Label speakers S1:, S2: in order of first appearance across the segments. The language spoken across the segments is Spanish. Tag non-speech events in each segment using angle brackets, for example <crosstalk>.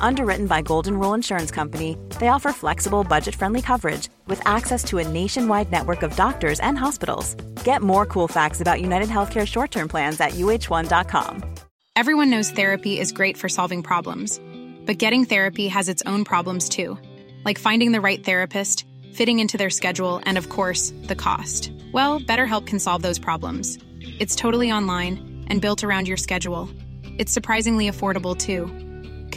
S1: Underwritten by Golden Rule Insurance Company, they offer flexible, budget friendly coverage with access to a nationwide network of doctors and hospitals. Get more cool facts about United Healthcare short term plans at uh1.com.
S2: Everyone knows therapy is great for solving problems, but getting therapy has its own problems too, like finding the right therapist, fitting into their schedule, and of course, the cost. Well, BetterHelp can solve those problems. It's totally online and built around your schedule. It's surprisingly affordable too.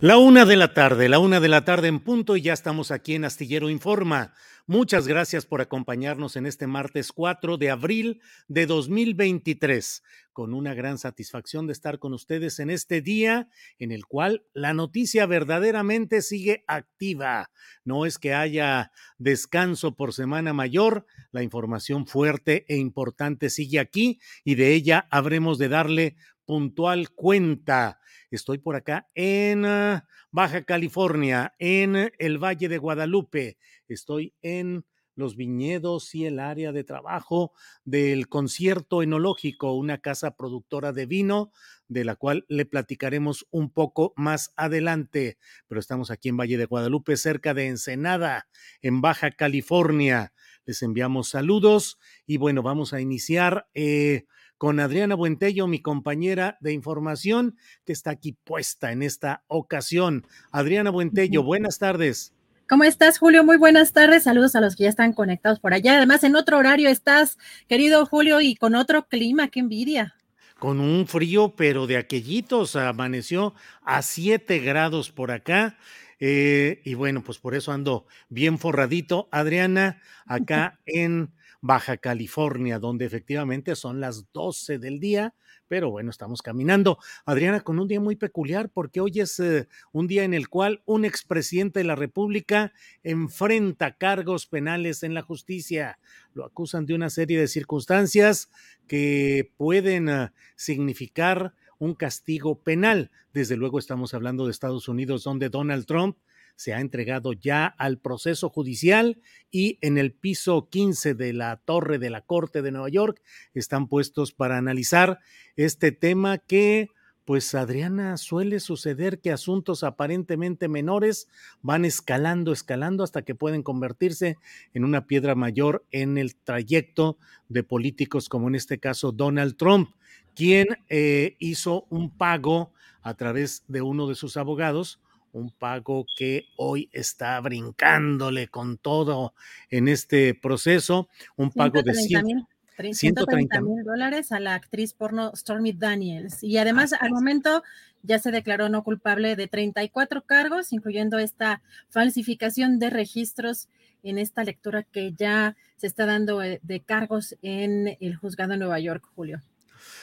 S3: La una de la tarde, la una de la tarde en punto y ya estamos aquí en Astillero Informa. Muchas gracias por acompañarnos en este martes 4 de abril de 2023, con una gran satisfacción de estar con ustedes en este día en el cual la noticia verdaderamente sigue activa. No es que haya descanso por semana mayor, la información fuerte e importante sigue aquí y de ella habremos de darle puntual cuenta. Estoy por acá en ah, Baja California, en el Valle de Guadalupe. Estoy en los viñedos y el área de trabajo del concierto enológico, una casa productora de vino, de la cual le platicaremos un poco más adelante. Pero estamos aquí en Valle de Guadalupe, cerca de Ensenada, en Baja California. Les enviamos saludos y bueno, vamos a iniciar. Eh, con Adriana Buentello, mi compañera de información, que está aquí puesta en esta ocasión. Adriana Buentello, buenas tardes.
S4: ¿Cómo estás, Julio? Muy buenas tardes. Saludos a los que ya están conectados por allá. Además, en otro horario estás, querido Julio, y con otro clima. ¡Qué envidia!
S3: Con un frío, pero de aquellitos. Amaneció a 7 grados por acá. Eh, y bueno, pues por eso ando bien forradito. Adriana, <laughs> acá en Baja California, donde efectivamente son las 12 del día, pero bueno, estamos caminando. Adriana, con un día muy peculiar, porque hoy es eh, un día en el cual un expresidente de la República enfrenta cargos penales en la justicia. Lo acusan de una serie de circunstancias que pueden uh, significar un castigo penal. Desde luego estamos hablando de Estados Unidos, donde Donald Trump se ha entregado ya al proceso judicial y en el piso 15 de la torre de la Corte de Nueva York están puestos para analizar este tema que pues Adriana, suele suceder que asuntos aparentemente menores van escalando, escalando hasta que pueden convertirse en una piedra mayor en el trayecto de políticos como en este caso Donald Trump, quien eh, hizo un pago a través de uno de sus abogados un pago que hoy está brincándole con todo en este proceso, un pago de
S4: 130 mil dólares a la actriz porno Stormy Daniels. Y además, al momento ya se declaró no culpable de 34 cargos, incluyendo esta falsificación de registros en esta lectura que ya se está dando eh, de cargos en el juzgado de Nueva York, Julio.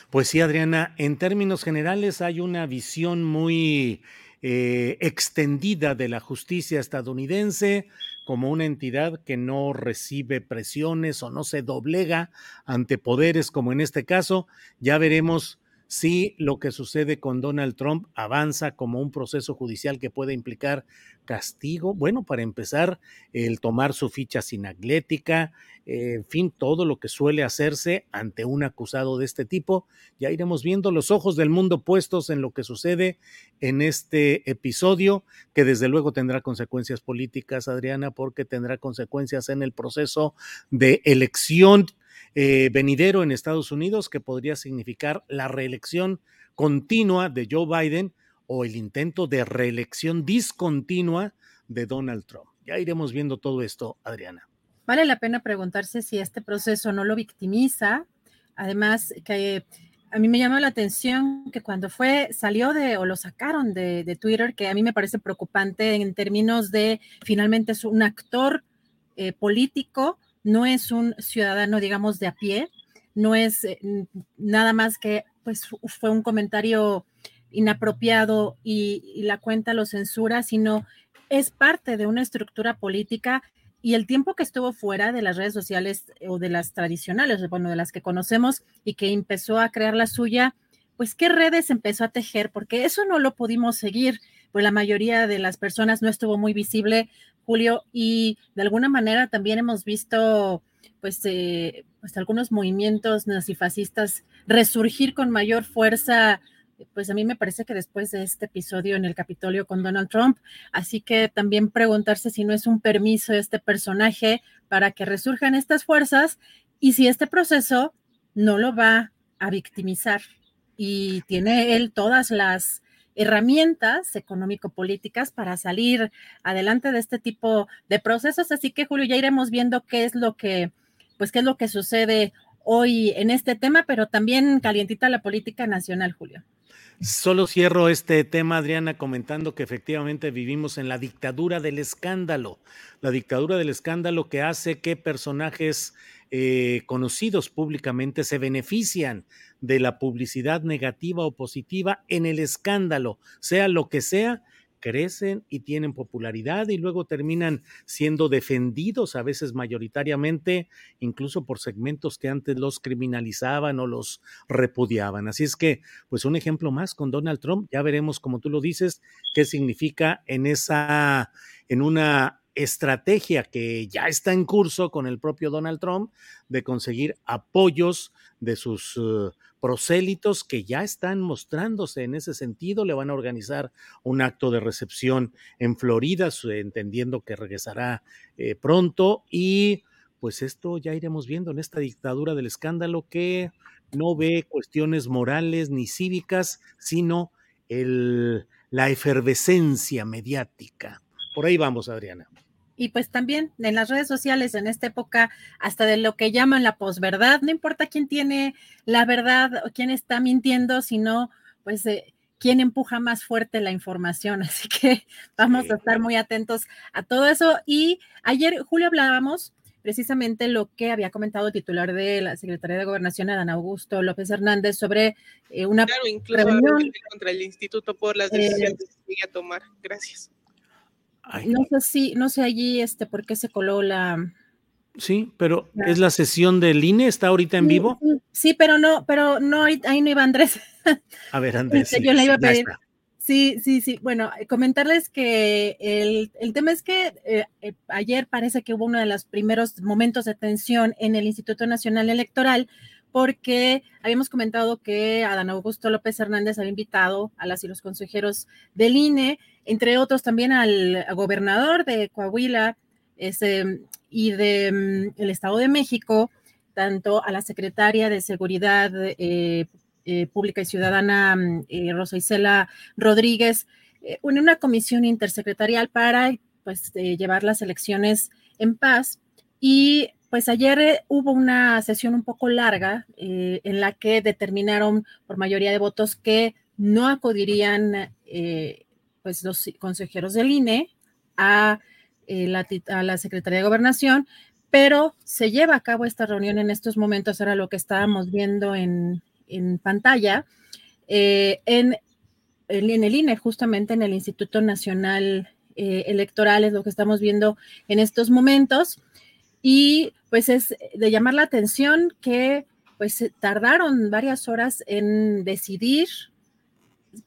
S3: Pues sí, Adriana, en términos generales hay una visión muy eh, extendida de la justicia estadounidense como una entidad que no recibe presiones o no se doblega ante poderes como en este caso. Ya veremos si lo que sucede con Donald Trump avanza como un proceso judicial que puede implicar castigo. Bueno, para empezar, el tomar su ficha sinaglética, en fin, todo lo que suele hacerse ante un acusado de este tipo. Ya iremos viendo los ojos del mundo puestos en lo que sucede en este episodio, que desde luego tendrá consecuencias políticas, Adriana, porque tendrá consecuencias en el proceso de elección eh, venidero en Estados Unidos, que podría significar la reelección continua de Joe Biden o el intento de reelección discontinua de Donald Trump. Ya iremos viendo todo esto, Adriana.
S4: Vale la pena preguntarse si este proceso no lo victimiza. Además, que a mí me llamó la atención que cuando fue, salió de o lo sacaron de, Twitter, que a mí me parece preocupante en términos de finalmente es un actor eh, político, no es un ciudadano, digamos, de a pie, no es eh, nada más que, pues fue un comentario inapropiado y la cuenta lo censura, sino es parte de una estructura política y el tiempo que estuvo fuera de las redes sociales eh, o de las tradicionales, bueno, de las que conocemos y que empezó a crear la suya, pues qué redes empezó a tejer, porque eso no lo pudimos seguir, pues la mayoría de las personas no estuvo muy visible, Julio, y de alguna manera también hemos visto pues, eh, pues algunos movimientos nazifascistas resurgir con mayor fuerza pues a mí me parece que después de este episodio en el Capitolio con Donald Trump, así que también preguntarse si no es un permiso este personaje para que resurjan estas fuerzas y si este proceso no lo va a victimizar. Y tiene él todas las herramientas económico-políticas para salir adelante de este tipo de procesos. Así que, Julio, ya iremos viendo qué es lo que, pues, qué es lo que sucede hoy en este tema, pero también calientita la política nacional, Julio.
S3: Solo cierro este tema, Adriana, comentando que efectivamente vivimos en la dictadura del escándalo, la dictadura del escándalo que hace que personajes eh, conocidos públicamente se benefician de la publicidad negativa o positiva en el escándalo, sea lo que sea, crecen y tienen popularidad y luego terminan siendo defendidos a veces mayoritariamente, incluso por segmentos que antes los criminalizaban o los repudiaban. Así es que, pues un ejemplo más con Donald Trump, ya veremos, como tú lo dices, qué significa en esa, en una estrategia que ya está en curso con el propio Donald Trump de conseguir apoyos de sus uh, prosélitos que ya están mostrándose en ese sentido. Le van a organizar un acto de recepción en Florida, entendiendo que regresará eh, pronto. Y pues esto ya iremos viendo en esta dictadura del escándalo que no ve cuestiones morales ni cívicas, sino el, la efervescencia mediática. Por ahí vamos, Adriana
S4: y pues también en las redes sociales en esta época, hasta de lo que llaman la posverdad, no importa quién tiene la verdad o quién está mintiendo, sino pues eh, quién empuja más fuerte la información. <laughs> Así que vamos a estar muy atentos a todo eso. Y ayer, Julio, hablábamos precisamente lo que había comentado el titular de la Secretaría de Gobernación, Adán Augusto López Hernández, sobre eh, una
S5: claro, incluso contra el instituto por las decisiones que sigue a tomar. Gracias
S4: no sé si, no sé allí este por qué se coló la.
S3: Sí, pero es la sesión del INE, está ahorita en vivo.
S4: Sí, pero no, pero no, ahí, no iba Andrés. <laughs>
S3: A ver, Andrés.
S4: Este, yo le iba a pedir. Sí, sí, sí. Bueno, comentarles que el, tema es que eh, eh, ayer parece que hubo uno de los primeros momentos de tensión en el Instituto Nacional Electoral porque habíamos comentado que Adán Augusto López Hernández había invitado a las y los consejeros del INE, entre otros también al gobernador de Coahuila ese, y del mm, Estado de México, tanto a la secretaria de Seguridad eh, eh, Pública y Ciudadana, mm, eh, Rosa Isela Rodríguez, en una comisión intersecretarial para pues, llevar las elecciones en paz. Y pues ayer eh, hubo una sesión un poco larga eh, en la que determinaron por mayoría de votos que no acudirían eh, pues los consejeros del INE a, la, a, la, Secretaría de Gobernación, pero se lleva a cabo esta reunión en estos momentos, era lo que estábamos viendo en, en pantalla, en, en, el INE, justamente en el Instituto Nacional Electoral, es lo que estamos viendo en estos momentos. Y pues es de llamar la atención que pues tardaron varias horas en decidir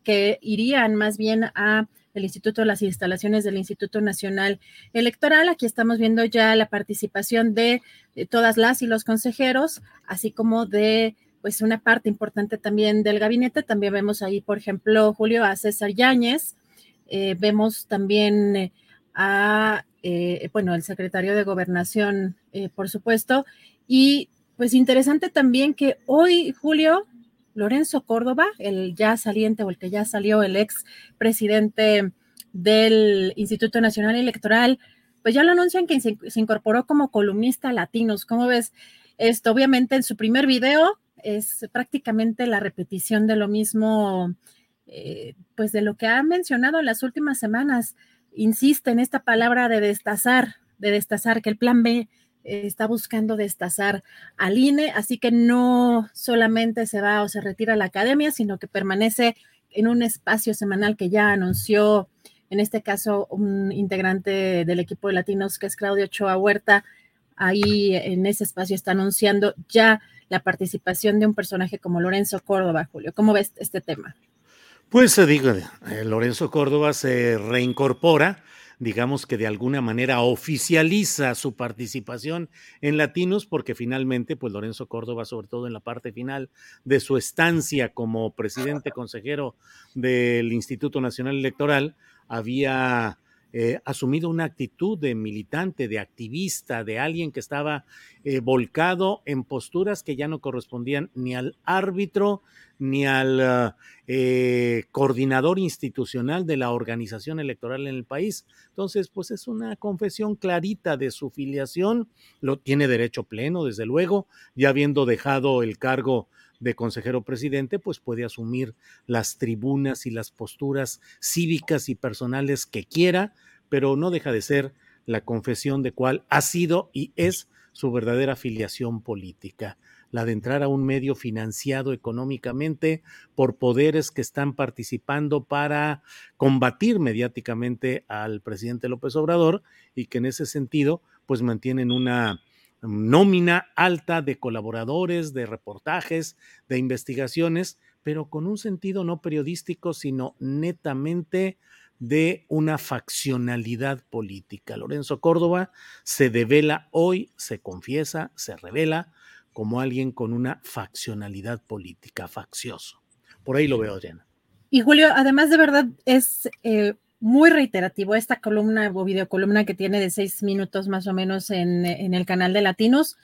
S4: que irían más bien a el Instituto, las instalaciones del Instituto Nacional Electoral. Aquí estamos viendo ya la participación de, todas las y los consejeros, así como de pues una parte importante también del gabinete. También vemos ahí, por ejemplo, Julio a César Yáñez. Eh, vemos también eh, a, eh, bueno, el secretario de Gobernación, por supuesto. Y pues interesante también que hoy, Julio, Lorenzo Córdoba, el ya saliente o el que ya salió, el ex presidente del Instituto Nacional Electoral, pues ya lo anuncian que se, incorporó como columnista latinos. ¿Cómo ves esto? Obviamente en su primer video es prácticamente la repetición de lo mismo, eh, pues de lo que ha mencionado en las últimas semanas. Insiste en esta palabra de destazar, de destazar, que el plan B está buscando destazar al INE, así que no solamente se va o se retira a la academia, sino que permanece en un espacio semanal que ya anunció, en este caso, un integrante del equipo de latinos, que es Claudio Ochoa Huerta. Ahí en ese espacio está anunciando ya la participación de un personaje como Lorenzo Córdoba, Julio. ¿Cómo ves este tema?
S3: Pues se digo, eh, Lorenzo Córdoba se reincorpora digamos que de alguna manera oficializa su participación en Latinos, porque finalmente, pues Lorenzo Córdoba, sobre todo en la parte final de su estancia como presidente consejero del Instituto Nacional Electoral, había eh, asumido una actitud de militante, de activista, de alguien que estaba eh, volcado en posturas que ya no correspondían ni al árbitro ni al eh, coordinador institucional de la organización electoral en el país. Entonces, pues es una confesión clarita de su filiación, lo tiene derecho pleno, desde luego, ya habiendo dejado el cargo de consejero presidente, pues puede asumir las tribunas y las posturas cívicas y personales que quiera, pero no deja de ser la confesión de cuál ha sido y es su verdadera filiación política, la de entrar a un medio financiado económicamente por poderes que están participando para combatir mediáticamente al presidente López Obrador y que en ese sentido pues mantienen una nómina alta de colaboradores, de reportajes, de investigaciones, pero con un sentido no periodístico, sino netamente de una faccionalidad política. Lorenzo Córdoba se devela hoy, se confiesa, se revela como alguien con una faccionalidad política, faccioso. Por ahí lo veo, Adriana.
S4: Y Julio, además de verdad es eh, muy reiterativo esta columna o videocolumna que tiene de seis minutos más o menos en, en, el canal de Latinos.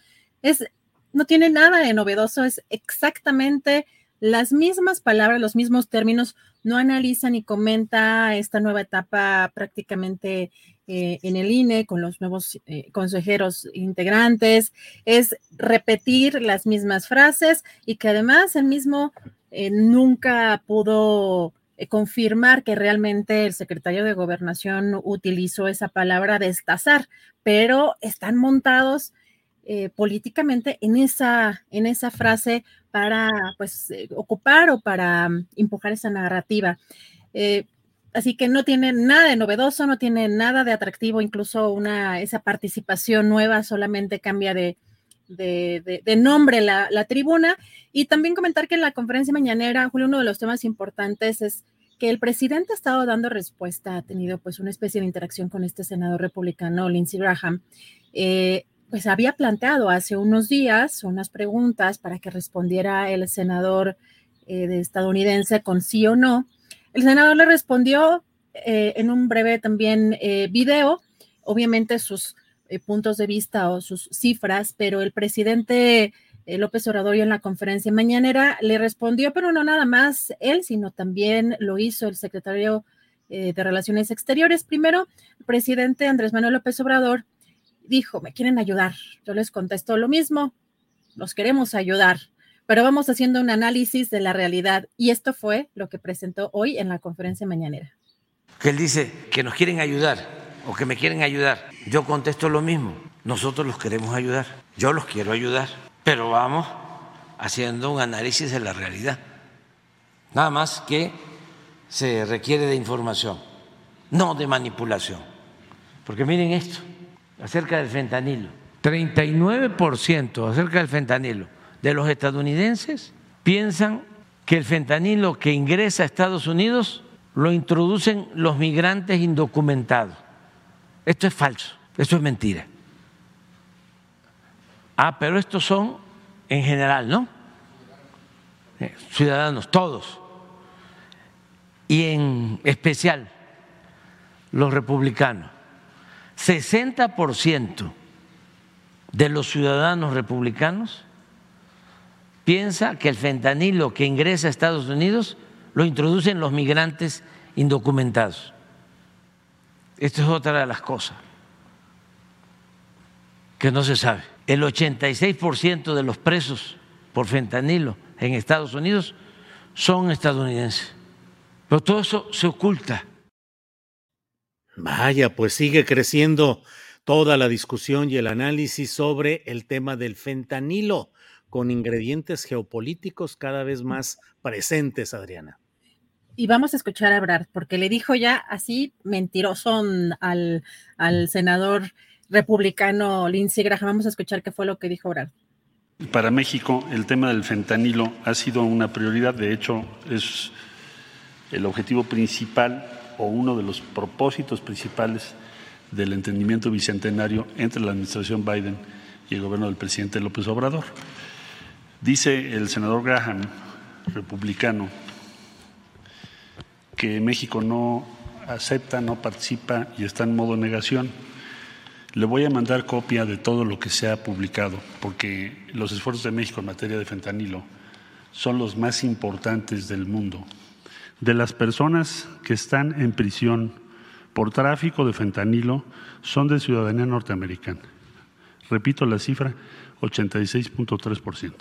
S4: Es, no tiene nada de novedoso, es exactamente las mismas palabras, los mismos términos, no analiza ni comenta esta nueva etapa prácticamente eh, en el INE con los nuevos eh, consejeros integrantes, es repetir las mismas frases y que además el mismo eh, nunca pudo confirmar que realmente el secretario de gobernación utilizó esa palabra destazar, pero están montados eh, políticamente en esa, en esa frase para pues eh, ocupar o para um, empujar esa narrativa. Eh, así que no tiene nada de novedoso, no tiene nada de atractivo, incluso una, esa participación nueva solamente cambia de, de, nombre la, tribuna. Y también comentar que en la conferencia mañanera, Julio, uno de los temas importantes es que el presidente ha estado dando respuesta, ha tenido pues una especie de interacción con este senador republicano, Lindsey Graham. Eh, pues había planteado hace unos días unas preguntas para que respondiera el senador eh, de estadounidense con sí o no. El senador le respondió eh, en un breve también video, obviamente sus puntos de vista o sus cifras, pero el presidente López Obrador en la conferencia mañanera le respondió, pero no nada más él, sino también lo hizo el secretario de Relaciones Exteriores. Primero, el presidente Andrés Manuel López Obrador dijo, me quieren ayudar. Yo les contesto lo mismo, los queremos ayudar, pero vamos haciendo un análisis de la realidad y esto fue lo que presentó hoy en la conferencia mañanera.
S6: Él dice que nos quieren ayudar o que me quieren ayudar. Yo contesto lo mismo, nosotros los queremos ayudar, yo los quiero ayudar, pero vamos haciendo un análisis de la realidad. Nada más que se requiere de información, no de manipulación. Porque miren esto, acerca del fentanilo. 39% acerca del fentanilo. de los estadounidenses piensan que el fentanilo que ingresa a Estados Unidos lo introducen los migrantes indocumentados. Esto es falso, esto es mentira. Ah, pero estos son en general, ¿no? Eh, ciudadanos, todos. Y en especial los republicanos. 60% de los ciudadanos republicanos piensa que el fentanilo que ingresa a Estados Unidos lo introducen los migrantes indocumentados. Esto es otra de las cosas que no se sabe. El 86% de los presos por fentanilo en Estados Unidos son estadounidenses. Pero todo eso se oculta.
S3: Vaya, pues sigue creciendo toda la discusión y el análisis sobre el tema del fentanilo, con ingredientes geopolíticos cada vez más presentes, Adriana.
S4: Y vamos a escuchar a Brad, porque le dijo ya así mentiroso al, al senador republicano Lindsey Graham. Vamos a escuchar qué fue lo que dijo Brad.
S7: Para México, el tema del fentanilo ha sido una prioridad. De hecho, es el objetivo principal o uno de los propósitos principales del entendimiento bicentenario entre la administración Biden y el gobierno del presidente López Obrador. Dice el senador Graham, republicano, que México no acepta, no participa y está en modo negación. Le voy a mandar copia de todo lo que se ha publicado, porque los esfuerzos de México en materia de fentanilo son los más importantes del mundo de las personas que están en prisión por tráfico de fentanilo son de ciudadanía norteamericana. Repito la cifra, 86.3%.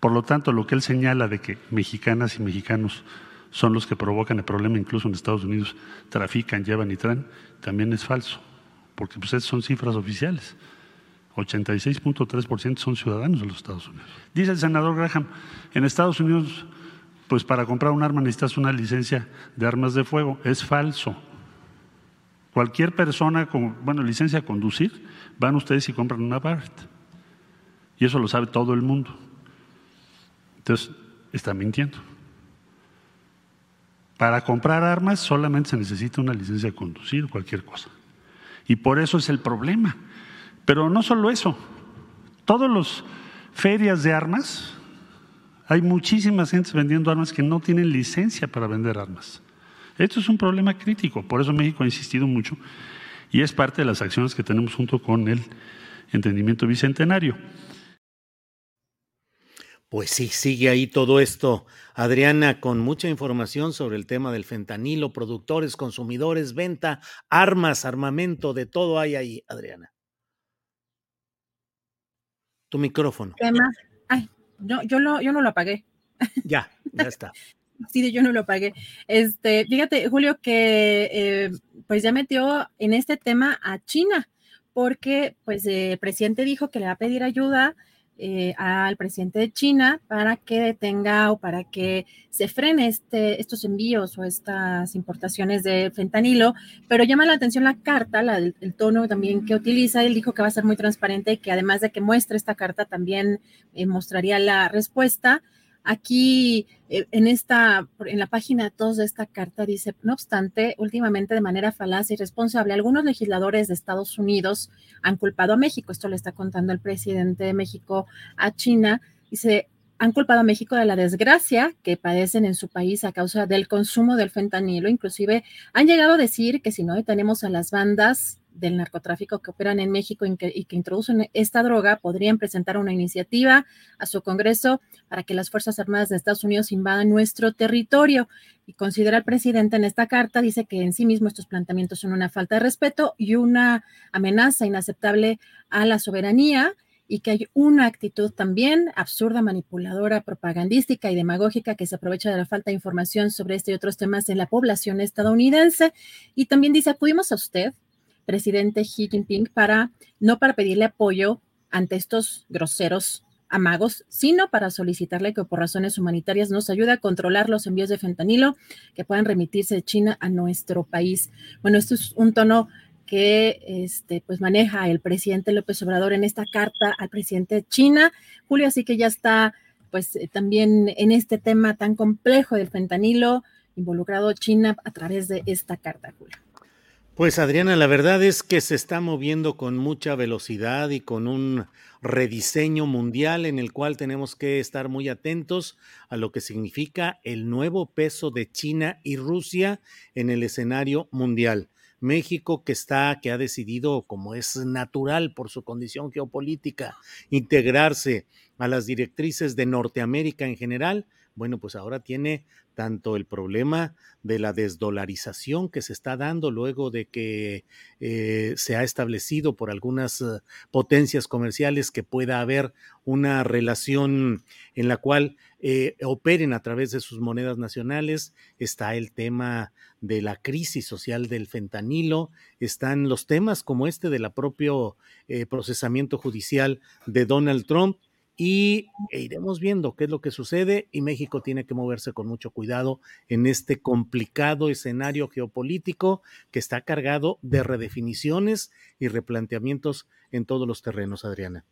S7: Por lo tanto, lo que él señala de que mexicanas y mexicanos son los que provocan el problema, incluso en Estados Unidos, trafican, llevan y traen, también es falso, porque pues esas son cifras oficiales. 86.3% son ciudadanos de los Estados Unidos. Dice el senador Graham, en Estados Unidos pues para comprar un arma necesitas una licencia de armas de fuego. Es falso. Cualquier persona con, bueno, licencia a conducir, van ustedes y compran una Barrett. Y eso lo sabe todo el mundo. Entonces, está mintiendo. Para comprar armas solamente se necesita una licencia a conducir, cualquier cosa. Y por eso es el problema. Pero no solo eso, todos los ferias de armas, hay muchísimas gentes vendiendo armas que no tienen licencia para vender armas. Esto es un problema crítico, por eso México ha insistido mucho y es parte de las acciones que tenemos junto con el entendimiento bicentenario.
S3: Pues sí, sigue ahí todo esto, Adriana, con mucha información sobre el tema del fentanilo, productores, consumidores, venta, armas, armamento, de todo hay ahí, Adriana. Tu micrófono.
S4: Ay, yo, yo, yo no lo apagué.
S3: Ya, ya está. <laughs>
S4: sí, de yo no lo pagué. Este, fíjate, Julio, que eh, pues ya metió en este tema a China, porque pues el presidente dijo que le va a pedir ayuda eh, al presidente de China para que detenga o para que se frene este, estos envíos o estas importaciones de fentanilo, pero llama la atención la carta, el, tono también que utiliza, él dijo que va a ser muy transparente y que además de que muestre esta carta también eh, mostraría la respuesta. Aquí eh, en esta, en la página 2 de esta carta dice, no obstante, últimamente de manera falaz y responsable, algunos legisladores de Estados Unidos han culpado a México, esto le está contando el presidente de México a China, dice, han culpado a México de la desgracia que padecen en su país a causa del consumo del fentanilo, inclusive han llegado a decir que si no tenemos a las bandas del narcotráfico que operan en México y que, introducen esta droga podrían presentar una iniciativa a su Congreso para que las Fuerzas Armadas de Estados Unidos invadan nuestro territorio. Y considera el presidente en esta carta, dice que en sí mismo estos planteamientos son una falta de respeto y una amenaza inaceptable a la soberanía y que hay una actitud también absurda, manipuladora, propagandística y demagógica que se aprovecha de la falta de información sobre este y otros temas en la población estadounidense. Y también dice, acudimos a usted presidente Xi Jinping para no para pedirle apoyo ante estos groseros amagos, sino para solicitarle que por razones humanitarias nos ayude a controlar los envíos de fentanilo que puedan remitirse de China a nuestro país. Bueno, esto es un tono que este, pues maneja el presidente López Obrador en esta carta al presidente de China. Julio, así que ya está pues eh, también en este tema tan complejo del fentanilo involucrado China a través de esta carta, Julio.
S3: Pues Adriana, la verdad es que se está moviendo con mucha velocidad y con un rediseño mundial en el cual tenemos que estar muy atentos a lo que significa el nuevo peso de China y Rusia en el escenario mundial. México que está, que ha decidido, como es natural por su condición geopolítica, integrarse a las directrices de Norteamérica en general, bueno, pues ahora tiene tanto el problema de la desdolarización que se está dando luego de que eh, se ha establecido por algunas uh, potencias comerciales que pueda haber una relación en la cual eh, operen a través de sus monedas nacionales. Está el tema de la crisis social del fentanilo, están los temas como este del propio eh, procesamiento judicial de Donald Trump y e iremos viendo qué es lo que sucede y México tiene que moverse con mucho cuidado en este complicado escenario geopolítico que está cargado de redefiniciones y replanteamientos en todos los terrenos, Adriana.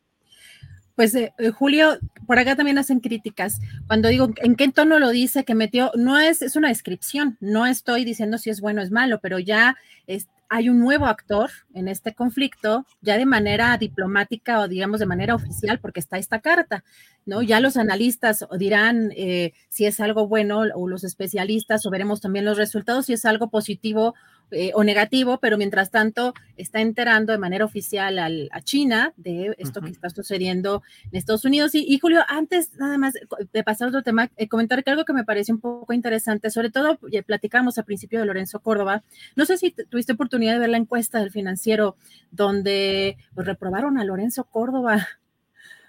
S4: Pues eh, eh, Julio, por acá también hacen críticas. Cuando digo en qué tono lo dice que metió, no es, es una descripción, no estoy diciendo si es bueno o es malo, pero ya es, hay un nuevo actor en este conflicto, ya de manera diplomática o digamos de manera oficial, porque está esta carta, ¿no? Ya los analistas dirán eh, si es algo bueno o los especialistas o veremos también los resultados, si es algo positivo eh, o negativo, pero mientras tanto está enterando de manera oficial a China de esto que está sucediendo en Estados Unidos. Y, Julio, antes nada más de pasar a otro tema, eh, comentar que algo que me parece un poco interesante, sobre todo platicamos al principio de Lorenzo Córdoba, no sé si tuviste oportunidad de ver la encuesta del financiero donde pues, reprobaron a Lorenzo Córdoba.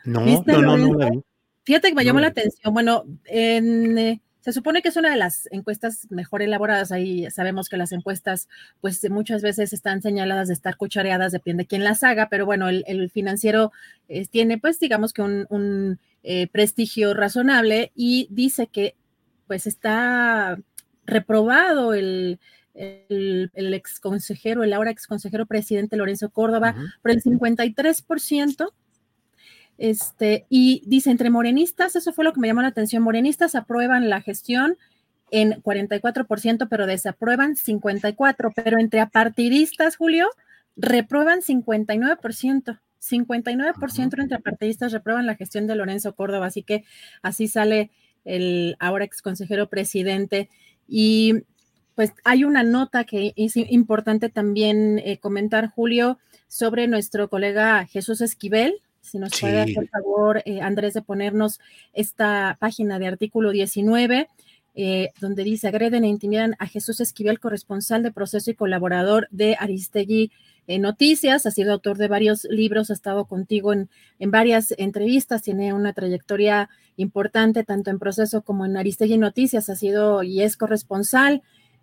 S3: No, no, no,
S4: Fíjate que me llamó la atención. Bueno, en... Se supone que es una de las encuestas mejor elaboradas. Ahí sabemos que las encuestas, pues muchas veces están señaladas de estar cuchareadas, depende de quién las haga, pero bueno, el, financiero eh, tiene, pues, digamos que un, eh, prestigio razonable y dice que, pues, está reprobado el, el, ex consejero, el ahora ex consejero presidente Lorenzo Córdoba, por el 53%. Este, y dice, entre morenistas, eso fue lo que me llamó la atención, morenistas aprueban la gestión en 44%, pero desaprueban 54%, pero entre apartidistas, Julio, reprueban 59%. 59% entre apartidistas reprueban la gestión de Lorenzo Córdoba, así que así sale el ahora ex consejero presidente. Y pues hay una nota que es importante también eh, comentar, Julio, sobre nuestro colega Jesús Esquivel, si nos puede hacer favor, eh, Andrés, de ponernos esta página de artículo 19, eh, donde dice, agreden e intimidan a Jesús Esquivel, corresponsal de proceso y colaborador de Aristegui eh, Noticias, ha sido autor de varios libros, ha estado contigo en, en, varias entrevistas, tiene una trayectoria importante tanto en proceso como en Aristegui Noticias, ha sido y es corresponsal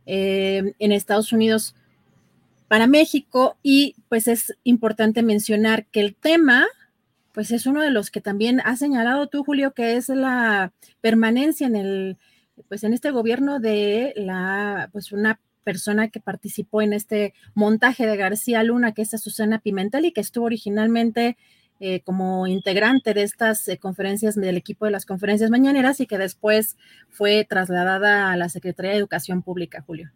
S4: en Estados Unidos para México y pues es importante mencionar que el tema pues es uno de los que también has señalado tú, Julio, que es la permanencia en el, pues en este gobierno de la, pues una persona que participó en este montaje de García Luna, que es Susana Pimentel y que estuvo originalmente eh, como integrante de estas eh, conferencias del equipo de las conferencias mañaneras y que después fue trasladada a la Secretaría de Educación Pública, Julio.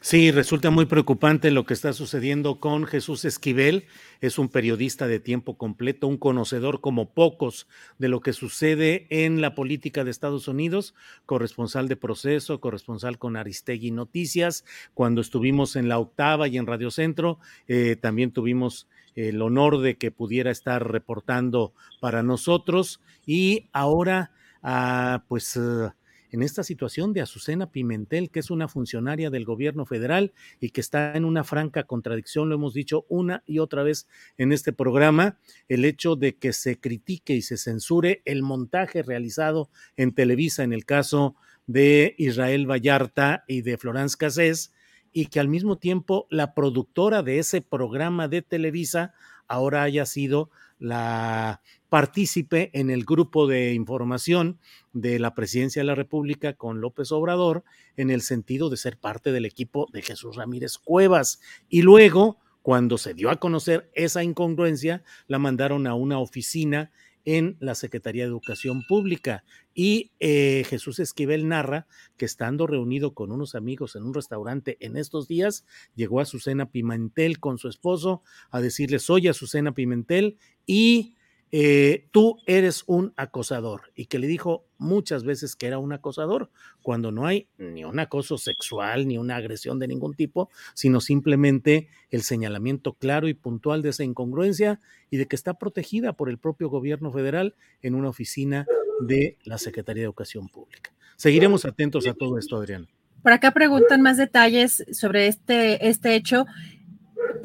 S3: Sí, resulta muy preocupante lo que está sucediendo con Jesús Esquivel. Es un periodista de tiempo completo, un conocedor como pocos de lo que sucede en la política de Estados Unidos, corresponsal de proceso, corresponsal con Aristegui Noticias. Cuando estuvimos en la octava y en Radio Centro, eh, también tuvimos el honor de que pudiera estar reportando para nosotros. Y ahora, ah, pues... Ah, en esta situación de Azucena Pimentel, que es una funcionaria del gobierno federal y que está en una franca contradicción, lo hemos dicho una y otra vez en este programa, el hecho de que se critique y se censure el montaje realizado en Televisa en el caso de Israel Vallarta y de Florence Cassés, y que al mismo tiempo la productora de ese programa de Televisa ahora haya sido la partícipe en el grupo de información de la presidencia de la República con López Obrador en el sentido de ser parte del equipo de Jesús Ramírez Cuevas. Y luego, Cuando se dio a conocer esa incongruencia, la mandaron a una oficina en la Secretaría de Educación Pública. Y eh, Jesús Esquivel narra que estando reunido con unos amigos en un restaurante en estos días, llegó a Azucena Pimentel con su esposo a decirle, soy Azucena Pimentel y eh, tú eres un acosador y que le dijo muchas veces que era un acosador cuando no hay ni un acoso sexual ni una agresión de ningún tipo, sino simplemente el señalamiento claro y puntual de esa incongruencia y de que está protegida por el propio gobierno federal en una oficina de la Secretaría de Educación Pública. Seguiremos atentos a todo esto, Adrián.
S4: Por acá preguntan más detalles sobre este, este hecho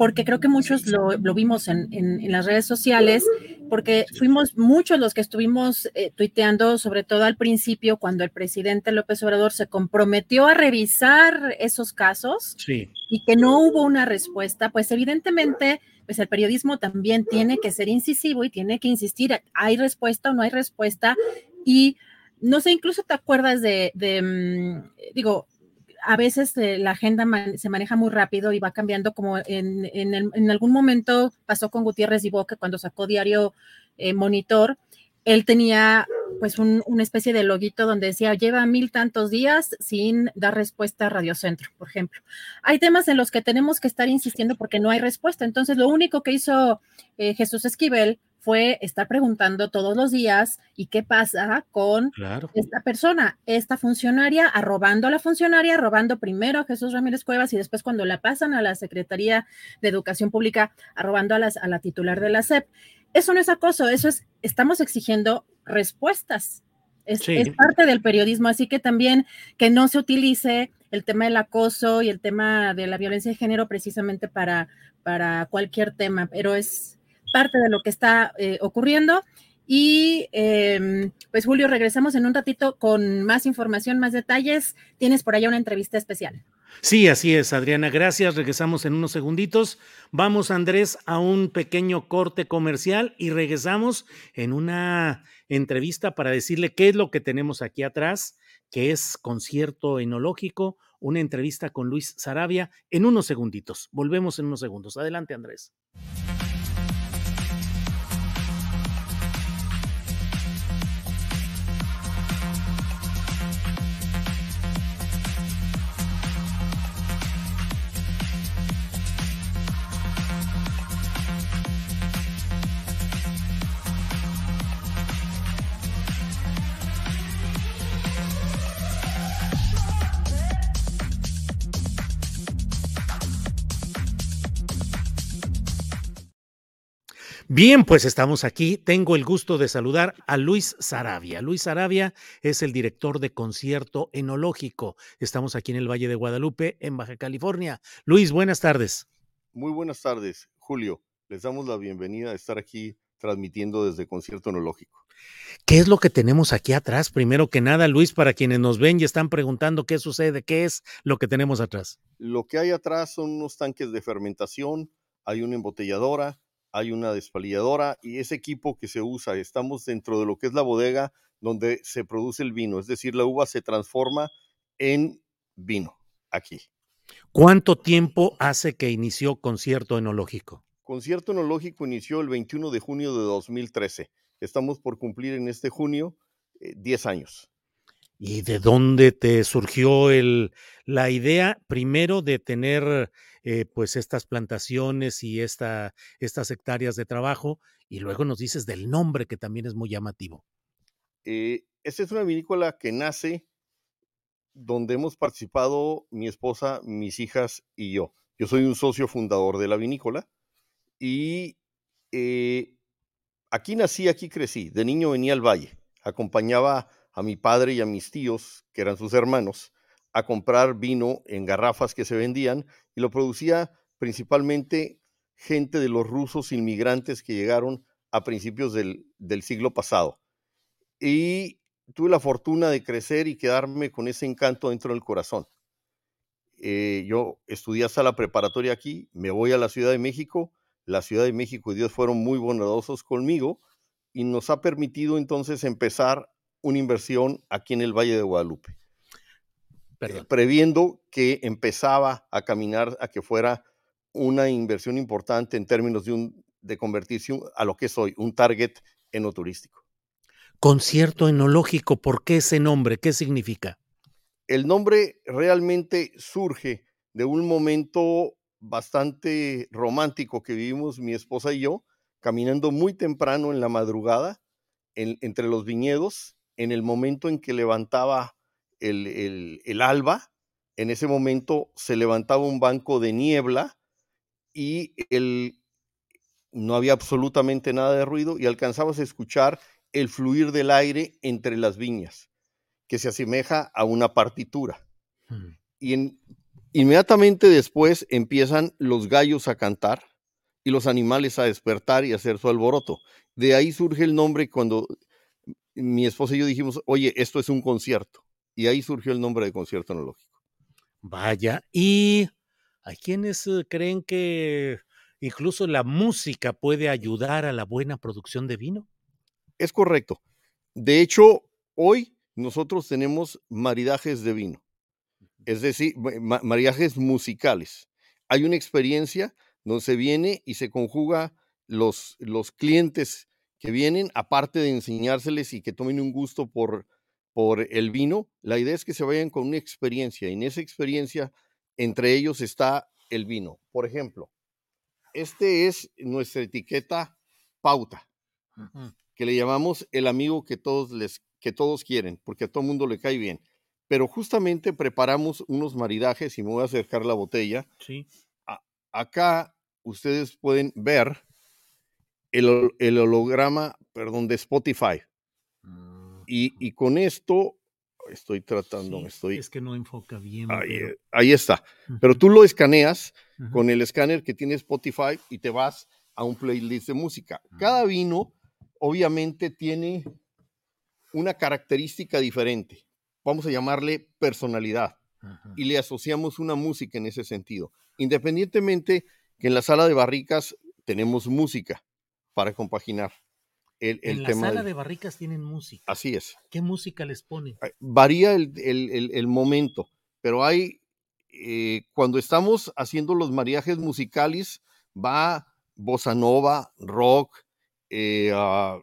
S4: porque creo que muchos lo, vimos en, las redes sociales, porque fuimos muchos los que estuvimos eh, tuiteando, sobre todo al principio, cuando el presidente López Obrador se comprometió a revisar esos casos y que no hubo una respuesta, pues evidentemente, pues el periodismo también tiene que ser incisivo y tiene que insistir, ¿hay respuesta o no hay respuesta? Y no sé, incluso te acuerdas de, de mm, digo, a veces eh, la agenda se maneja muy rápido y va cambiando, como en, en, algún momento pasó con Gutiérrez y Boca cuando sacó diario eh, Monitor. Él tenía pues una especie de loguito donde decía lleva mil tantos días sin dar respuesta a Radio Centro, por ejemplo. Hay temas en los que tenemos que estar insistiendo porque no hay respuesta. Entonces, lo único que hizo eh, Jesús Esquivel fue estar preguntando todos los días y qué pasa con esta persona, esta funcionaria, arrobando a la funcionaria, robando primero a Jesús Ramírez Cuevas y después cuando la pasan a la Secretaría de Educación Pública, arrobando a, las, a la titular de la SEP. Eso no es acoso, eso es, estamos exigiendo respuestas. Es, es parte del periodismo, así que también que no se utilice el tema del acoso y el tema de la violencia de género precisamente para, para cualquier tema, pero es, parte de lo que está eh, ocurriendo. Y em, pues Julio, regresamos en un ratito con más información, más detalles. Tienes por allá una entrevista especial.
S3: Sí, así es, Adriana. Gracias. Regresamos en unos segunditos. Vamos, Andrés, a un pequeño corte comercial y regresamos en una entrevista para decirle qué es lo que tenemos aquí atrás, que es concierto enológico, una entrevista con Luis Sarabia en unos segunditos. Volvemos en unos segundos. Adelante, Andrés. Bien, pues estamos aquí. Tengo el gusto de saludar a Luis Sarabia. Luis Sarabia es el director de concierto enológico. Estamos aquí en el Valle de Guadalupe, en Baja California. Luis, buenas tardes.
S8: Muy buenas tardes, Julio. Les damos la bienvenida a estar aquí transmitiendo desde concierto enológico.
S3: ¿Qué es lo que tenemos aquí atrás? Primero que nada, Luis, para quienes nos ven y están preguntando qué sucede, qué es lo que tenemos atrás.
S8: Lo que hay atrás son unos tanques de fermentación, hay una embotelladora, hay una despalilladora y ese equipo que se usa, estamos dentro de lo que es la bodega donde se produce el vino, es decir, la uva se transforma en vino aquí.
S3: ¿Cuánto tiempo hace que inició Concierto Enológico?
S8: Concierto Enológico inició el 21 de junio de 2013. Estamos por cumplir en este junio 10 eh, años.
S3: ¿Y de dónde te surgió el, la idea primero de tener eh, pues estas plantaciones y esta, estas hectáreas de trabajo? Y luego nos dices del nombre que también es muy llamativo.
S8: Eh, esta es una vinícola que nace donde hemos participado mi esposa, mis hijas y yo. Yo soy un socio fundador de la vinícola y eh, aquí nací, aquí crecí. De niño venía al valle, acompañaba a mi padre y a mis tíos, que eran sus hermanos, a comprar vino en garrafas que se vendían y lo producía principalmente gente de los rusos inmigrantes que llegaron a principios del, siglo pasado. Y tuve la fortuna de crecer y quedarme con ese encanto dentro del corazón. Eh, yo estudié hasta la preparatoria aquí, me voy a la Ciudad de México, la Ciudad de México y Dios fueron muy bondadosos conmigo y nos ha permitido entonces empezar una inversión aquí en el Valle de Guadalupe, eh, previendo que empezaba a caminar a que fuera una inversión importante en términos de, un, de convertirse a lo que soy, un target enoturístico.
S3: Concierto enológico, ¿por qué ese nombre? ¿Qué significa?
S8: El nombre realmente surge de un momento bastante romántico que vivimos mi esposa y yo, caminando muy temprano en la madrugada entre los viñedos, en el momento en que levantaba el, el alba, en ese momento se levantaba un banco de niebla y el, no había absolutamente nada de ruido y alcanzabas a escuchar el fluir del aire entre las viñas, que se asemeja a una partitura. Mm. Y inmediatamente después empiezan los gallos a cantar y los animales a despertar y a hacer su alboroto. De ahí surge el nombre cuando mi esposa y yo dijimos, oye, esto es un concierto. Y ahí surgió el nombre de concierto analógico.
S3: Vaya, y hay quienes eh, creen que incluso la música puede ayudar a la buena producción de vino.
S8: Es correcto. De hecho, hoy nosotros tenemos maridajes de vino, es decir, maridajes musicales. Hay una experiencia donde se viene y se conjuga los, los clientes que vienen, aparte de enseñárseles y que tomen un gusto por, por el vino, la idea es que se vayan con una experiencia y en esa experiencia entre ellos está el vino. Por ejemplo, este es nuestra etiqueta pauta, que le llamamos el amigo que todos, les, que todos quieren, porque a todo mundo le cae bien. Pero justamente preparamos unos maridajes y me voy a acercar la botella.
S3: Sí.
S8: acá ustedes pueden ver el, holograma, perdón, de Spotify. Y, y, con esto estoy tratando, estoy...
S3: Es que no enfoca bien.
S8: Ahí, está. Pero tú lo escaneas con el escáner que tiene Spotify y te vas a un playlist de música. Cada vino, obviamente, tiene una característica diferente. Vamos a llamarle personalidad. Y le asociamos una música en ese sentido. Independientemente que en la sala de barricas tenemos música para compaginar
S3: en la sala de barricas tienen música.
S8: Así es.
S3: ¿Qué música les ponen?
S8: Varía el, momento, pero hay, eh, cuando estamos haciendo los mariajes musicales, va bossa nova, rock, eh, ah,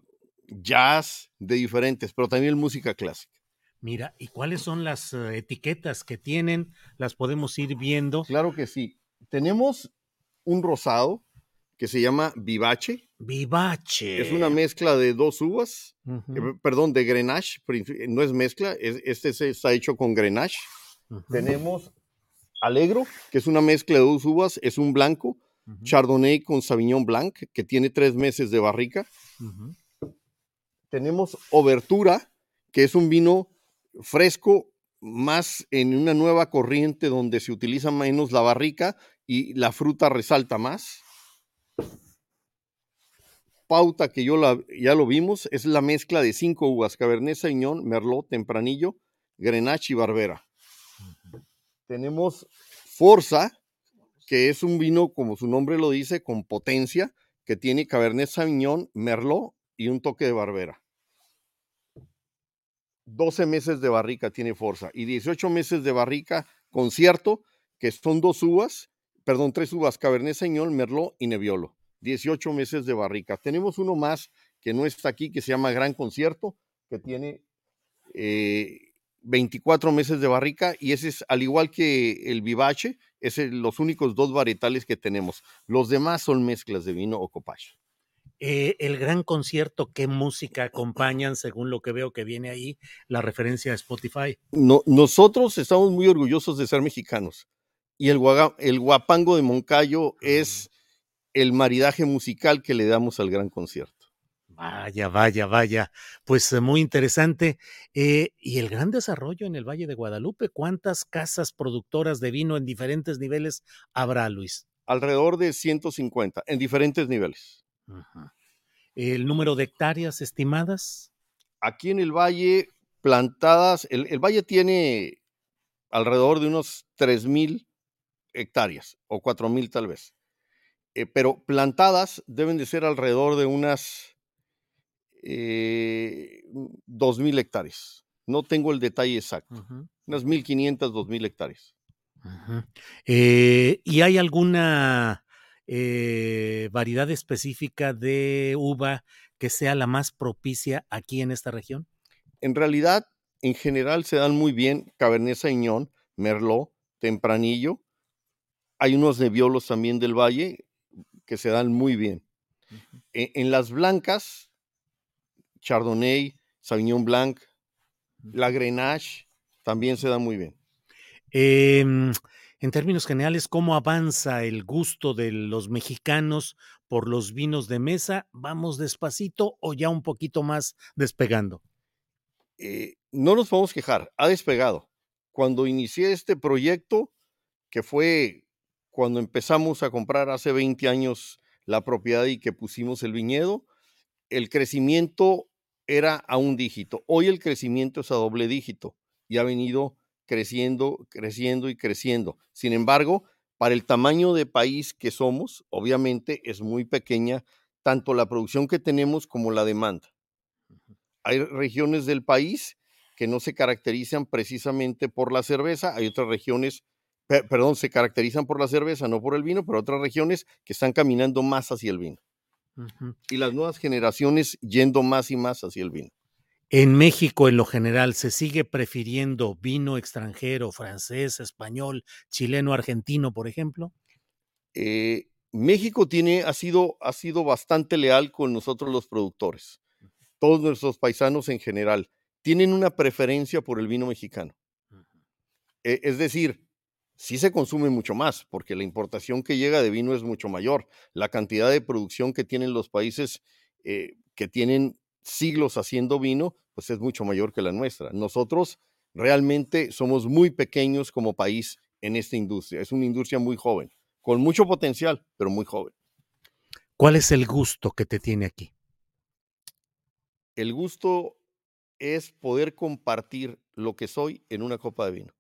S8: jazz, de diferentes, pero también música clásica.
S3: Mira, ¿y cuáles son las eh, etiquetas que tienen? ¿Las podemos ir viendo?
S8: Claro que sí. Tenemos un rosado, que se llama Vivache.
S3: Vivache.
S8: Es una mezcla de dos uvas, eh, perdón, de Grenache, no es mezcla, este está hecho con Grenache. Tenemos Alegro, que es una mezcla de dos uvas, es un blanco, Chardonnay con Sauvignon Blanc, que tiene tres meses de barrica. Tenemos Obertura, que es un vino fresco, más en una nueva corriente donde se utiliza menos la barrica y la fruta resalta más pauta que yo la, ya lo vimos, es la mezcla de cinco uvas, Cabernet Sauvignon, Merlot, Tempranillo, Grenache y Barbera. Tenemos Forza, que es un vino, como su nombre lo dice, con potencia, que tiene Cabernet Sauvignon, Merlot y un toque de Barbera. 12 meses de barrica tiene Forza y 18 meses de barrica concierto, que son dos uvas, perdón, tres uvas, Cabernet Sauvignon, Merlot y Nebbiolo. 18 meses de barrica. Tenemos uno más que no está aquí, que se llama Gran Concierto, que tiene 24 eh, meses de barrica y ese es, al igual que el Vivache, es los únicos dos varietales que tenemos. Los demás son mezclas de vino o copacho.
S3: Eh, el gran concierto, ¿qué música acompañan según lo que veo que viene ahí, la referencia a Spotify?
S8: No, nosotros estamos muy orgullosos de ser mexicanos y el, el guapango de Moncayo es el maridaje musical que le damos al gran concierto.
S3: Vaya, vaya, vaya. Pues eh, muy interesante. Eh, y el gran desarrollo en el Valle de Guadalupe, ¿cuántas casas productoras de vino en diferentes niveles habrá, Luis?
S8: Alrededor de 150, en diferentes niveles.
S3: ¿El número de hectáreas estimadas?
S8: Aquí en el Valle, plantadas, el, el Valle tiene alrededor de unos 3.000 hectáreas o 4.000 tal vez. Eh, pero plantadas deben de ser alrededor de unas eh, 2.000 hectáreas. No tengo el detalle exacto. Unas 1.500, 2.000 hectáreas.
S3: Eh, ¿Y hay alguna eh, variedad específica de uva que sea la más propicia aquí en esta región?
S8: En realidad, en general se dan muy bien Cabernet Sauvignon, Merlot, Tempranillo. Hay unos nebiolos también del valle que se dan muy bien. E, en, las blancas, Chardonnay, Sauvignon Blanc, la Grenache también se da muy bien.
S3: Em, en términos generales, ¿cómo avanza el gusto de los mexicanos por los vinos de mesa? ¿Vamos despacito o ya un poquito más despegando?
S8: Eh, no nos podemos quejar, ha despegado. Cuando inicié este proyecto, que fue cuando empezamos a comprar hace 20 años la propiedad y que pusimos el viñedo, el crecimiento era a un dígito. Hoy el crecimiento es a doble dígito y ha venido creciendo, creciendo y creciendo. Sin embargo, para el tamaño de país que somos, obviamente es muy pequeña tanto la producción que tenemos como la demanda. Hay regiones del país que no se caracterizan precisamente por la cerveza, hay otras regiones, perdón, se caracterizan por la cerveza, no por el vino, pero otras regiones que están caminando más hacia el vino. Y las nuevas generaciones yendo más y más hacia el vino.
S3: En México, en lo general, se sigue prefiriendo vino extranjero, francés, español, chileno, argentino, por ejemplo.
S8: Eh, México tiene, ha, sido, ha sido bastante leal con nosotros los productores. Todos nuestros paisanos en general tienen una preferencia por el vino mexicano. E, es decir, sí se consume mucho más, porque la importación que llega de vino es mucho mayor. La cantidad de producción que tienen los países eh, que tienen siglos haciendo vino, pues es mucho mayor que la nuestra. Nosotros realmente somos muy pequeños como país en esta industria. Es una industria muy joven, con mucho potencial, pero muy joven.
S3: ¿Cuál es el gusto que te tiene aquí?
S8: El gusto es poder compartir lo que soy en una copa de vino.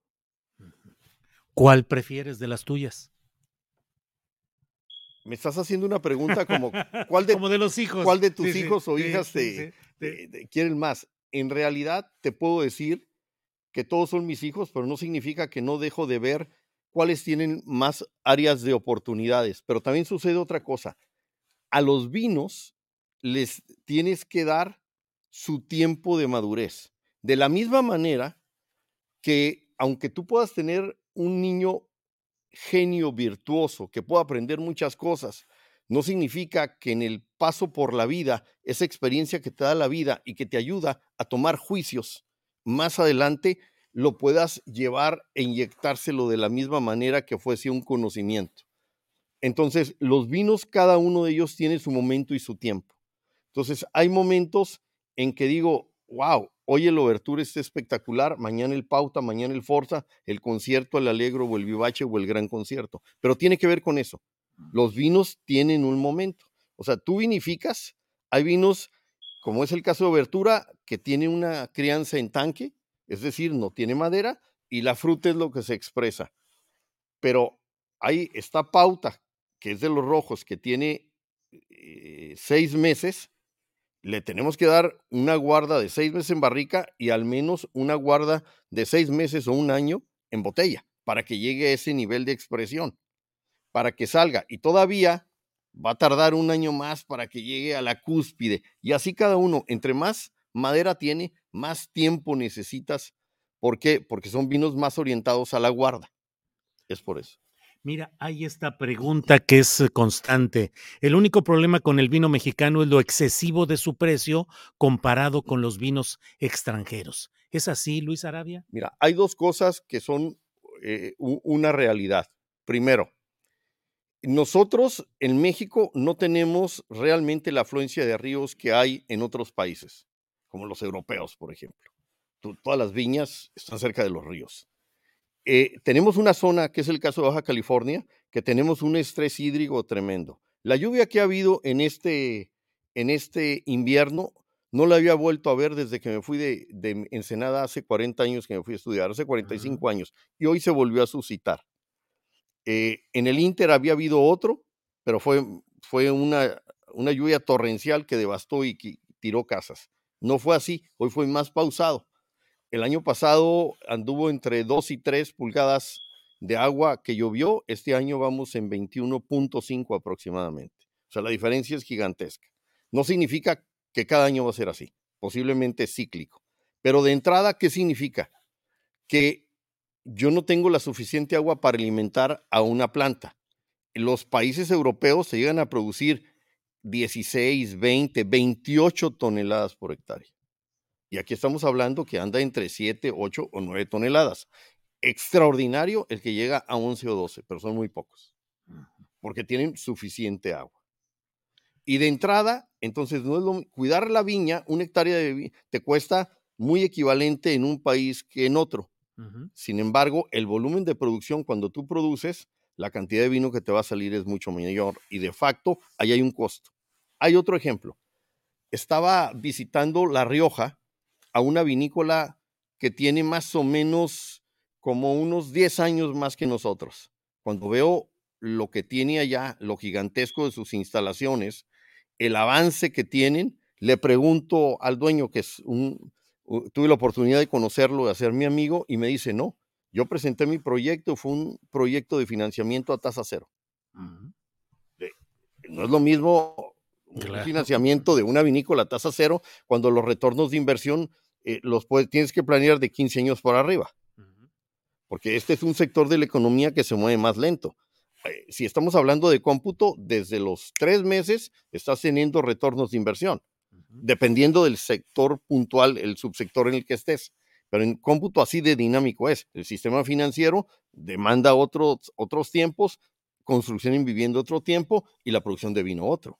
S3: ¿Cuál prefieres de las tuyas?
S8: Me estás haciendo una pregunta como, <laughs> ¿cuál de,
S3: como de los hijos?
S8: ¿Cuál de tus hijos o hijas te, quieren más? En realidad te puedo decir que todos son mis hijos, pero no significa que no dejo de ver cuáles tienen más áreas de oportunidades. Pero también sucede otra cosa. A los vinos les tienes que dar su tiempo de madurez. De la misma manera que aunque tú puedas tener un niño genio virtuoso que pueda aprender muchas cosas, no significa que en el paso por la vida, esa experiencia que te da la vida y que te ayuda a tomar juicios más adelante, lo puedas llevar e inyectárselo de la misma manera que fuese un conocimiento. Entonces, los vinos, cada uno de ellos tiene su momento y su tiempo. Entonces, hay momentos en que digo, wow, hoy el Overture está espectacular, mañana el Pauta, mañana el Forza, el concierto, el Alegro o el Vivache o el Gran Concierto. Pero tiene que ver con eso. Los vinos tienen un momento. O sea, tú vinificas, hay vinos, como es el caso de Obertura, que tiene una crianza en tanque, es decir, no tiene madera, y la fruta es lo que se expresa. Pero hay esta pauta, que es de los rojos, que tiene eh, seis meses, le tenemos que dar una guarda de seis meses en barrica y al menos una guarda de seis meses o un año en botella para que llegue a ese nivel de expresión, para que salga. Y todavía va a tardar un año más para que llegue a la cúspide. Y así cada uno, entre más madera tiene, más tiempo necesitas. ¿Por qué? Porque son vinos más orientados a la guarda. Es por eso.
S3: Mira, hay esta pregunta que es eh, constante. El único problema con el vino mexicano es lo excesivo de su precio comparado con los vinos extranjeros. ¿Es así, Luis Arabia?
S8: Mira, hay dos cosas que son eh, una realidad. Primero, nosotros en México no tenemos realmente la afluencia de ríos que hay en otros países, como los europeos, por ejemplo. Todas las viñas están cerca de los ríos. Eh, tenemos una zona, que es el caso de Baja California, que tenemos un estrés hídrico tremendo. La lluvia que ha habido en este, en este invierno no la había vuelto a ver desde que me fui de, Ensenada hace 40 años que me fui a estudiar, hace 45 años, y hoy se volvió a suscitar. Eh, en el Inter había habido otro, pero fue, fue una, una lluvia torrencial que devastó y tiró casas. No fue así, hoy fue más pausado. El año pasado anduvo entre 2 y 3 pulgadas de agua que llovió, este año vamos en 21.5 aproximadamente. O sea, la diferencia es gigantesca. No significa que cada año va a ser así, posiblemente cíclico. Pero de entrada, ¿qué significa? Que yo no tengo la suficiente agua para alimentar a una planta. Los países europeos se llegan a producir 16, 20, 28 toneladas por hectárea. Y aquí estamos hablando que anda entre 7, 8 o 9 toneladas. Extraordinario el que llega a 11 o 12, pero son muy pocos, porque tienen suficiente agua. Y de entrada, entonces, no es lo, cuidar la viña, una hectárea de viña, te cuesta muy equivalente en un país que en otro. Sin embargo, el volumen de producción, cuando tú produces, la cantidad de vino que te va a salir es mucho mayor y de facto ahí hay un costo. Hay otro ejemplo. Estaba visitando La Rioja a una vinícola que tiene más o menos como unos 10 años más que nosotros. Cuando veo lo que tiene allá, lo gigantesco de sus instalaciones, el avance que tienen, le pregunto al dueño, que es un, tuve la oportunidad de conocerlo, de ser mi amigo, y me dice, no, yo presenté mi proyecto, fue un proyecto de financiamiento a tasa cero. No es lo mismo un financiamiento de una vinícola a tasa cero cuando los retornos de inversión eh, los puedes, tienes que planear de 15 años por arriba. Porque este es un sector de la economía que se mueve más lento. Eh, si estamos hablando de cómputo, desde los tres meses estás teniendo retornos de inversión, dependiendo del sector puntual, el subsector en el que estés. Pero en cómputo así de dinámico es. El sistema financiero demanda otros, otros tiempos, construcción en vivienda otro tiempo y la producción de vino otro.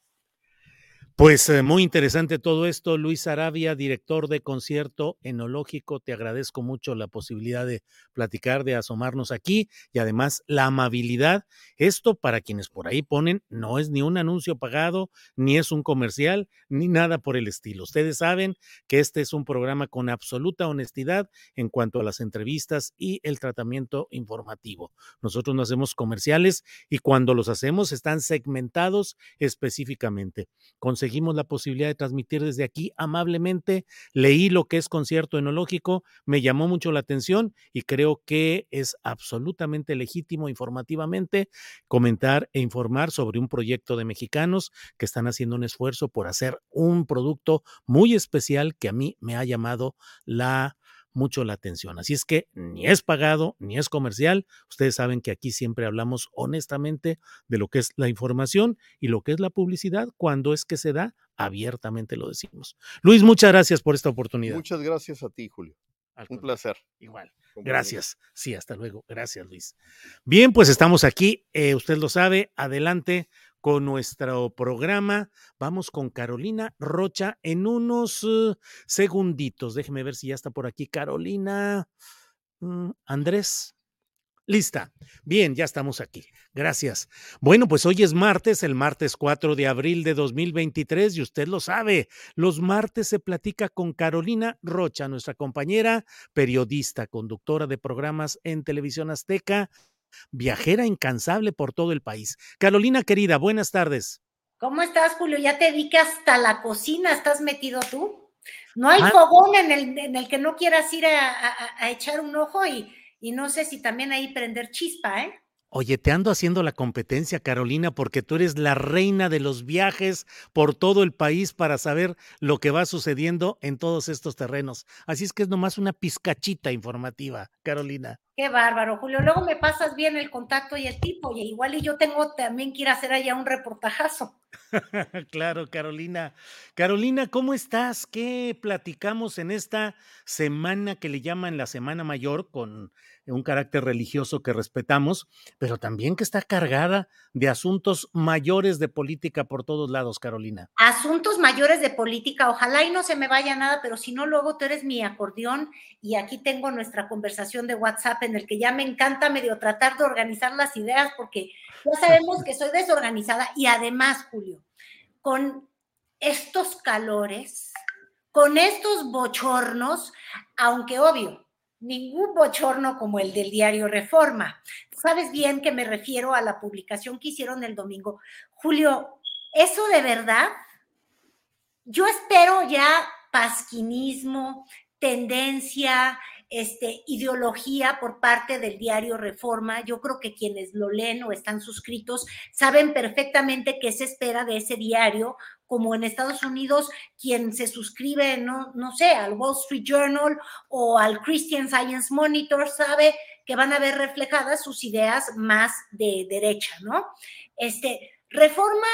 S3: Pues eh, muy interesante todo esto. Luis Arabia, director de concierto enológico, te agradezco mucho la posibilidad de platicar, de asomarnos aquí y además la amabilidad. Esto para quienes por ahí ponen, no es ni un anuncio pagado, ni es un comercial, ni nada por el estilo. Ustedes saben que este es un programa con absoluta honestidad en cuanto a las entrevistas y el tratamiento informativo. Nosotros no hacemos comerciales y cuando los hacemos están segmentados específicamente conseguimos la posibilidad de transmitir desde aquí amablemente. Leí lo que es concierto enológico, me llamó mucho la atención y creo que es absolutamente legítimo informativamente comentar e informar sobre un proyecto de mexicanos que están haciendo un esfuerzo por hacer un producto muy especial que a mí me ha llamado la mucho la atención. Así es que ni es pagado ni es comercial. Ustedes saben que aquí siempre hablamos honestamente de lo que es la información y lo que es la publicidad. Cuando es que se da, abiertamente lo decimos. Luis, muchas gracias por esta oportunidad.
S8: Muchas gracias a ti, Julio. Un placer.
S3: Igual. Gracias. Sí, hasta luego. Gracias, Luis. Bien, pues estamos aquí. Eh, usted lo sabe. Adelante con nuestro programa. Vamos con Carolina Rocha en unos uh, segunditos. Déjeme ver si ya está por aquí Carolina. Mm, Andrés. Lista. Bien, ya estamos aquí. Gracias. Bueno, pues hoy es martes, el martes 4 de abril de 2023 y usted lo sabe, los martes se platica con Carolina Rocha, nuestra compañera, periodista, conductora de programas en Televisión Azteca viajera incansable por todo el país. Carolina querida, buenas tardes.
S9: ¿Cómo estás, Julio? Ya te vi que hasta la cocina estás metido tú. No hay ah. fogón en el, en el, que no quieras ir a, echar un ojo y, y no sé si también ahí prender chispa, ¿eh?
S3: Oye, te ando haciendo la competencia, Carolina, porque tú eres la reina de los viajes por todo el país para saber lo que va sucediendo en todos estos terrenos. Así es que es nomás una pizcachita informativa, Carolina.
S9: Qué bárbaro, Julio. Luego me pasas bien el contacto y el tipo, y igual y yo tengo también que ir a hacer allá un reportajazo. <laughs>
S3: claro, Carolina. Carolina, ¿cómo estás? ¿Qué platicamos en esta semana que le llaman la Semana Mayor con un carácter religioso que respetamos, pero también que está cargada de asuntos mayores de política por todos lados, Carolina.
S9: Asuntos mayores de política, ojalá y no se me vaya nada, pero si no, luego tú eres mi acordeón y aquí tengo nuestra conversación de WhatsApp en el que ya me encanta medio tratar de organizar las ideas porque ya sabemos que soy desorganizada y además, Julio, con estos calores, con estos bochornos, aunque obvio, ningún bochorno como el del diario Reforma. Sabes bien que me refiero a la publicación que hicieron el domingo. Julio, eso de verdad, yo espero ya pasquinismo, tendencia, este, ideología por parte del diario Reforma. Yo creo que quienes lo leen o están suscritos saben perfectamente qué se espera de ese diario, como en Estados Unidos, quien se suscribe, no, no sé, al Wall Street Journal o al Christian Science Monitor sabe que van a ver reflejadas sus ideas más de derecha, ¿no? Este, Reforma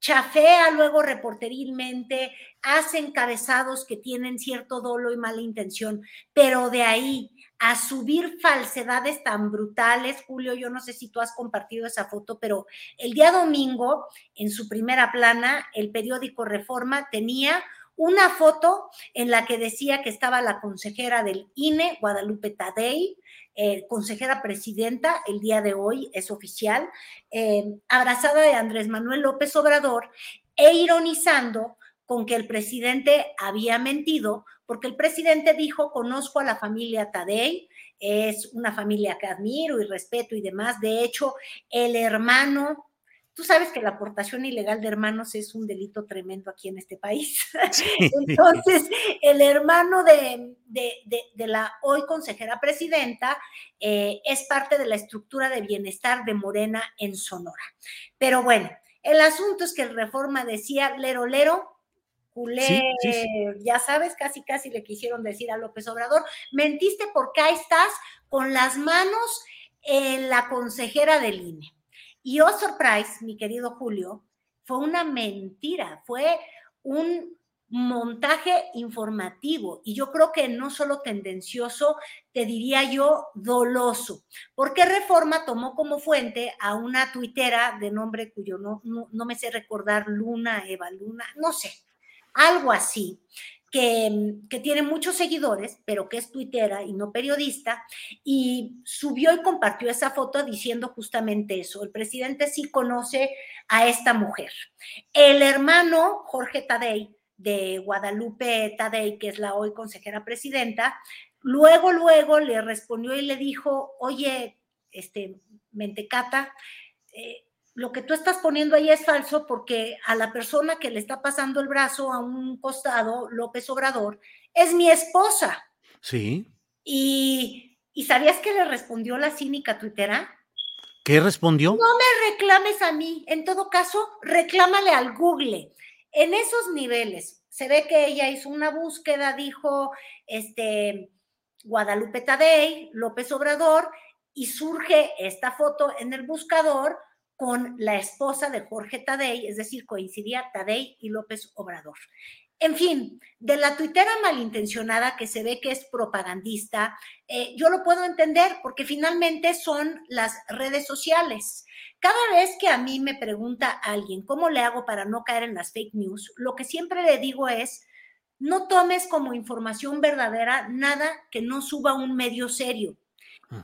S9: chafea luego reporterilmente, hace encabezados que tienen cierto dolo y mala intención, pero de ahí a subir falsedades tan brutales, Julio, yo no sé si tú has compartido esa foto, pero el día domingo, en su primera plana, el periódico Reforma tenía una foto en la que decía que estaba la consejera del INE, Guadalupe Tadei, eh, consejera presidenta, el día de hoy es oficial, eh, abrazada de Andrés Manuel López Obrador e ironizando con que el presidente había mentido, porque el presidente dijo, conozco a la familia Tadei, es una familia que admiro y respeto y demás. De hecho, el hermano Tú sabes que la aportación ilegal de hermanos es un delito tremendo aquí en este país. <laughs> <laughs> Entonces, el hermano de, la hoy consejera presidenta eh, es parte de la estructura de bienestar de Morena en Sonora. Pero bueno, el asunto es que el reforma decía, lero, lero, culé, ya sabes, casi, casi le quisieron decir a López Obrador, mentiste porque ahí estás con las manos en la consejera del INE. Y oh, surprise, mi querido Julio, fue una mentira, fue un montaje informativo. Y yo creo que no solo tendencioso, te diría yo doloso, porque Reforma tomó como fuente a una tuitera de nombre cuyo no, no, no me sé recordar, Luna, Eva Luna, no sé, algo así, que, tiene muchos seguidores, pero que es tuitera y no periodista, y subió y compartió esa foto diciendo justamente eso. El presidente sí conoce a esta mujer. El hermano Jorge Tadei, de Guadalupe Tadei, que es la hoy consejera presidenta, luego, luego le respondió y le dijo, oye, este, Mentecata, eh, lo que tú estás poniendo ahí es falso porque a la persona que le está pasando el brazo a un costado, López Obrador, es mi esposa.
S3: Sí.
S9: Y, ¿y sabías que le respondió la cínica tuitera?
S3: ¿Qué respondió?
S9: No me reclames a mí, en todo caso, reclámale al Google. En esos niveles, se ve que ella hizo una búsqueda, dijo, este, Guadalupe Tadei, López Obrador, y surge esta foto en el buscador con la esposa de Jorge Tadei, es decir, coincidía Tadei y López Obrador. En fin, de la tuitera malintencionada que se ve que es propagandista, eh, yo lo puedo entender porque finalmente son las redes sociales. Cada vez que a mí me pregunta alguien cómo le hago para no caer en las fake news, lo que siempre le digo es, no tomes como información verdadera nada que no suba un medio serio.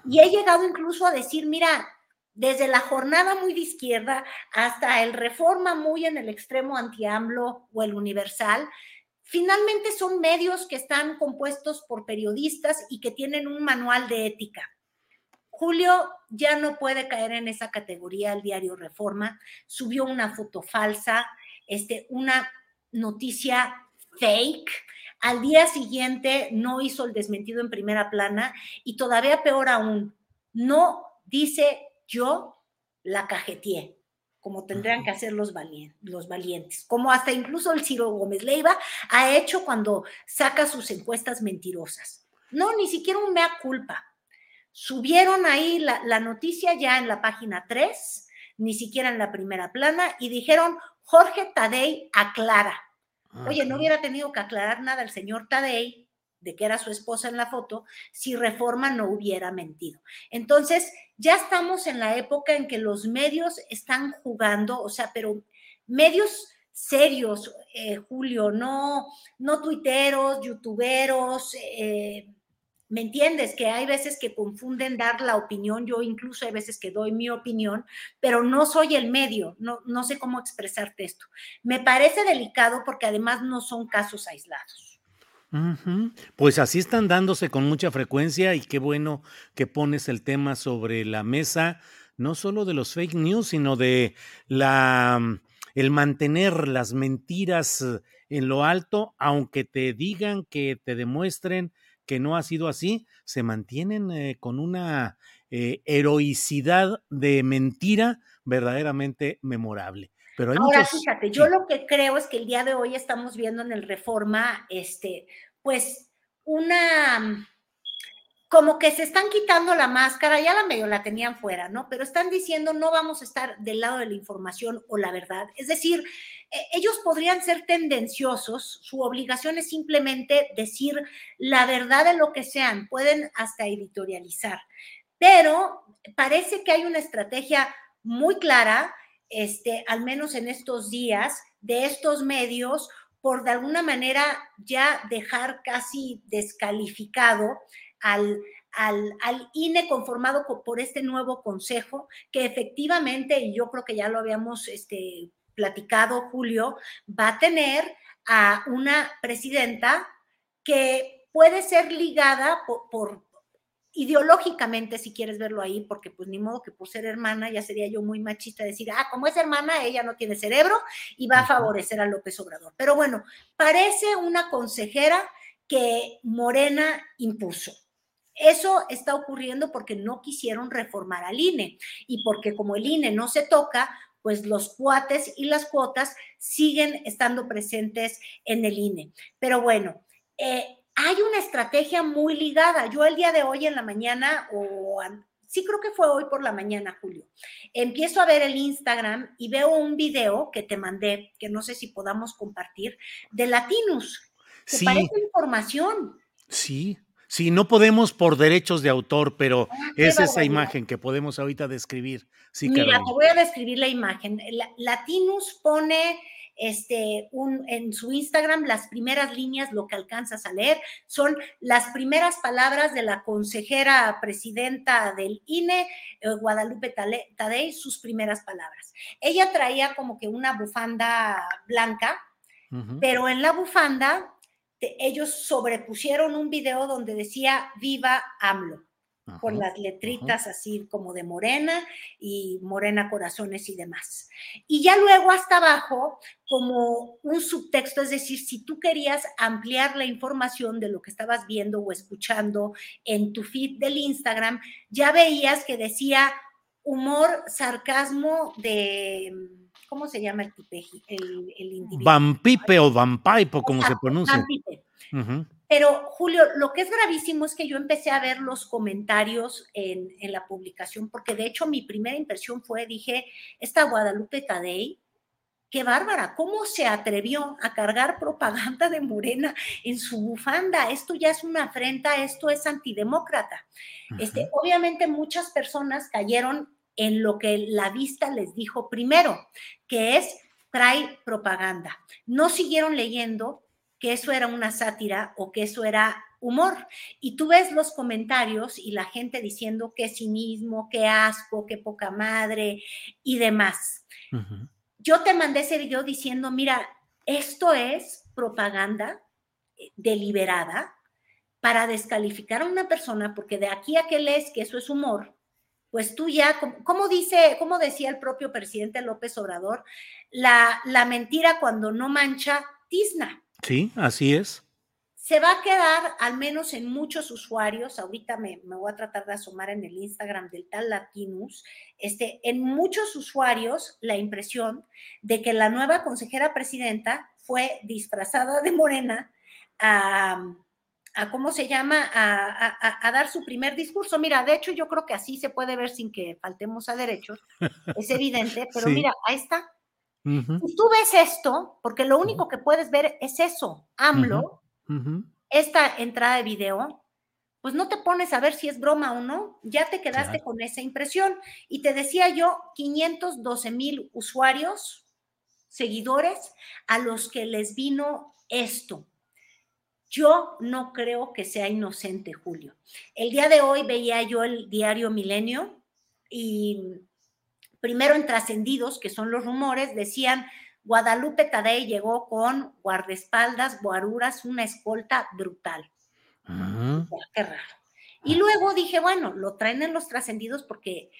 S9: Y he llegado incluso a decir, mira, desde la jornada muy de izquierda hasta el reforma muy en el extremo anti-AMLO o el universal, finalmente son medios que están compuestos por periodistas y que tienen un manual de ética. Julio ya no puede caer en esa categoría, el diario Reforma subió una foto falsa, este, una noticia fake. Al día siguiente no hizo el desmentido en primera plana y todavía peor aún, no dice yo la cajeteé, como tendrían que hacer los, valientes, los valientes, como hasta incluso el Ciro Gómez Leiva ha hecho cuando saca sus encuestas mentirosas. No, ni siquiera un mea culpa. Subieron ahí la, la noticia ya en la página 3, ni siquiera en la primera plana, y dijeron, Jorge Tadei aclara. Oye, no hubiera tenido que aclarar nada el señor Tadei, de que era su esposa en la foto, si Reforma no hubiera mentido. Entonces, ya estamos en la época en que los medios están jugando, o sea, pero medios serios, eh, Julio, no, no tuiteros, youtuberos, eh, ¿me entiendes? Que hay veces que confunden dar la opinión, yo incluso hay veces que doy mi opinión, pero no soy el medio, no, no sé cómo expresarte esto. Me parece delicado porque además no son casos aislados.
S3: Pues así están dándose con mucha frecuencia y qué bueno que pones el tema sobre la mesa, no solo de los fake news, sino de la el mantener las mentiras en lo alto, aunque te digan que te demuestren que no ha sido así, se mantienen eh, con una eh, heroicidad de mentira verdaderamente memorable. Pero
S9: Ahora, fíjate, yo lo que creo es que el día de hoy estamos viendo en el Reforma, este, pues, una como que se están quitando la máscara, ya la medio la tenían fuera, ¿no? Pero están diciendo no vamos a estar del lado de la información o la verdad. Es decir, e, ellos podrían ser tendenciosos, su obligación es simplemente decir la verdad de lo que sean, pueden hasta editorializar, pero parece que hay una estrategia muy clara, este, al menos en estos días, de estos medios por de alguna manera ya dejar casi descalificado al, al, INE conformado por este nuevo consejo, que efectivamente, y yo creo que ya lo habíamos este, platicado, Julio, va a tener a una presidenta que puede ser ligada por, ideológicamente, si quieres verlo ahí, porque pues ni modo que por ser hermana ya sería yo muy machista decir, ah, como es hermana, ella no tiene cerebro y va a favorecer a López Obrador. Pero bueno, parece una consejera que Morena impuso. Eso está ocurriendo porque no quisieron reformar al INE y porque como el INE no se toca, pues los cuates y las cuotas siguen estando presentes en el INE. Pero bueno, eh, hay una estrategia muy ligada. Yo el día de hoy en la mañana, o sí creo que fue hoy por la mañana, Julio, empiezo a ver el Instagram y veo un video que te mandé, que no sé si podamos compartir, de Latinus. ¿Te parece información?
S3: Sí, Sí, no podemos por derechos de autor, pero ah, es esa imagen que podemos ahorita describir. Sí,
S9: Mira, te voy a describir la imagen. Latinus pone este, un, en su Instagram las primeras líneas, lo que alcanzas a leer, son las primeras palabras de la consejera presidenta del INE, eh, Guadalupe Tadei, sus primeras palabras. Ella traía como que una bufanda blanca, pero en la bufanda ellos sobrepusieron un video donde decía viva AMLO, con las letritas así como de morena y morena corazones y demás. Y ya luego hasta abajo, como un subtexto, es decir, si tú querías ampliar la información de lo que estabas viendo o escuchando en tu feed del Instagram, ya veías que decía humor, sarcasmo de ¿cómo se llama el tipeji? El,
S3: individuo. Vampipe o vampaipo, como se pronuncia.
S9: Pero, Julio, lo que es gravísimo es que yo empecé a ver los comentarios en, en, la publicación, porque de hecho mi primera impresión fue, dije, esta Guadalupe Tadei, qué bárbara, ¿cómo se atrevió a cargar propaganda de Morena en su bufanda? Esto ya es una afrenta, esto es antidemócrata. este, obviamente muchas personas cayeron en lo que la vista les dijo primero, que es trae propaganda. No siguieron leyendo que eso era una sátira o que eso era humor. Y tú ves los comentarios y la gente diciendo qué cinismo, qué asco, qué poca madre y demás. Yo te mandé ese video diciendo, mira, esto es propaganda eh, deliberada para descalificar a una persona, porque de aquí a que lees que eso es humor, pues tú ya, como, dice, como decía el propio presidente López Obrador, la, la mentira cuando no mancha, tizna.
S3: Sí, así es.
S9: Se va a quedar, al menos en muchos usuarios, ahorita me, me, voy a tratar de asomar en el Instagram del tal Latinus, este, en muchos usuarios la impresión de que la nueva consejera presidenta fue disfrazada de morena a a ¿cómo se llama? A, dar su primer discurso. Mira, de hecho yo creo que así se puede ver sin que faltemos a derechos, es evidente, pero mira, ahí está. Si tú ves esto, porque lo único que puedes ver es eso, AMLO, esta entrada de video, pues no te pones a ver si es broma o no, ya te quedaste con esa impresión. Y te decía yo, 512 mil usuarios, seguidores, a los que les vino esto. Yo no creo que sea inocente, Julio. El día de hoy veía yo el diario Milenio y primero en trascendidos, que son los rumores, decían Guadalupe Tadei llegó con guardaespaldas, guaruras, una escolta brutal. Qué raro. Y luego dije, bueno, lo traen en los trascendidos porque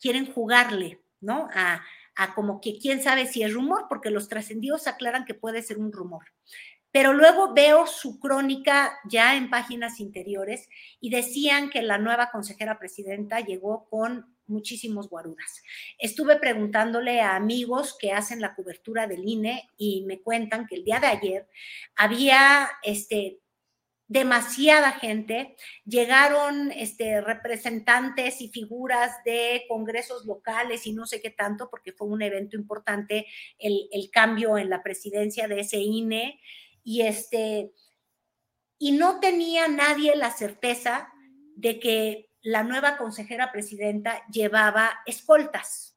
S9: quieren jugarle, ¿no? A, a como que quién sabe si es rumor, porque los trascendidos aclaran que puede ser un rumor. pero luego veo su crónica ya en páginas interiores y decían que la nueva consejera presidenta llegó con muchísimos guaruras. Estuve preguntándole a amigos que hacen la cobertura del INE y me cuentan que el día de ayer había este demasiada gente, llegaron este, representantes y figuras de congresos locales y no sé qué tanto, porque fue un evento importante el, el cambio en la presidencia de ese INE, y este, y no tenía nadie la certeza de que la nueva consejera presidenta llevaba escoltas.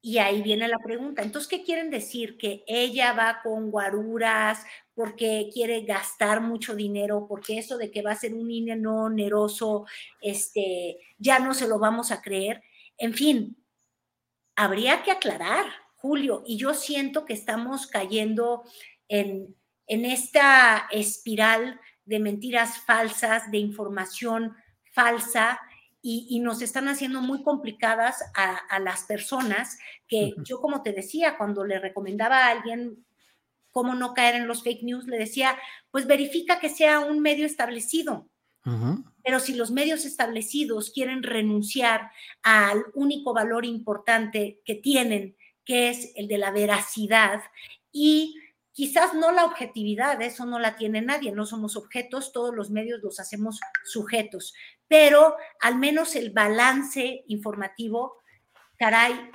S9: Y ahí viene la pregunta. Entonces, ¿qué quieren decir? ¿Que ella va con guaruras porque quiere gastar mucho dinero? Porque eso de que va a ser un INE no oneroso, este, ya no se lo vamos a creer. En fin, habría que aclarar, Julio, y yo siento que estamos cayendo en, en esta espiral de mentiras falsas, de información falsa, y, nos están haciendo muy complicadas a, las personas que yo, como te decía, cuando le recomendaba a alguien cómo no caer en los fake news, le decía, pues verifica que sea un medio establecido. Pero si los medios establecidos quieren renunciar al único valor importante que tienen, que es el de la veracidad, y Quizás no la objetividad, eso no la tiene nadie, no somos objetos, todos los medios los hacemos sujetos, pero al menos el balance informativo, caray,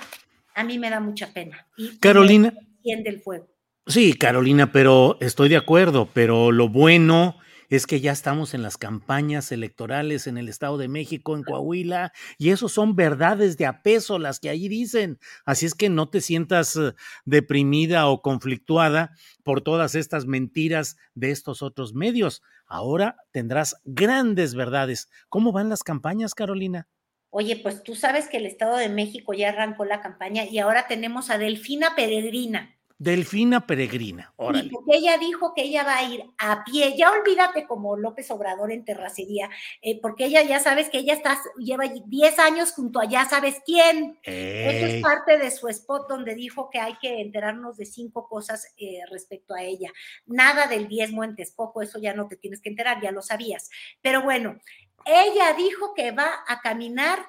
S9: a mí me da mucha pena.
S3: Carolina.
S9: del fuego.
S3: Sí, Carolina, pero estoy de acuerdo, pero lo bueno es que ya estamos en las campañas electorales en el Estado de México, en Coahuila, y eso son verdades de apeso las que allí dicen. Así es que no te sientas eh, deprimida o conflictuada por todas estas mentiras de estos otros medios. Ahora tendrás grandes verdades. ¿Cómo van las campañas, Carolina?
S9: Oye, pues tú sabes que el Estado de México ya arrancó la campaña y ahora tenemos a Delfina Peregrina
S3: Delfina Peregrina. Órale.
S9: porque ella dijo que ella va a ir a pie. Ya olvídate como López Obrador en terracería, eh, porque ella ya sabes que ella está, lleva 10 años junto a ya sabes quién. Eso es parte de su spot donde dijo que hay que enterarnos de cinco cosas eh, respecto a ella. Nada del diezmo en Texcoco, eso ya no te tienes que enterar, ya lo sabías. Pero bueno, ella dijo que va a caminar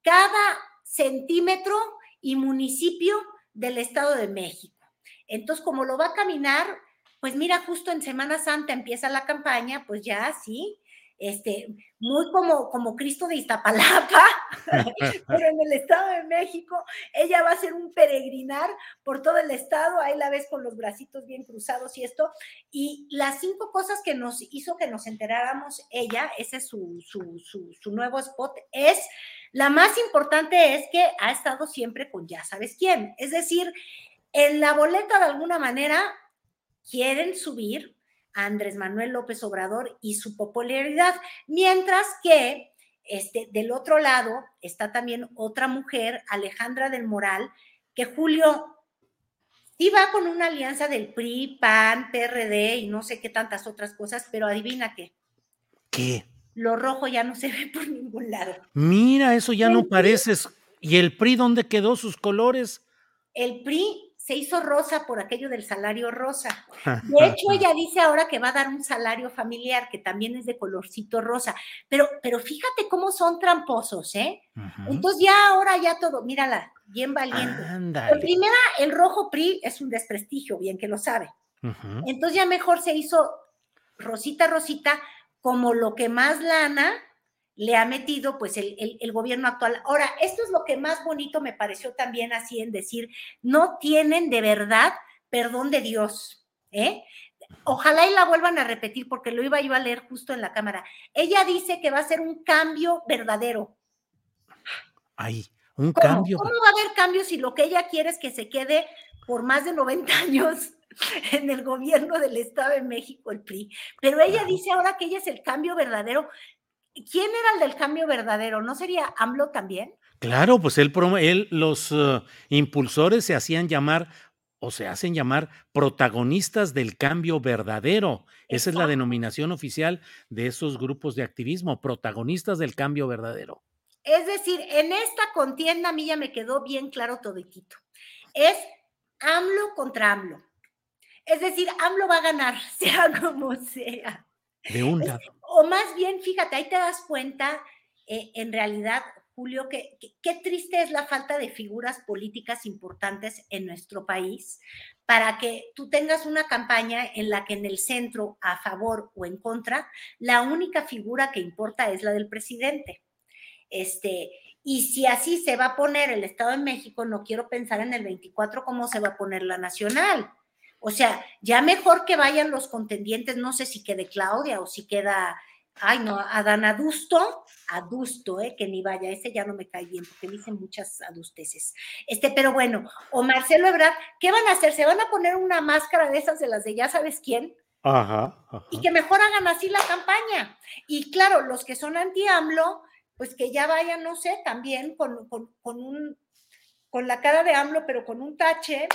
S9: cada centímetro y municipio del Estado de México. Entonces, como lo va a caminar, pues mira, justo en Semana Santa empieza la campaña, pues ya sí, este, muy como, como Cristo de Iztapalapa, <laughs> pero en el Estado de México, ella va a hacer un peregrinar por todo el Estado, ahí la ves con los bracitos bien cruzados y esto, y las cinco cosas que nos hizo que nos enteráramos ella, ese es su, su, su, su nuevo spot, es, la más importante es que ha estado siempre con ya sabes quién, es decir, en la boleta, de alguna manera, quieren subir a Andrés Manuel López Obrador y su popularidad, mientras que este, del otro lado está también otra mujer, Alejandra del Moral, que Julio sí va con una alianza del PRI, PAN, PRD y no sé qué tantas otras cosas, pero adivina qué.
S3: ¿Qué?
S9: Lo rojo ya no se ve por ningún lado.
S3: Mira, eso ya no parece. ¿Y el PRI dónde quedó sus colores?
S9: El PRI se hizo rosa por aquello del salario rosa. <laughs> De hecho, ella dice ahora que va a dar un salario familiar que también es de colorcito rosa. Pero, pero fíjate cómo son tramposos, ¿eh? Entonces ya ahora ya todo, mírala, bien valiente. En primera, el rojo PRI es un desprestigio, bien que lo sabe. Entonces ya mejor se hizo rosita, rosita, como lo que más lana le ha metido pues el, gobierno actual. Ahora, esto es lo que más bonito me pareció también así en decir, no tienen de verdad perdón de Dios, ¿eh? Ojalá y la vuelvan a repetir porque lo iba yo a leer justo en la cámara. Ella dice que va a ser un cambio verdadero.
S3: Ay, un cambio.
S9: ¿Cómo va a haber cambios si lo que ella quiere es que se quede por más de 90 <laughs> años en el gobierno del Estado de México, el PRI? Pero ella dice ahora que ella es el cambio verdadero. ¿Quién era el del cambio verdadero? ¿No sería AMLO también?
S3: Claro, pues él, él los uh, impulsores se hacían llamar o se hacen llamar protagonistas del cambio verdadero. Esa es la denominación oficial de esos grupos de activismo, protagonistas del cambio verdadero.
S9: Es decir, en esta contienda a mí ya me quedó bien claro toditito. Es AMLO contra AMLO. Es decir, AMLO va a ganar, <laughs> sea como sea.
S3: De un lado.
S9: O más bien, fíjate, ahí te das cuenta, eh, en realidad, Julio, que, qué triste es la falta de figuras políticas importantes en nuestro país para que tú tengas una campaña en la que en el centro, a favor o en contra, la única figura que importa es la del presidente. Este, y si así se va a poner el Estado de México, no quiero pensar en el 24 cómo se va a poner la nacional. O sea, ya mejor que vayan los contendientes, no sé si quede Claudia o si queda, ay no, Adán Adusto, adusto, ¿eh? que ni vaya, ese ya no me cae bien porque dicen muchas adusteces. Este, pero bueno, o Marcelo Ebrard, ¿qué van a hacer? ¿Se van a poner una máscara de esas de las de ya sabes quién?
S3: Ajá,
S9: Y que mejor hagan así la campaña. Y claro, los que son anti-AMLO, pues que ya vayan, no sé, también con, con, con, un, con la cara de AMLO, pero con un tache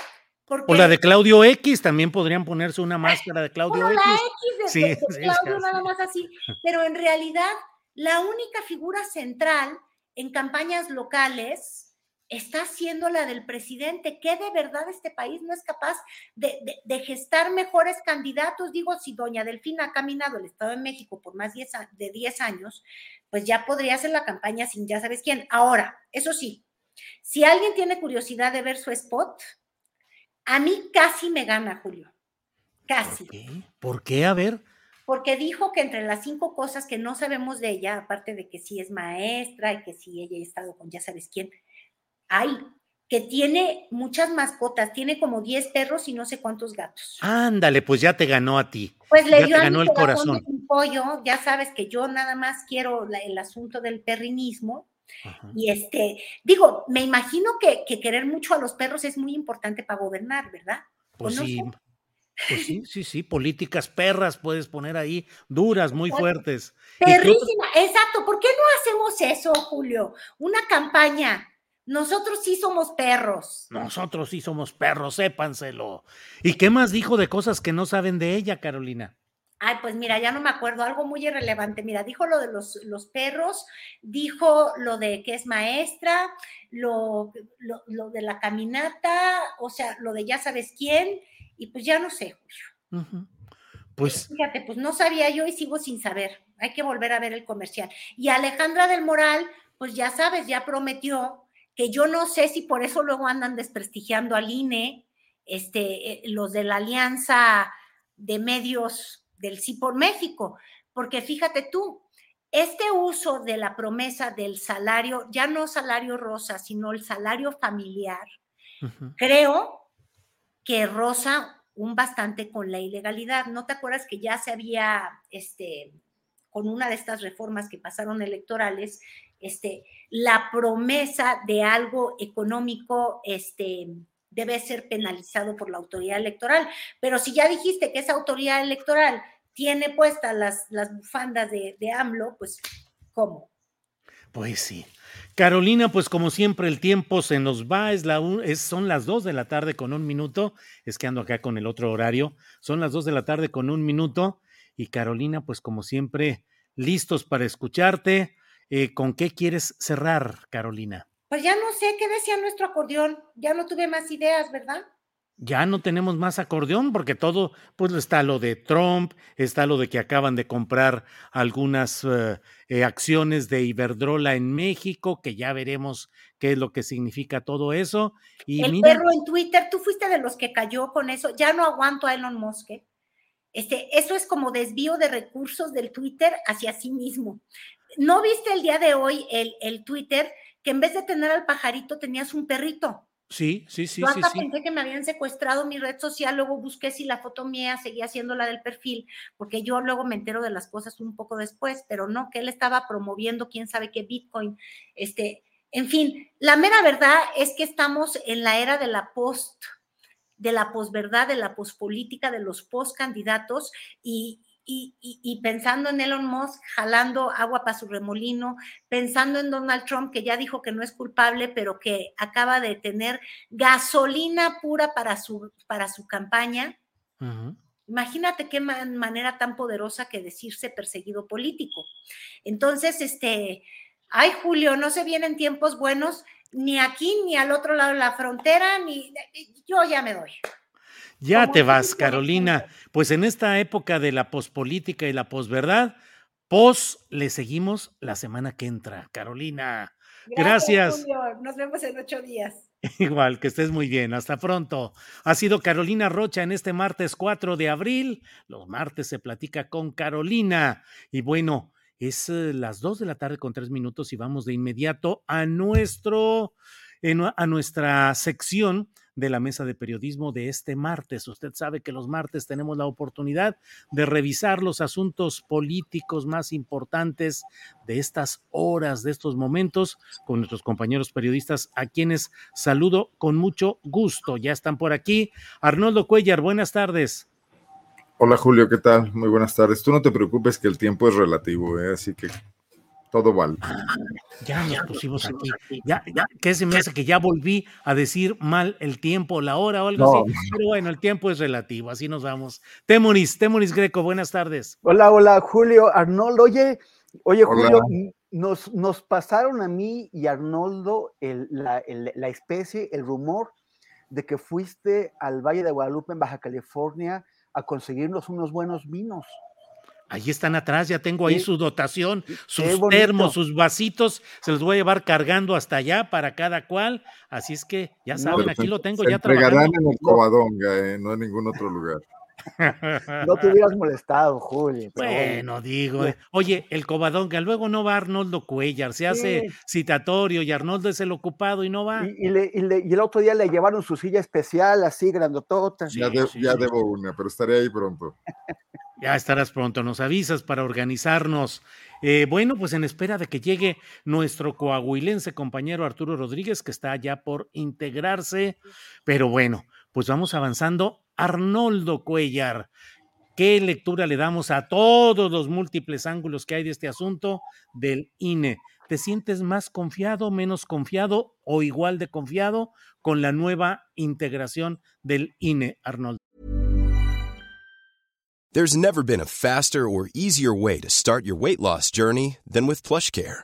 S3: o la de Claudio X, también podrían ponerse una máscara de Claudio
S9: X. La X de, sí, <laughs> Claudio, nada más así. Pero en realidad, la única figura central en campañas locales está siendo la del presidente, que de verdad este país no es capaz de, gestar mejores candidatos. Digo, si doña Delfina ha caminado el Estado de México por más de 10 años, pues ya podría hacer la campaña sin ya sabes quién. Ahora, eso sí, si alguien tiene curiosidad de ver su spot, a mí casi me gana, Julio. Casi.
S3: ¿Por qué? A ver.
S9: Porque dijo que entre las cinco cosas que no sabemos de ella, aparte de que sí es maestra y que sí ella ha estado con ya sabes quién, hay que tiene muchas mascotas, tiene como 10 perros y no sé cuántos gatos.
S3: Ándale, pues ya te ganó a ti.
S9: Pues le dio
S3: ganó el corazón.
S9: Un pollo, ya sabes que yo nada más quiero el asunto del perrinismo y este, digo, me imagino que, querer mucho a los perros es muy importante para gobernar, ¿verdad?
S3: Pues sí. Pues <laughs> sí, sí, sí, políticas perras puedes poner ahí, duras, muy fuertes.
S9: Perrísima, exacto. ¿Por qué no hacemos eso, Julio? Una campaña. Nosotros sí somos perros.
S3: Nosotros sí somos perros, sépanselo. ¿Y qué más dijo de cosas que no saben de ella, Carolina?
S9: Ay, pues mira, ya no me acuerdo, algo muy irrelevante. Mira, dijo lo de los, los perros, dijo lo de que es maestra, lo, lo, de la caminata, o sea, lo de ya sabes quién, y pues ya no sé, Julio.
S3: Pues.
S9: Fíjate, pues no sabía yo y sigo sin saber. Hay que volver a ver el comercial. Y Alejandra del Moral, pues ya sabes, ya prometió que yo no sé si por eso luego andan desprestigiando al INE, este, eh, los de la Alianza de Medios del sí por México, porque fíjate tú, este uso de la promesa del salario, ya no salario rosa, sino el salario familiar, creo que rosa un bastante con la ilegalidad. ¿No te acuerdas que ya se había, este, con una de estas reformas que pasaron electorales, este, la promesa de algo económico, este, debe ser penalizado por la autoridad electoral. Pero si ya dijiste que esa autoridad electoral tiene puestas las, las bufandas de, de AMLO, pues ¿cómo?
S3: Pues sí. Carolina, pues como siempre el tiempo se nos va, es la es, son las dos de la tarde con un minuto, es que ando acá con el otro horario, son las dos de la tarde con un minuto y Carolina, pues como siempre, listos para escucharte. Eh, ¿Con qué quieres cerrar, Carolina?
S9: Pues ya no sé qué decía nuestro acordeón, ya no tuve más ideas, ¿verdad?
S3: Ya no tenemos más acordeón porque todo, pues está lo de Trump, está lo de que acaban de comprar algunas eh, eh, acciones de Iberdrola en México, que ya veremos qué es lo que significa todo eso.
S9: Y El perro en Twitter, tú fuiste de los que cayó con eso, ya no aguanto a Elon Musk. ¿eh? Este, eso es como desvío de recursos del Twitter hacia sí mismo. ¿No viste el día de hoy el, el Twitter que en vez de tener al pajarito tenías un perrito?
S3: Sí, sí, sí.
S9: Yo
S3: hasta
S9: pensé que me habían secuestrado mi red social, luego busqué si la foto mía seguía siendo la del perfil, porque yo luego me entero de las cosas un poco después, pero no, que él estaba promoviendo quién sabe qué Bitcoin. Este, en fin, la mera verdad es que estamos en la era de la post, de la posverdad, de la pospolítica, de los postcandidatos y, y, pensando en Elon Musk jalando agua para su remolino, pensando en Donald Trump que ya dijo que no es culpable, pero que acaba de tener gasolina pura para su, para su campaña. Imagínate qué manera tan poderosa que decirse perseguido político. Entonces, este, ay Julio, no se vienen tiempos buenos ni aquí ni al otro lado de la frontera, ni yo ya me doy.
S3: Ya te vas, Carolina. Pues en esta época de la pospolítica y la posverdad, pos le seguimos la semana que entra. Carolina, gracias.
S9: Nos vemos en ocho días. <laughs>
S3: Igual, que estés muy bien. Hasta pronto. Ha sido Carolina Rocha en este martes 4 de abril. Los martes se platica con Carolina. Y bueno, es eh, las 2 de la tarde con tres minutos y vamos de inmediato a nuestro, a nuestra sección de la mesa de periodismo de este martes. Usted sabe que los martes tenemos la oportunidad de revisar los asuntos políticos más importantes de estas horas, de estos momentos, con nuestros compañeros periodistas, a quienes saludo con mucho gusto. Ya están por aquí. Arnoldo Cuellar, buenas tardes.
S10: Hola Julio, ¿qué tal? Muy buenas tardes. Tú no te preocupes que el tiempo es relativo, ¿eh? así que todo vale.
S3: Ya nos pusimos aquí. Ya, ya, ¿Qué se me hace que ya volví a decir mal el tiempo, la hora o algo así? Pero bueno, el tiempo es relativo, así nos vamos. Temoris, Temoris Greco, buenas tardes.
S11: Hola, hola, Julio, Arnoldo. Oye, oye, Julio, nos, nos pasaron a mí y Arnoldo la, la especie, el rumor de que fuiste al Valle de Guadalupe en Baja California a conseguirnos unos buenos vinos.
S3: Ahí están atrás, ya tengo ahí su dotación, sus termos, sus vasitos, se los voy a llevar cargando hasta allá para cada cual. Así es que ya saben, aquí lo tengo ya
S10: trabajando. en el Covadonga, eh, no en ningún otro lugar.
S11: No te hubieras molestado, Julio.
S3: Bueno, digo, eh, oye, el Covadonga, luego no va Arnoldo Cuellar, se hace citatorio y Arnoldo es el ocupado y no va.
S11: Y, el otro día le llevaron su silla especial, así grandotota.
S10: ya, ya debo una, pero estaré ahí pronto. <laughs>
S3: Ya estarás pronto, nos avisas para organizarnos. Eh, bueno, pues en espera de que llegue nuestro coahuilense compañero Arturo Rodríguez, que está ya por integrarse, pero bueno, pues vamos avanzando. Arnoldo Cuellar, ¿qué lectura le damos a todos los múltiples ángulos que hay de este asunto del INE? ¿Te sientes más confiado, menos confiado o igual de confiado con la nueva integración del INE, Arnoldo?
S12: There's never been a faster or easier way to start your weight loss journey than with PlushCare.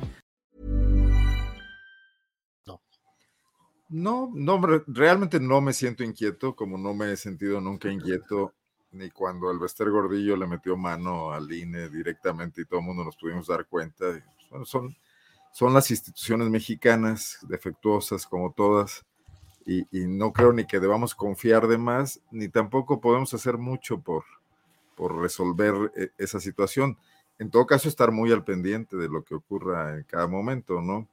S10: No, no, realmente no me siento inquieto, como no me he sentido nunca inquieto, ni cuando Alvester Gordillo le metió mano al INE directamente y todo el mundo nos pudimos dar cuenta. Bueno, son, son las instituciones mexicanas, defectuosas como todas, y, no creo ni que debamos confiar de más, ni tampoco podemos hacer mucho por, por resolver eh, esa situación. En todo caso, estar muy al pendiente de lo que ocurra en cada momento, ¿no?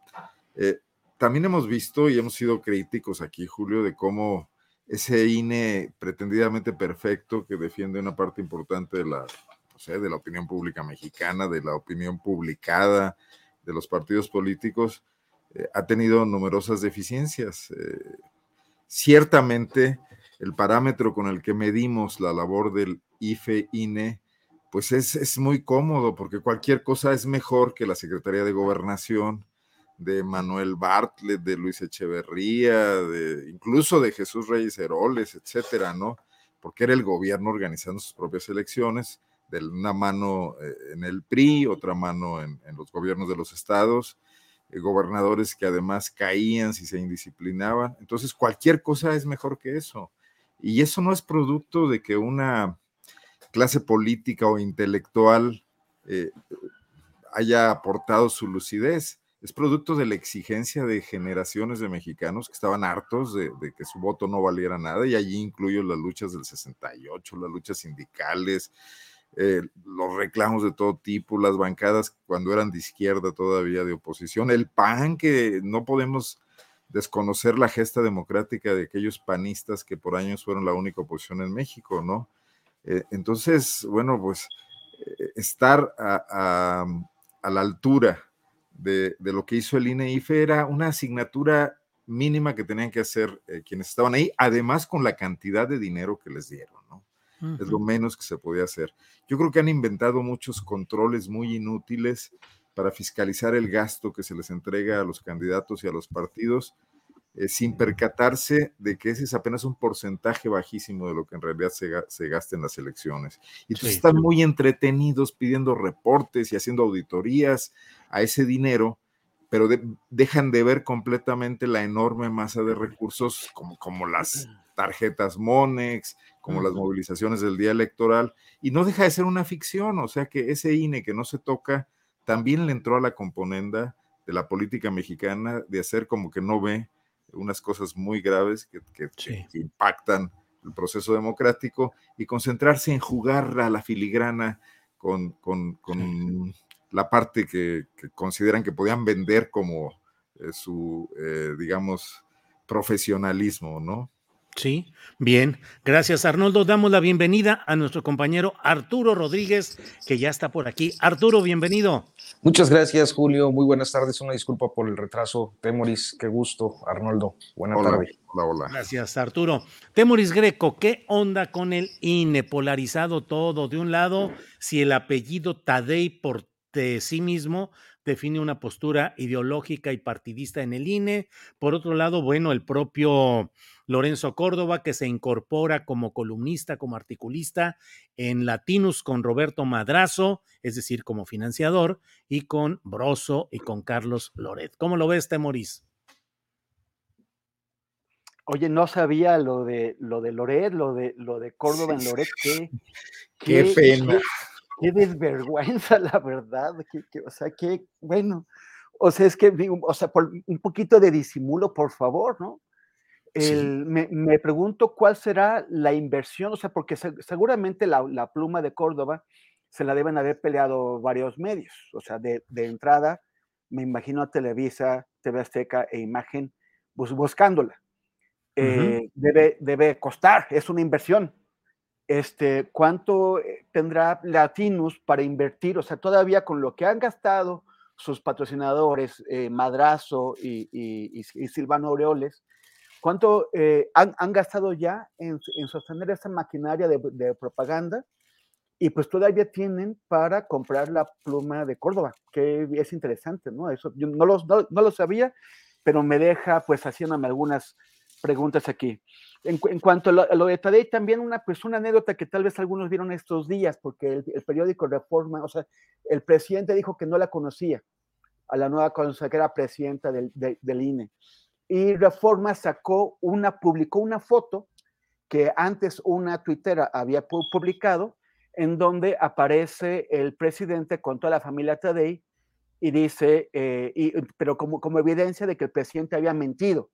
S10: Eh, también hemos visto y hemos sido críticos aquí, Julio, de cómo ese INE pretendidamente perfecto que defiende una parte importante de la, de la opinión pública mexicana, de la opinión publicada, de los partidos políticos, eh, ha tenido numerosas deficiencias. Ciertamente el parámetro con el que medimos la labor del IFE-INE, pues es, muy cómodo porque cualquier cosa es mejor que la Secretaría de Gobernación de Manuel Bartlett, de Luis Echeverría, de, incluso de Jesús Reyes Heroles, etcétera, ¿no? Porque era el gobierno organizando sus propias elecciones, de una mano eh, en el PRI, otra mano en los gobiernos de los estados, eh, gobernadores que además caían si se indisciplinaban. Entonces, cualquier cosa es mejor que eso. Y eso no es producto de que una clase política o intelectual eh, haya aportado su lucidez. Es producto de la exigencia de generaciones de mexicanos que estaban hartos de, que su voto no valiera nada, y allí incluyo las luchas del 68, las luchas sindicales, eh, los reclamos de todo tipo, las bancadas cuando eran de izquierda todavía de oposición, el PAN que no podemos desconocer la gesta democrática de aquellos panistas que por años fueron la única oposición en México, ¿no? Eh, entonces, bueno, pues eh, estar a, la altura de, lo que hizo el INE-IFE era una asignatura mínima que tenían que hacer eh, quienes estaban ahí, además con la cantidad de dinero que les dieron, ¿no? Es lo menos que se podía hacer. Yo creo que han inventado muchos controles muy inútiles para fiscalizar el gasto que se les entrega a los candidatos y a los partidos, eh, sin percatarse de que ese es apenas un porcentaje bajísimo de lo que en realidad se, gasta en las elecciones. Y entonces están muy entretenidos pidiendo reportes y haciendo auditorías a ese dinero, pero dejan de ver completamente la enorme masa de recursos como, como las tarjetas Monex, como las movilizaciones del día electoral, y no deja de ser una ficción, o sea que ese INE que no se toca, también le entró a la componenda de la política mexicana de hacer como que no ve unas cosas muy graves que, impactan el proceso democrático y concentrarse en jugar a la filigrana con, la parte que, consideran que podían vender como eh, su, eh, digamos, profesionalismo, ¿no?
S3: Sí, bien. Gracias, Arnoldo. Damos la bienvenida a nuestro compañero Arturo Rodríguez, que ya está por aquí. Arturo, bienvenido.
S13: Muchas gracias, Julio. Muy buenas tardes. Una disculpa por el retraso. Temoris, qué gusto. Arnoldo, buenas tardes.
S10: Hola, hola.
S3: Gracias, Arturo. Temoris Greco, ¿qué onda con el INE? Polarizado todo. De un lado, si el apellido Tadei por sí mismo define una postura ideológica y partidista en el INE. Por otro lado, bueno, el propio Lorenzo Córdoba, que se incorpora como columnista, como articulista en Latinus con Roberto Madrazo, es decir, como financiador, y con Broso y con Carlos Loret. ¿Cómo lo ves, Temoris?
S11: Oye, no sabía lo de lo de Loret, lo de lo de Córdoba en Loret, qué,
S10: qué, pena.
S11: Qué, desvergüenza, <laughs> la verdad. o sea, qué bueno. O sea, es que, o sea, por un poquito de disimulo, por favor, ¿no? me, pregunto cuál será la inversión, o sea, porque seguramente la, pluma de Córdoba se la deben haber peleado varios medios, o sea, de, entrada, me imagino a Televisa, TV Azteca e Imagen buscándola. Eh, debe, debe costar, es una inversión. Este, ¿Cuánto eh, tendrá Latinus para invertir? O sea, todavía con lo que han gastado sus patrocinadores, eh, Madrazo y, Silvano Aureoles, ¿Cuánto eh, han, gastado ya en, sostener esa maquinaria de, propaganda? Y pues todavía tienen para comprar la pluma de Córdoba, que es interesante, ¿no? Eso yo no, no, lo sabía, pero me deja pues haciéndome algunas preguntas aquí. En, cuanto a lo, de Tadei, también una, pues una anécdota que tal vez algunos vieron estos días, porque el, periódico Reforma, o sea, el presidente dijo que no la conocía, a la nueva consejera presidenta del, del INE y Reforma sacó una, publicó una foto que antes una tuitera había publicado, en donde aparece el presidente con toda la familia Tadei y dice, eh, pero como, como evidencia de que el presidente había mentido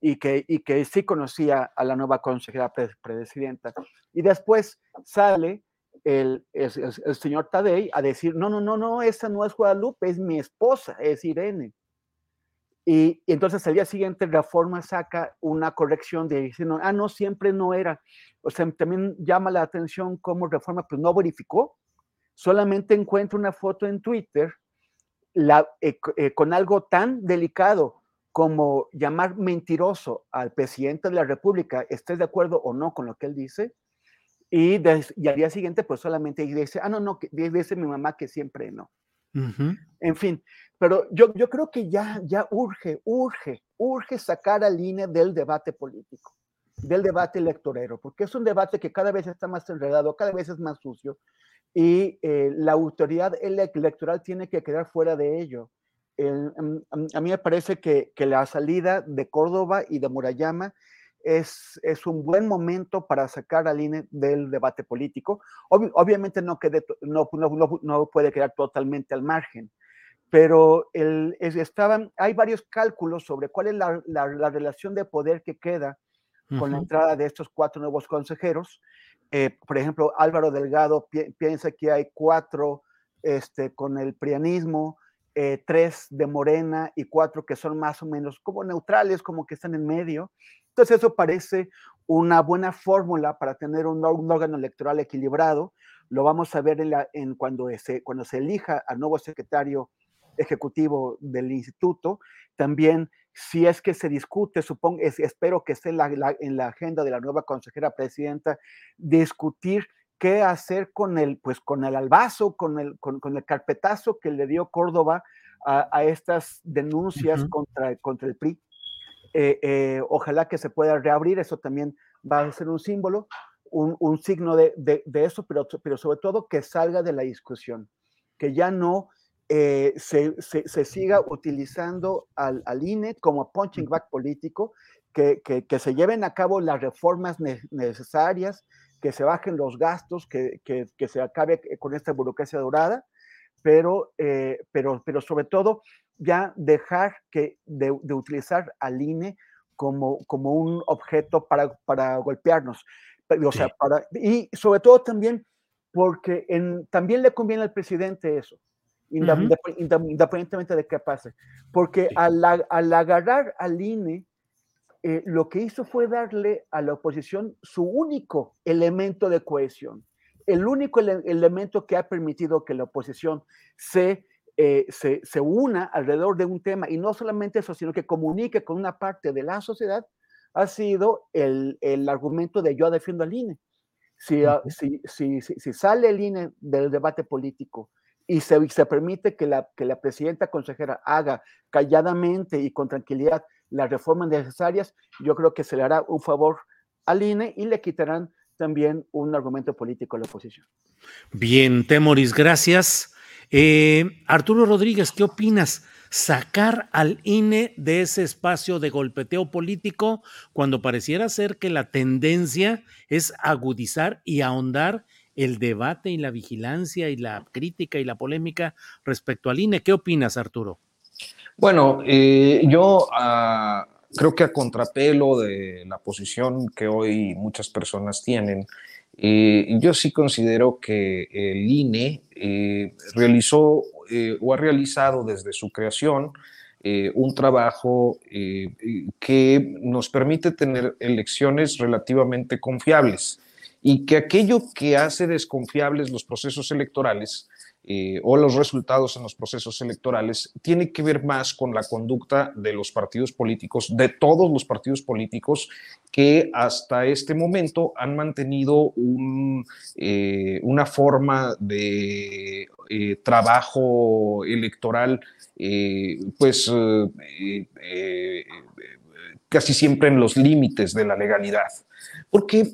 S11: y que, y que sí conocía a la nueva consejera presidenta. Y después sale el, el, el, señor Tadei a decir, no, no, no, no, esa no es Guadalupe, es mi esposa, es Irene. Y, entonces al día siguiente Reforma saca una corrección de diciendo, ah, no, siempre no era. O sea, también llama la atención cómo Reforma pues no verificó, solamente encuentra una foto en Twitter la, eh, eh, con algo tan delicado como llamar mentiroso al presidente de la República, estés de acuerdo o no con lo que él dice, y, y al día siguiente pues solamente dice, ah, no, no, dice mi mamá que siempre no. En fin, pero yo, yo creo que ya, ya urge, urge, urge sacar al INE del debate político, del debate electorero, porque es un debate que cada vez está más enredado, cada vez es más sucio, y eh, la autoridad electoral tiene que quedar fuera de ello. A mí me parece que, que la salida de Córdoba y de Murayama es, es, un buen momento para sacar al INE del debate político. obviamente no, quede, no, no, no, puede quedar totalmente al margen, pero el, estaban, hay varios cálculos sobre cuál es la, la, relación de poder que queda con la entrada de estos cuatro nuevos consejeros eh, por ejemplo, Álvaro Delgado piensa que hay cuatro este, con el prianismo, eh, tres de Morena y cuatro que son más o menos como neutrales, como que están en medio. Entonces eso parece una buena fórmula para tener un, órgano electoral equilibrado. Lo vamos a ver en, cuando, se, cuando se elija al nuevo secretario ejecutivo del instituto. También, si es que se discute, supongo, espero que esté en la, en la agenda de la nueva consejera presidenta, discutir qué hacer con el, pues, con el albazo, con el, con, el carpetazo que le dio Córdoba a, estas denuncias contra, contra el PRI. Eh, eh, ojalá que se pueda reabrir, eso también va a ser un símbolo, un, un signo de, de, de, eso, pero, pero sobre todo que salga de la discusión, que ya no eh, se, se, siga utilizando al, al, INE como punching back político, que, que, que, se lleven a cabo las reformas necesarias, que se bajen los gastos, que, que se acabe con esta burocracia dorada, pero, eh, pero, pero sobre todo ya dejar que de, de, utilizar al INE como, como un objeto para, para golpearnos. O sea, para, y sobre todo también porque en, también le conviene al presidente eso independientemente de qué pase. Porque al, al, agarrar al INE, eh, lo que hizo fue darle a la oposición su único elemento de cohesión, el único elemento que ha permitido que la oposición se, eh, se, se, una alrededor de un tema, y no solamente eso, sino que comunique con una parte de la sociedad, ha sido el, el argumento de yo defiendo al INE. Si, uh si, si, si, sale el INE del debate político y se, se permite que la, que la presidenta consejera haga calladamente y con tranquilidad las reformas necesarias, yo creo que se le hará un favor al INE y le quitarán también un argumento político a la oposición.
S3: Bien, Temoris, gracias. Eh, Arturo Rodríguez, ¿qué opinas? Sacar al INE de ese espacio de golpeteo político cuando pareciera ser que la tendencia es agudizar y ahondar el debate y la vigilancia y la crítica y la polémica respecto al INE. ¿Qué opinas, Arturo?
S13: Bueno, eh, yo ah, creo que a contrapelo de la posición que hoy muchas personas tienen, eh, yo sí considero que el INE eh, realizó o ha realizado desde su creación un trabajo que nos permite tener elecciones relativamente confiables y que aquello que hace desconfiables los procesos electorales eh, o los resultados en los procesos electorales tiene que ver más con la conducta de los partidos políticos, de todos los partidos políticos que hasta este momento han mantenido eh, una forma de eh, trabajo electoral pues casi siempre en los límites de la legalidad. Porque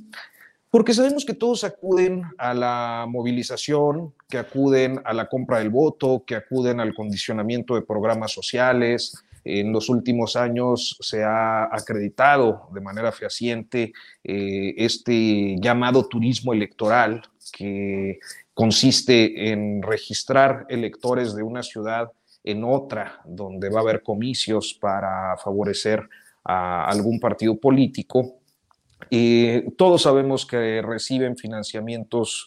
S13: porque sabemos que todos acuden a la movilización, que acuden a la compra del voto, que acuden al condicionamiento de programas sociales. En los últimos años se ha acreditado de manera fehaciente eh, este llamado turismo electoral, que consiste en registrar electores de una ciudad en otra, donde va a haber comicios para favorecer a algún partido político y todos sabemos que reciben financiamientos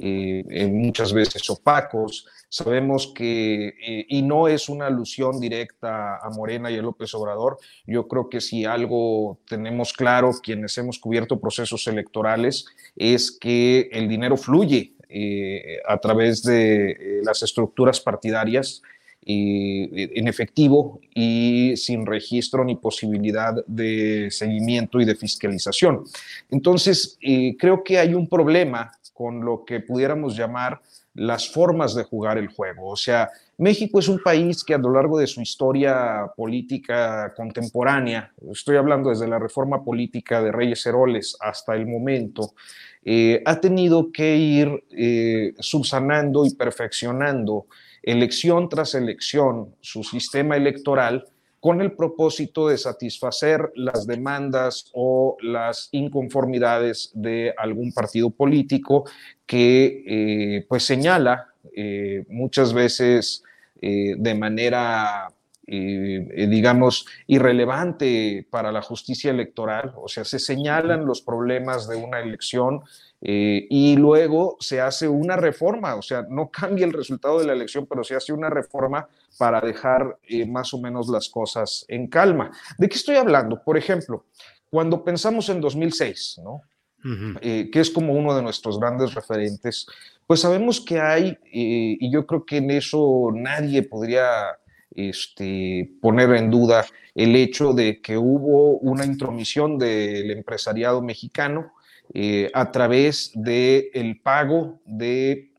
S13: eh, muchas veces opacos. Sabemos que, eh, y no es una alusión directa a Morena y a López Obrador, yo creo que si algo tenemos claro quienes hemos cubierto procesos electorales es que el dinero fluye eh, a través de las estructuras partidarias en efectivo y sin registro ni posibilidad de seguimiento y de fiscalización. Entonces, eh, creo que hay un problema con lo que pudiéramos llamar las formas de jugar el juego. O sea, México es un país que a lo largo de su historia política contemporánea, estoy hablando desde la reforma política de Reyes Heroles hasta el momento, eh, ha tenido que ir eh, subsanando y perfeccionando elección tras elección su sistema electoral con el propósito de satisfacer las demandas o las inconformidades de algún partido político que eh, pues señala eh, muchas veces eh, de manera digamos, irrelevante para la justicia electoral, o sea, se señalan los problemas de una elección eh, y luego se hace una reforma, o sea, no cambia el resultado de la elección, pero se hace una reforma para dejar eh, más o menos las cosas en calma. ¿De qué estoy hablando? Por ejemplo, cuando pensamos en 2006, ¿no? Eh, que es como uno de nuestros grandes referentes, pues sabemos que hay, y yo creo que en eso nadie podría este, poner en duda el hecho de que hubo una intromisión del empresariado mexicano eh, a través del el pago de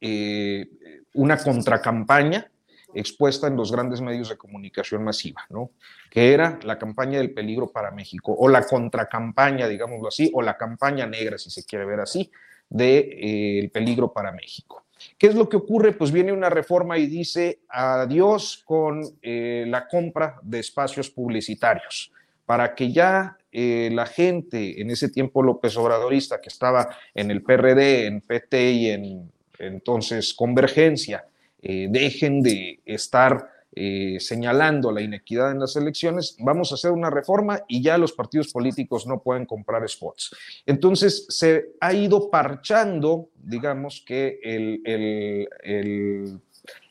S13: eh, una contracampaña expuesta en los grandes medios de comunicación masiva, ¿no? Que era la campaña del peligro para México, o la contracampaña, digámoslo así, o la campaña negra, si se quiere ver así, del de, eh, peligro para México. ¿Qué es lo que ocurre? Pues viene una reforma y dice adiós con la compra de espacios publicitarios para que ya eh, la gente en ese tiempo López Obradorista, que estaba en el PRD, en PT y en entonces Convergencia, eh, dejen de estar eh, señalando la inequidad en las elecciones, vamos a hacer una reforma y ya los partidos políticos no pueden comprar spots. Entonces se ha ido parchando, digamos que el, el,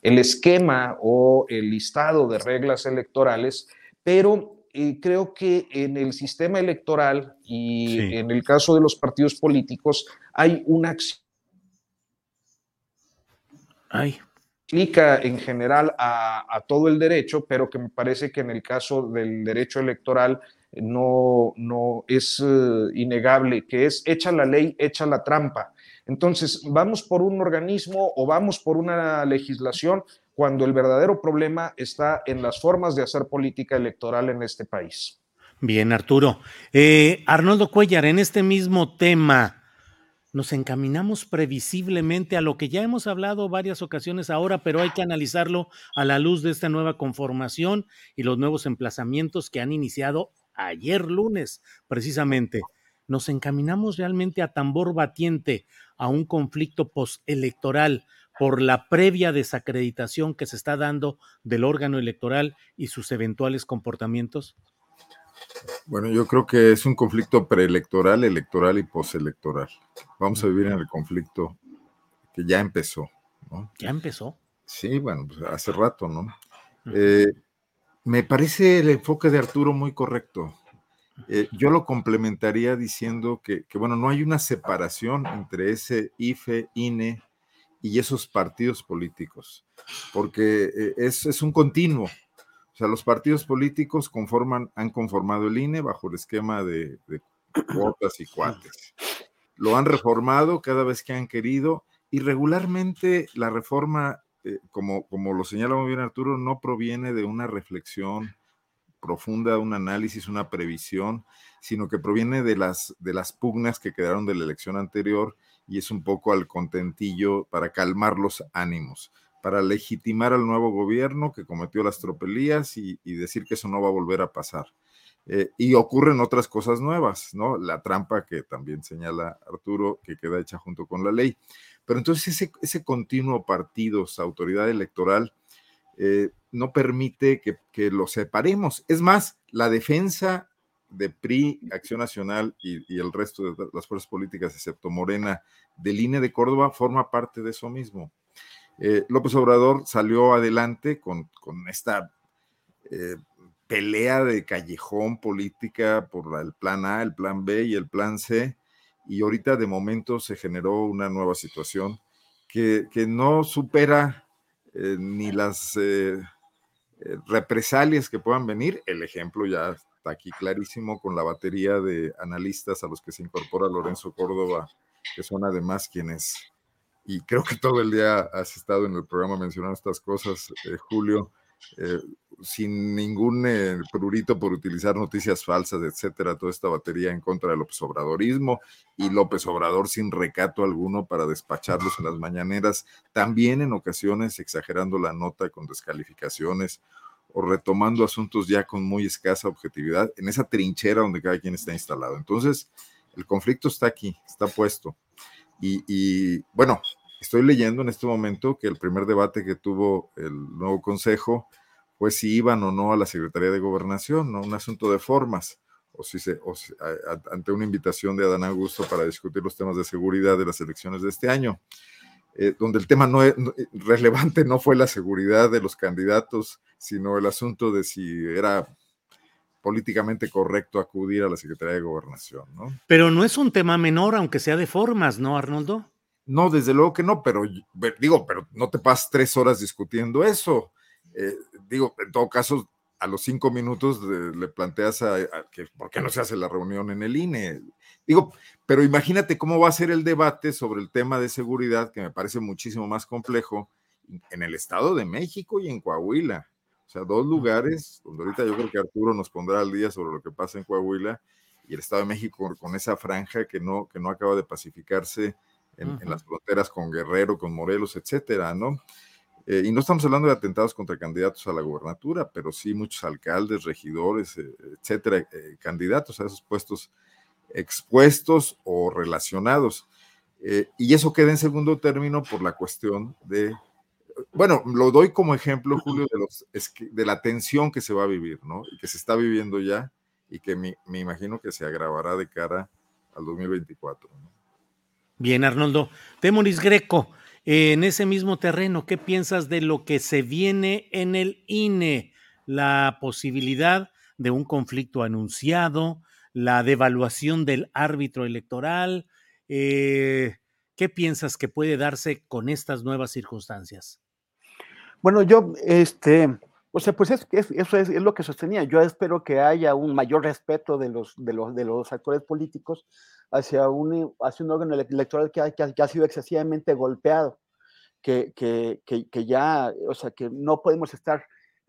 S13: el esquema o el listado de reglas electorales, pero creo que en el sistema electoral y en el caso de los partidos políticos hay una acción.
S3: Ay.
S13: Aplica en general a, todo el derecho, pero que me parece que en el caso del derecho electoral no, no es eh, innegable, que es echa la ley, echa la trampa. Entonces, ¿vamos por un organismo o vamos por una legislación cuando el verdadero problema está en las formas de hacer política electoral en este país.
S3: Bien, Arturo. Eh, Arnoldo Cuellar, en este mismo tema, nos encaminamos previsiblemente a lo que ya hemos hablado varias ocasiones ahora, pero hay que analizarlo a la luz de esta nueva conformación y los nuevos emplazamientos que han iniciado ayer lunes, precisamente. Nos encaminamos realmente a tambor batiente a un conflicto postelectoral por la previa desacreditación que se está dando del órgano electoral y sus eventuales comportamientos?
S10: Bueno, yo creo que es un conflicto preelectoral, electoral y postelectoral. Vamos a vivir en el conflicto que ya empezó. ¿no?
S3: ¿Ya empezó?
S10: Sí, bueno, pues hace rato, ¿no? Eh, me parece el enfoque de Arturo muy correcto. Eh, yo lo complementaría diciendo que, que, bueno, no hay una separación entre ese IFE, INE y esos partidos políticos, porque eh, es, es, un continuo. O sea, los partidos políticos conforman, han conformado el INE bajo el esquema de, de cuotas y cuates. Lo han reformado cada vez que han querido y regularmente la reforma, eh, como, como lo señala muy bien Arturo, no proviene de una reflexión profunda, un análisis, una previsión, sino que proviene de las, de las pugnas que quedaron de la elección anterior y es un poco al contentillo para calmar los ánimos, para legitimar al nuevo gobierno que cometió las tropelías y, decir que eso no va a volver a pasar. Eh, y ocurren otras cosas nuevas, ¿no? La trampa que también señala Arturo, que queda hecha junto con la ley. Pero entonces ese, ese continuo partidos, autoridad electoral, eh, no permite que, que lo separemos. Es más, la defensa de PRI, Acción Nacional y, el resto de las fuerzas políticas, excepto Morena, del INE de Córdoba, forma parte de eso mismo. Eh, López Obrador salió adelante con, esta eh, pelea de callejón política por el plan A, el plan B y el plan C, y ahorita de momento se generó una nueva situación que, no supera ni las represalias que puedan venir. El ejemplo ya aquí clarísimo con la batería de analistas a los que se incorpora Lorenzo Córdoba, que son además quienes, y creo que todo el día has estado en el programa mencionando estas cosas, eh, Julio, eh, sin ningún eh, prurito por utilizar noticias falsas, etcétera, toda esta batería en contra del López Obradorismo y López Obrador sin recato alguno para despacharlos en las mañaneras, también en ocasiones exagerando la nota con descalificaciones o retomando asuntos ya con muy escasa objetividad en esa trinchera donde cada quien está instalado. Entonces, el conflicto está aquí, está puesto. Y, bueno, estoy leyendo en este momento que el primer debate que tuvo el nuevo consejo fue si iban o no a la Secretaría de Gobernación, ¿no? Un asunto de formas. o si se, ante una invitación de Adán Augusto para discutir los temas de seguridad de las elecciones de este año, eh, donde el tema no, es, relevante no fue la seguridad de los candidatos, sino el asunto de si era políticamente correcto acudir a la Secretaría de Gobernación, ¿no?
S3: Pero no es un tema menor, aunque sea de formas, ¿no, Arnoldo?
S10: No, desde luego que no, pero digo, pero no te pasas tres horas discutiendo eso. Eh, digo, en todo caso, a los cinco minutos le planteas a, que por qué no se hace la reunión en el INE. Digo, pero imagínate cómo va a ser el debate sobre el tema de seguridad, que me parece muchísimo más complejo, en el Estado de México y en Coahuila. O sea, dos lugares donde ahorita yo creo que Arturo nos pondrá al día sobre lo que pasa en Coahuila y el Estado de México con esa franja que no, que no acaba de pacificarse en, en las fronteras con Guerrero, con Morelos, etcétera, ¿no? Eh, y no estamos hablando de atentados contra candidatos a la gubernatura, pero sí muchos alcaldes, regidores, eh, etcétera, eh, candidatos a esos puestos expuestos o relacionados. y eso queda en segundo término por la cuestión de, bueno, lo doy como ejemplo, Julio, de, los, de la tensión que se va a vivir, ¿no? Y que se está viviendo ya y que me, me imagino que se agravará de cara al 2024.
S3: Bien, Arnoldo. Temoris Greco, en ese mismo terreno, ¿qué piensas de lo que se viene en el INE? La posibilidad de un conflicto anunciado, la devaluación del árbitro electoral. Eh, ¿Qué piensas que puede darse con estas nuevas circunstancias?
S11: Bueno, yo, este, o sea, pues eso es, lo que sostenía. Yo espero que haya un mayor respeto de los, de los, de los actores políticos hacia un, hacia un órgano electoral que ha, que ha, sido excesivamente golpeado, que, que, que, ya, o sea, que no podemos estar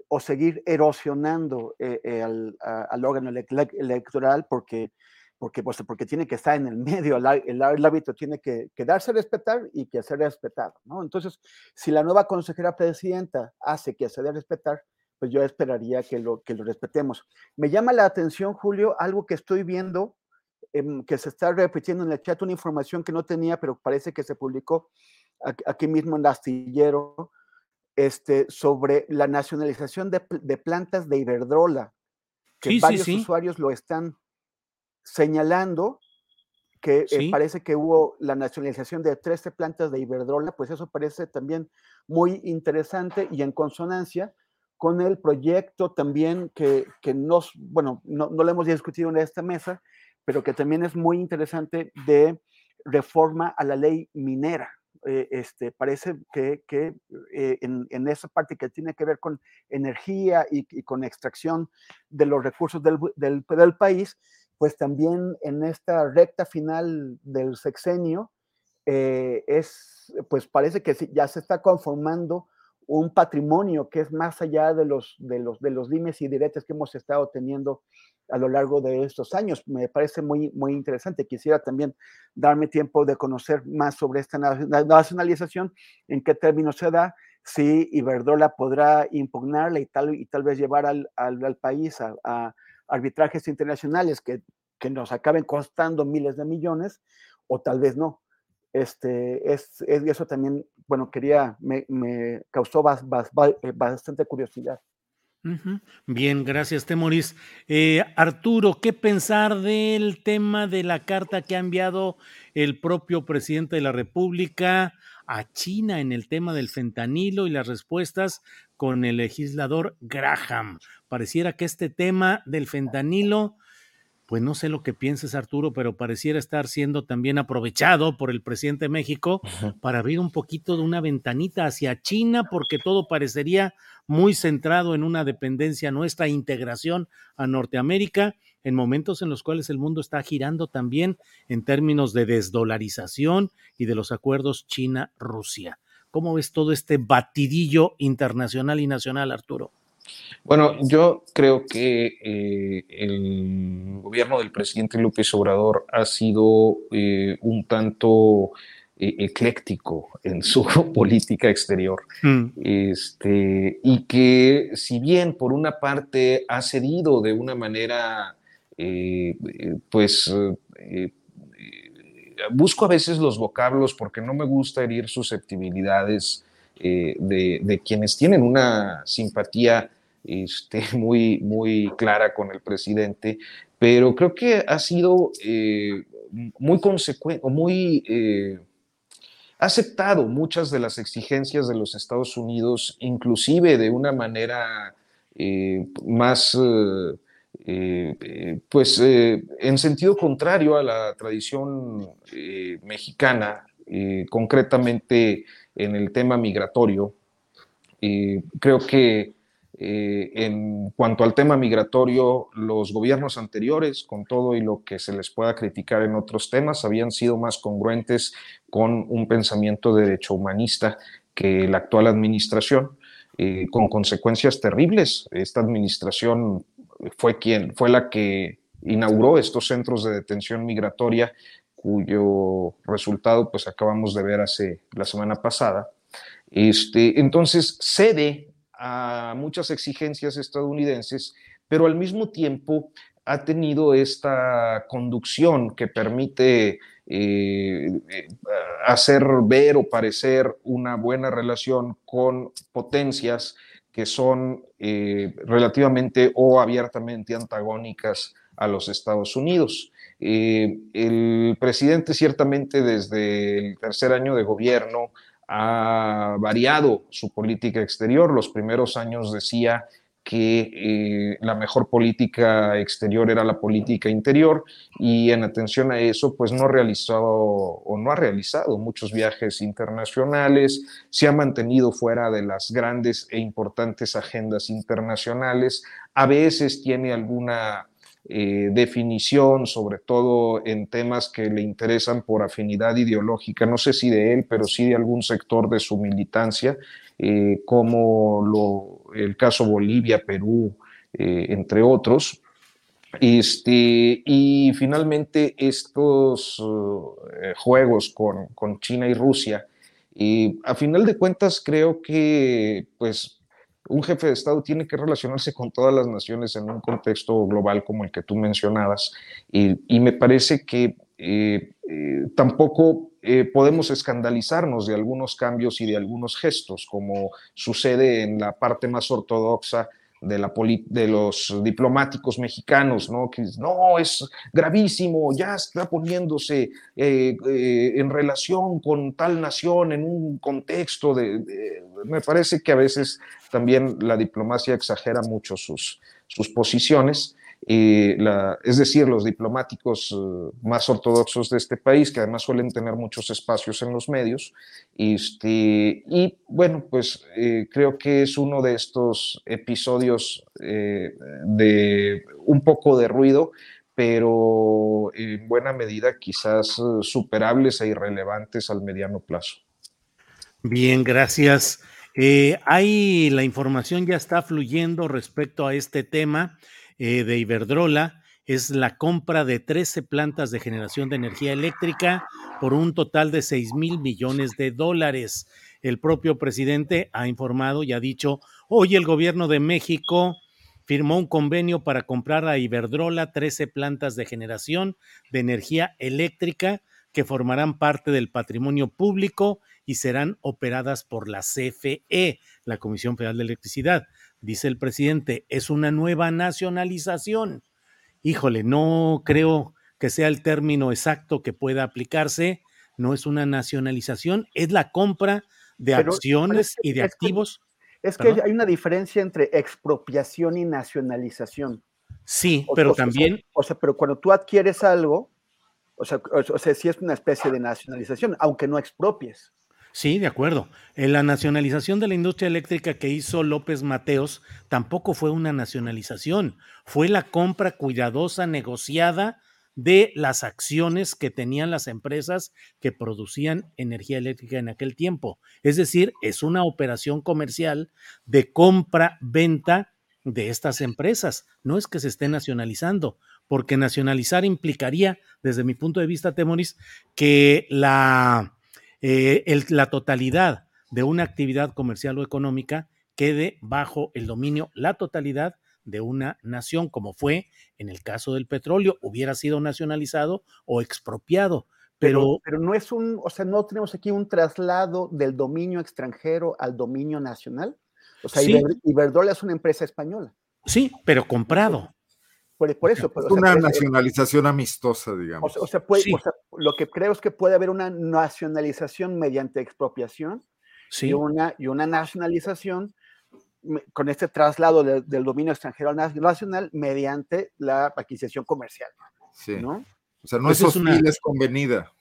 S11: o seguir erosionando eh, eh, al, al, órgano electoral porque, porque, pues, porque tiene que estar en el medio, el, el, árbitro tiene que, que, darse a respetar y que ser respetado, ¿no? Entonces, si la nueva consejera presidenta hace que se dé a respetar, pues yo esperaría que lo, que lo respetemos. Me llama la atención, Julio, algo que estoy viendo, em, que se está repitiendo en el chat, una información que no tenía, pero parece que se publicó aquí mismo en Astillero, este, sobre la nacionalización de, de plantas de Iberdrola, que varios usuarios lo están señalando, que eh, parece que hubo la nacionalización de 13 plantas de Iberdrola, pues eso parece también muy interesante y en consonancia con el proyecto también que, que nos, bueno, no, no, lo hemos discutido en esta mesa, pero que también es muy interesante de reforma a la ley minera. Eh, este, parece que, que eh, en, en, esa parte que tiene que ver con energía y, con extracción de los recursos del, del, del, país, pues también en esta recta final del sexenio, eh, es, pues parece que ya se está conformando un patrimonio que es más allá de los, de los, de los dimes y diretes que hemos estado teniendo a lo largo de estos años. Me parece muy, muy interesante. Quisiera también darme tiempo de conocer más sobre esta nacionalización, en qué términos se da, si Iberdrola podrá impugnarla y tal, y tal vez llevar al, al, país a, a, arbitrajes internacionales que, que nos acaben costando miles de millones, o tal vez no este, es, es, eso también, bueno, quería, me, me causó eh, bastante curiosidad.
S3: Bien, gracias, Temoris. Eh, Arturo, ¿qué pensar del tema de la carta que ha enviado el propio presidente de la República a China en el tema del fentanilo y las respuestas con el legislador Graham? Pareciera que este tema del fentanilo pues no sé lo que pienses, Arturo, pero pareciera estar siendo también aprovechado por el presidente de México para abrir un poquito de una ventanita hacia China, porque todo parecería muy centrado en una dependencia nuestra, integración a Norteamérica, en momentos en los cuales el mundo está girando también en términos de desdolarización y de los acuerdos China-Rusia. ¿Cómo ves todo este batidillo internacional y nacional, Arturo?
S13: Bueno, yo creo que eh, el gobierno del presidente López Obrador ha sido eh, un tanto eh, ecléctico en su <laughs> política exterior. Mm. Este, y que si bien por una parte ha cedido de una manera, pues busco a veces los vocablos porque no me gusta herir susceptibilidades de, de, quienes tienen una simpatía este, <laughs> muy, muy clara con el presidente, pero creo que ha sido eh, muy consecuente, muy eh, aceptado muchas de las exigencias de los Estados Unidos, inclusive de una manera eh, más, pues, en sentido contrario a la tradición mexicana, concretamente en el tema migratorio. creo que eh, en cuanto al tema migratorio, los gobiernos anteriores, con todo y lo que se les pueda criticar en otros temas, habían sido más congruentes con un pensamiento de derecho humanista que la actual administración, eh, con consecuencias terribles. Esta administración fue quien fue la que inauguró estos centros de detención migratoria, cuyo resultado pues acabamos de ver hace la semana pasada. Este, entonces cede a muchas exigencias estadounidenses, pero al mismo tiempo ha tenido esta conducción que permite eh, eh, hacer ver o parecer una buena relación con potencias que son eh, relativamente o abiertamente antagónicas a los Estados Unidos. el presidente ciertamente desde el tercer año de gobierno ha variado su política exterior. Los primeros años decía que eh, la mejor política exterior era la política interior y en atención a eso, pues no realizó o no ha realizado muchos viajes internacionales, se ha mantenido fuera de las grandes e importantes agendas internacionales, a veces tiene alguna eh, definición, sobre todo en temas que le interesan por afinidad ideológica, no sé si de él, pero sí de algún sector de su militancia, eh, como el caso Bolivia, Perú, eh, entre otros. Este, y finalmente estos juegos con, con, China y Rusia, a final de cuentas creo que pues un jefe de Estado tiene que relacionarse con todas las naciones en un contexto global como el que tú mencionabas. Y, me parece que eh, eh, tampoco eh, podemos escandalizarnos de algunos cambios y de algunos gestos, como sucede en la parte más ortodoxa de, la de los diplomáticos mexicanos, ¿no? Que no, es gravísimo, ya está poniéndose en relación con tal nación en un contexto de, Me parece que a veces también la diplomacia exagera mucho sus, sus posiciones es decir, los diplomáticos eh, más ortodoxos de este país, que además suelen tener muchos espacios en los medios. Este, y bueno, pues eh, creo que es uno de estos episodios eh, de un poco de ruido, pero en buena medida quizás superables e irrelevantes al mediano plazo.
S3: Bien, gracias. Hay la información ya está fluyendo respecto a este tema. Eh, de Iberdrola es la compra de 13 plantas de generación de energía eléctrica por un total de 6 mil millones de dólares. El propio presidente ha informado y ha dicho, hoy el gobierno de México firmó un convenio para comprar a Iberdrola 13 plantas de generación de energía eléctrica que formarán parte del patrimonio público y serán operadas por la CFE, la Comisión Federal de Electricidad dice el presidente, es una nueva nacionalización. Híjole, no creo que sea el término exacto que pueda aplicarse, no es una nacionalización, es la compra de acciones y de activos.
S11: es que hay una diferencia entre expropiación y nacionalización.
S3: Sí, pero también...
S11: O sea, pero cuando tú adquieres algo, o sea, o sea, sí es una especie de nacionalización, aunque no expropies.
S3: Sí, de acuerdo. En la nacionalización de la industria eléctrica que hizo López Mateos tampoco fue una nacionalización, fue la compra cuidadosa, negociada de las acciones que tenían las empresas que producían energía eléctrica en aquel tiempo. Es decir, es una operación comercial de compra-venta de estas empresas. No es que se esté nacionalizando, porque nacionalizar implicaría, desde mi punto de vista, Temoris, que la eh, la totalidad de una actividad comercial o económica quede bajo el dominio, la totalidad de una nación, como fue en el caso del petróleo, hubiera sido nacionalizado o expropiado. Pero,
S11: pero, no es un, o sea, no tenemos aquí un traslado del dominio extranjero al dominio nacional. O sea, Iberdrola es una empresa española.
S3: Sí, pero comprado.
S11: Por, eso.
S10: es una nacionalización amistosa, digamos.
S11: O sea, lo que creo es que puede haber una nacionalización mediante expropiación y, una, y una nacionalización con este traslado del dominio extranjero nacional mediante la adquisición comercial.
S10: Sí. ¿no? O sea, no es hostil, es convenida.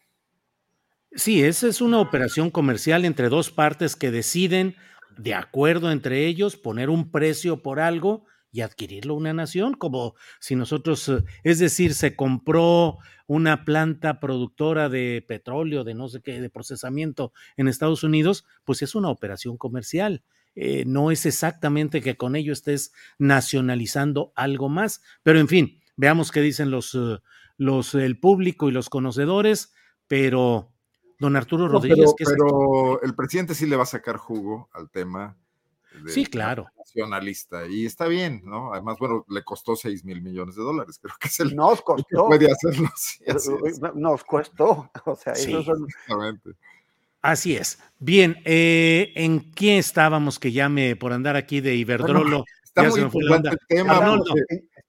S3: Sí, esa es una operación comercial entre dos partes que deciden, de acuerdo entre ellos, poner un precio por algo y adquirirlo una nación, como si nosotros, eh, es decir, se compró una planta productora de petróleo, de no sé qué, de procesamiento en Estados Unidos, pues es una operación comercial. Eh, no es exactamente que con ello estés nacionalizando algo más, pero en fin, veamos qué dicen los, eh, los el público y los conocedores, pero don Arturo Rodríguez.
S10: pero, el presidente sí le va a sacar jugo al tema.
S3: Sí, claro.
S10: Nacionalista. Y está bien, ¿no? Además, bueno, le costó 6 mil millones de dólares. <laughs> Creo que es el
S11: nos costó. que
S10: puede hacerlo. <laughs>
S11: Nos costó. O sea, eso son... Exactamente.
S3: Así es. Bien, eh, ¿en qué estábamos que llame por andar aquí de Iberdrolo?
S10: está muy importante el tema.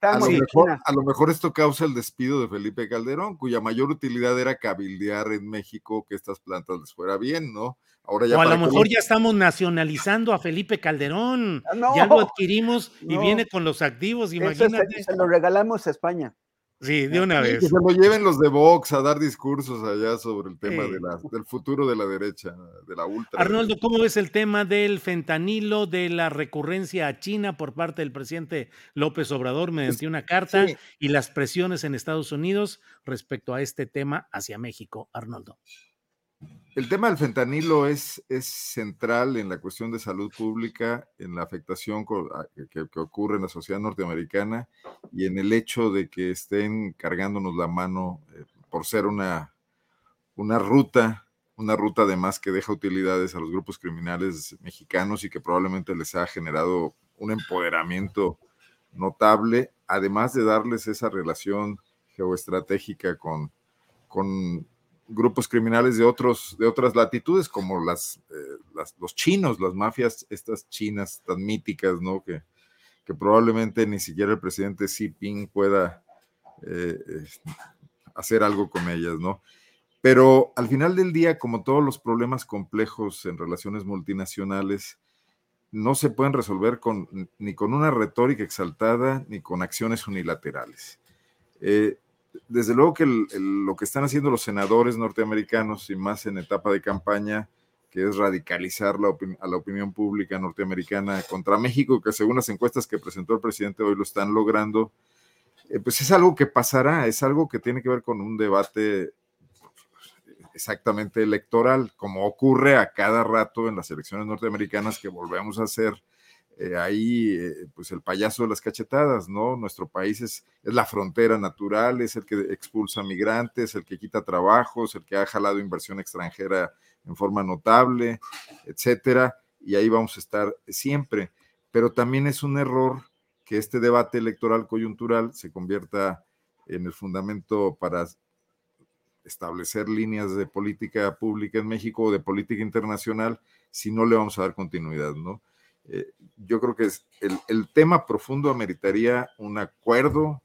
S10: A lo, mejor, a lo, mejor, esto causa el despido de Felipe Calderón, cuya mayor utilidad era cabildear en México que estas plantas les fuera bien, ¿no?
S3: Ahora ya o a lo mejor ya estamos nacionalizando a Felipe Calderón. Ah, ya lo adquirimos y viene con los activos, imagínate.
S11: se lo regalamos a España.
S3: Sí, de una vez.
S10: Que se lo lleven los de Vox a dar discursos allá sobre el tema de la, del futuro de la derecha, de la ultra.
S3: Arnoldo, ¿cómo ves el tema del fentanilo, de la recurrencia a China por parte del presidente López Obrador mediante una carta y las presiones en Estados Unidos respecto a este tema hacia México, Arnoldo?
S10: El tema del fentanilo es, es central en la cuestión de salud pública, en la afectación que, ocurre en la sociedad norteamericana y en el hecho de que estén cargándonos la mano eh, por ser una, una ruta, una ruta además que deja utilidades a los grupos criminales mexicanos y que probablemente les ha generado un empoderamiento notable, además de darles esa relación geoestratégica con, con grupos criminales de, otros, de otras latitudes, como las, eh, los chinos, las mafias, estas chinas tan míticas, ¿no? Que, que probablemente ni siquiera el presidente Xi Jinping pueda eh, hacer algo con ellas, ¿no? Pero al final del día, como todos los problemas complejos en relaciones multinacionales, no se pueden resolver con, ni con una retórica exaltada ni con acciones unilaterales. Eh, desde luego que lo que están haciendo los senadores norteamericanos y más en etapa de campaña, que es radicalizar a la opinión pública norteamericana contra México, que según las encuestas que presentó el presidente hoy lo están logrando, eh, pues es algo que pasará, es algo que tiene que ver con un debate exactamente electoral, como ocurre a cada rato en las elecciones norteamericanas que volvemos a hacer eh, ahí, eh, pues el payaso de las cachetadas, ¿no? Nuestro país es, es, la frontera natural, es el que expulsa migrantes, el que quita trabajos, el que ha jalado inversión extranjera en forma notable, etcétera, y ahí vamos a estar siempre. Pero también es un error que este debate electoral coyuntural se convierta en el fundamento para establecer líneas de política pública en México o de política internacional si no le vamos a dar continuidad, ¿no? Eh, yo creo que es el, tema profundo ameritaría un acuerdo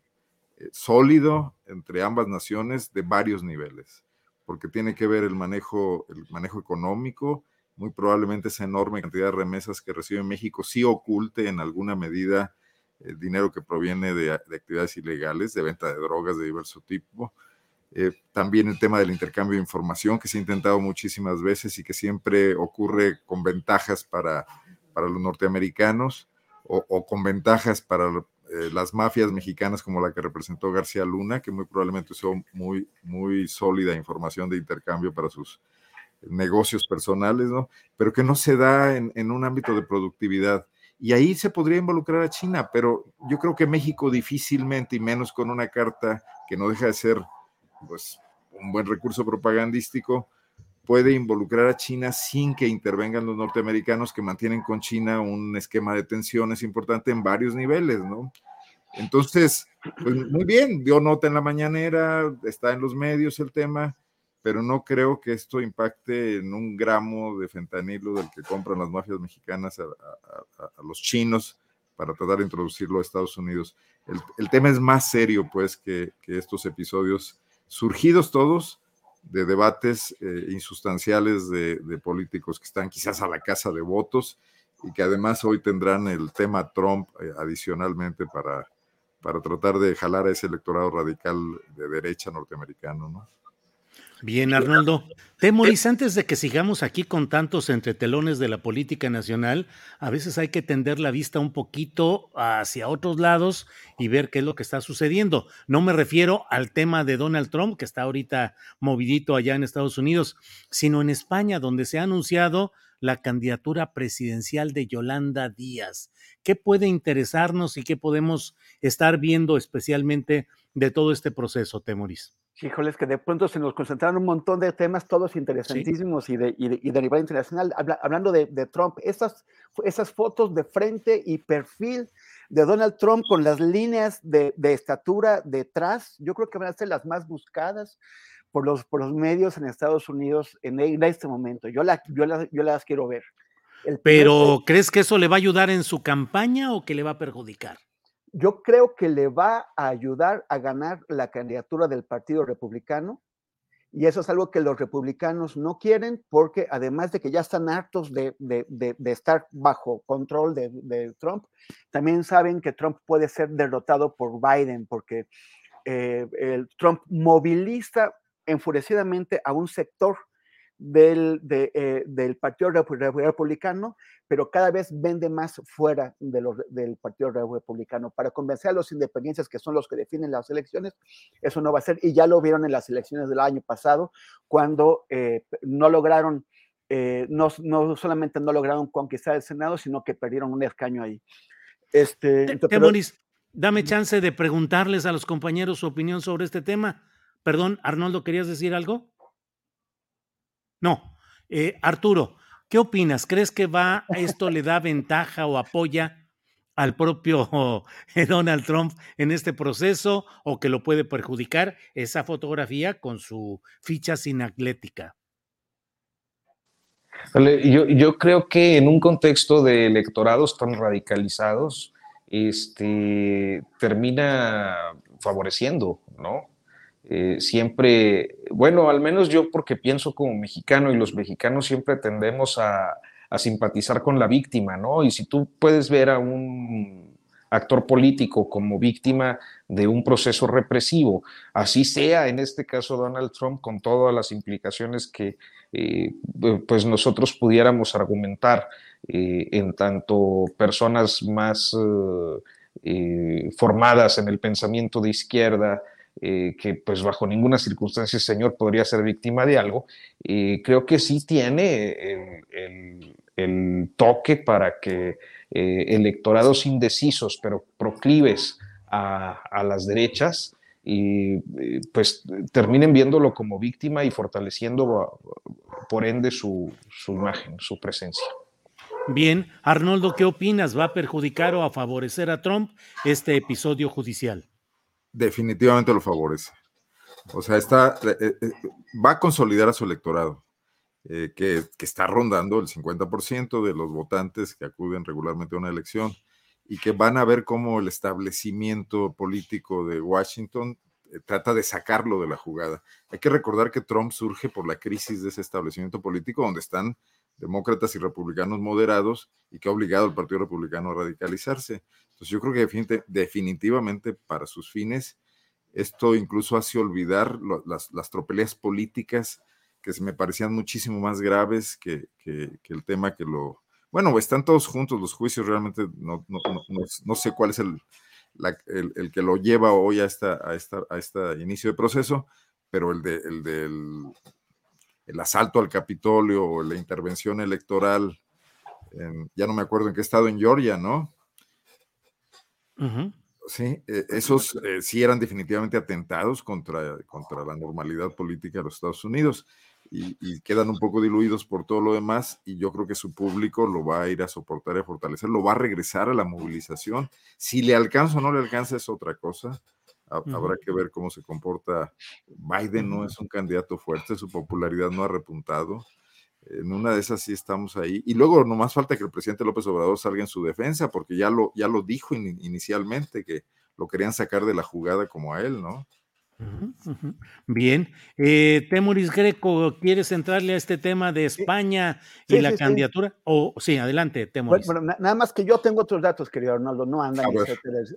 S10: eh, sólido entre ambas naciones de varios niveles, porque tiene que ver el manejo, el manejo económico, muy probablemente esa enorme cantidad de remesas que recibe México sí oculte en alguna medida el eh, dinero que proviene de, actividades ilegales, de venta de drogas de diverso tipo. también el tema del intercambio de información que se ha intentado muchísimas veces y que siempre ocurre con ventajas para para los norteamericanos o, con ventajas para eh, las mafias mexicanas como la que representó García Luna, que muy probablemente usó muy, muy sólida información de intercambio para sus negocios personales, ¿no? Pero que no se da en, en un ámbito de productividad. Y ahí se podría involucrar a China, pero yo creo que México difícilmente, y menos con una carta que no deja de ser pues, un buen recurso propagandístico, puede involucrar a China sin que intervengan los norteamericanos que mantienen con China un esquema de tensiones importante en varios niveles, ¿no? Entonces, pues muy bien, dio nota en la mañanera, está en los medios el tema, pero no creo que esto impacte en un gramo de fentanilo del que compran las mafias mexicanas a, los chinos para tratar de introducirlo a Estados Unidos. El, tema es más serio, pues, que, estos episodios surgidos todos de debates eh, insustanciales de, políticos que están quizás a la casa de votos y que además hoy tendrán el tema Trump eh, adicionalmente para, para tratar de jalar a ese electorado radical de derecha norteamericano, ¿no?
S3: Bien, Arnoldo. Temoris, antes de que sigamos aquí con tantos entretelones de la política nacional, a veces hay que tender la vista un poquito hacia otros lados y ver qué es lo que está sucediendo. No me refiero al tema de Donald Trump, que está ahorita movidito allá en Estados Unidos, sino en España, donde se ha anunciado la candidatura presidencial de Yolanda Díaz. ¿Qué puede interesarnos y qué podemos estar viendo especialmente de todo este proceso, Temoris?
S11: Híjoles, que de pronto se nos concentraron un montón de temas, todos interesantísimos y, de, y, de, nivel internacional. hablando de, Trump, esas, esas fotos de frente y perfil de Donald Trump con las líneas de, estatura detrás, yo creo que van a ser las más buscadas por los, por los medios en Estados Unidos en, este momento. Yo, la, yo, yo las quiero ver.
S3: Pero, ¿crees que eso le va a ayudar en su campaña o que le va a perjudicar?
S11: Yo creo que le va a ayudar a ganar la candidatura del Partido Republicano. Y eso es algo que los republicanos no quieren porque además de que ya están hartos de, estar bajo control de, Trump, también saben que Trump puede ser derrotado por Biden porque eh, el Trump moviliza enfurecidamente a un sector del, eh, del Partido Republicano, pero cada vez vende más fuera de del Partido Republicano. Para convencer a los independientes, que son los que definen las elecciones, eso no va a ser, y ya lo vieron en las elecciones del año pasado, cuando eh, no lograron, eh, no, no, solamente no lograron conquistar el Senado, sino que perdieron un escaño ahí. Este,
S3: dame chance de preguntarles a los compañeros su opinión sobre este tema. Perdón, Arnoldo, ¿querías decir algo? No. Eh, Arturo, ¿qué opinas? ¿Crees que va esto le da ventaja o apoya al propio <laughs> Donald Trump en este proceso o que lo puede perjudicar esa fotografía con su ficha sin atlética?
S13: Yo, yo, creo que en un contexto de electorados tan radicalizados, este, termina favoreciendo, ¿no? Eh, siempre, bueno, al menos yo porque pienso como mexicano y los mexicanos siempre tendemos a, simpatizar con la víctima, ¿no? Y si tú puedes ver a un actor político como víctima de un proceso represivo, así sea en este caso Donald Trump, con todas las implicaciones que eh, pues nosotros pudiéramos argumentar eh, en tanto personas más formadas en el pensamiento de izquierda, eh, que pues bajo ninguna circunstancia el señor podría ser víctima de algo, y creo que sí tiene el, toque para que eh, electorados indecisos, pero proclives a, las derechas, y eh, pues terminen viéndolo como víctima y fortaleciendo por ende su, su imagen, su presencia.
S3: Bien, Arnoldo, ¿qué opinas? ¿Va a perjudicar o a favorecer a Trump este episodio judicial?
S10: Definitivamente lo favorece. O sea, está, eh, eh, va a consolidar a su electorado, eh, que, está rondando el 50% de los votantes que acuden regularmente a una elección y que van a ver cómo el establecimiento político de Washington trata de sacarlo de la jugada. Hay que recordar que Trump surge por la crisis de ese establecimiento político donde están demócratas y republicanos moderados y que ha obligado al Partido Republicano a radicalizarse. Entonces yo creo que definitivamente para sus fines esto incluso hace olvidar las, las, tropelías políticas que se me parecían muchísimo más graves que, el tema que lo... Bueno, están todos juntos los juicios, realmente no, no, sé cuál es el, el, que lo lleva hoy a, esta, a, esta, a este inicio de proceso, pero el, de, el del el asalto al Capitolio o la intervención electoral, ya no me acuerdo en qué estado, en Georgia, ¿no? Sí, e, esos eh, sí eran definitivamente atentados contra, contra la normalidad política de los Estados Unidos y, quedan un poco diluidos por todo lo demás y yo creo que su público lo va a ir a soportar y a fortalecer, lo va a regresar a la movilización. Si le alcanza o no le alcanza es otra cosa, Habrá que ver cómo se comporta. Biden no es un candidato fuerte, su popularidad no ha repuntado. En una de esas sí estamos ahí. Y luego nomás falta que el presidente López Obrador salga en su defensa, porque ya lo, ya lo dijo inicialmente, que lo querían sacar de la jugada como a él, ¿no?
S3: Bien. Eh, Temuris Greco, ¿quieres entrarle a este tema de España y la candidatura? O sí, adelante, Temuris.
S11: Bueno, nada más que yo tengo otros datos, querido Arnoldo, no anda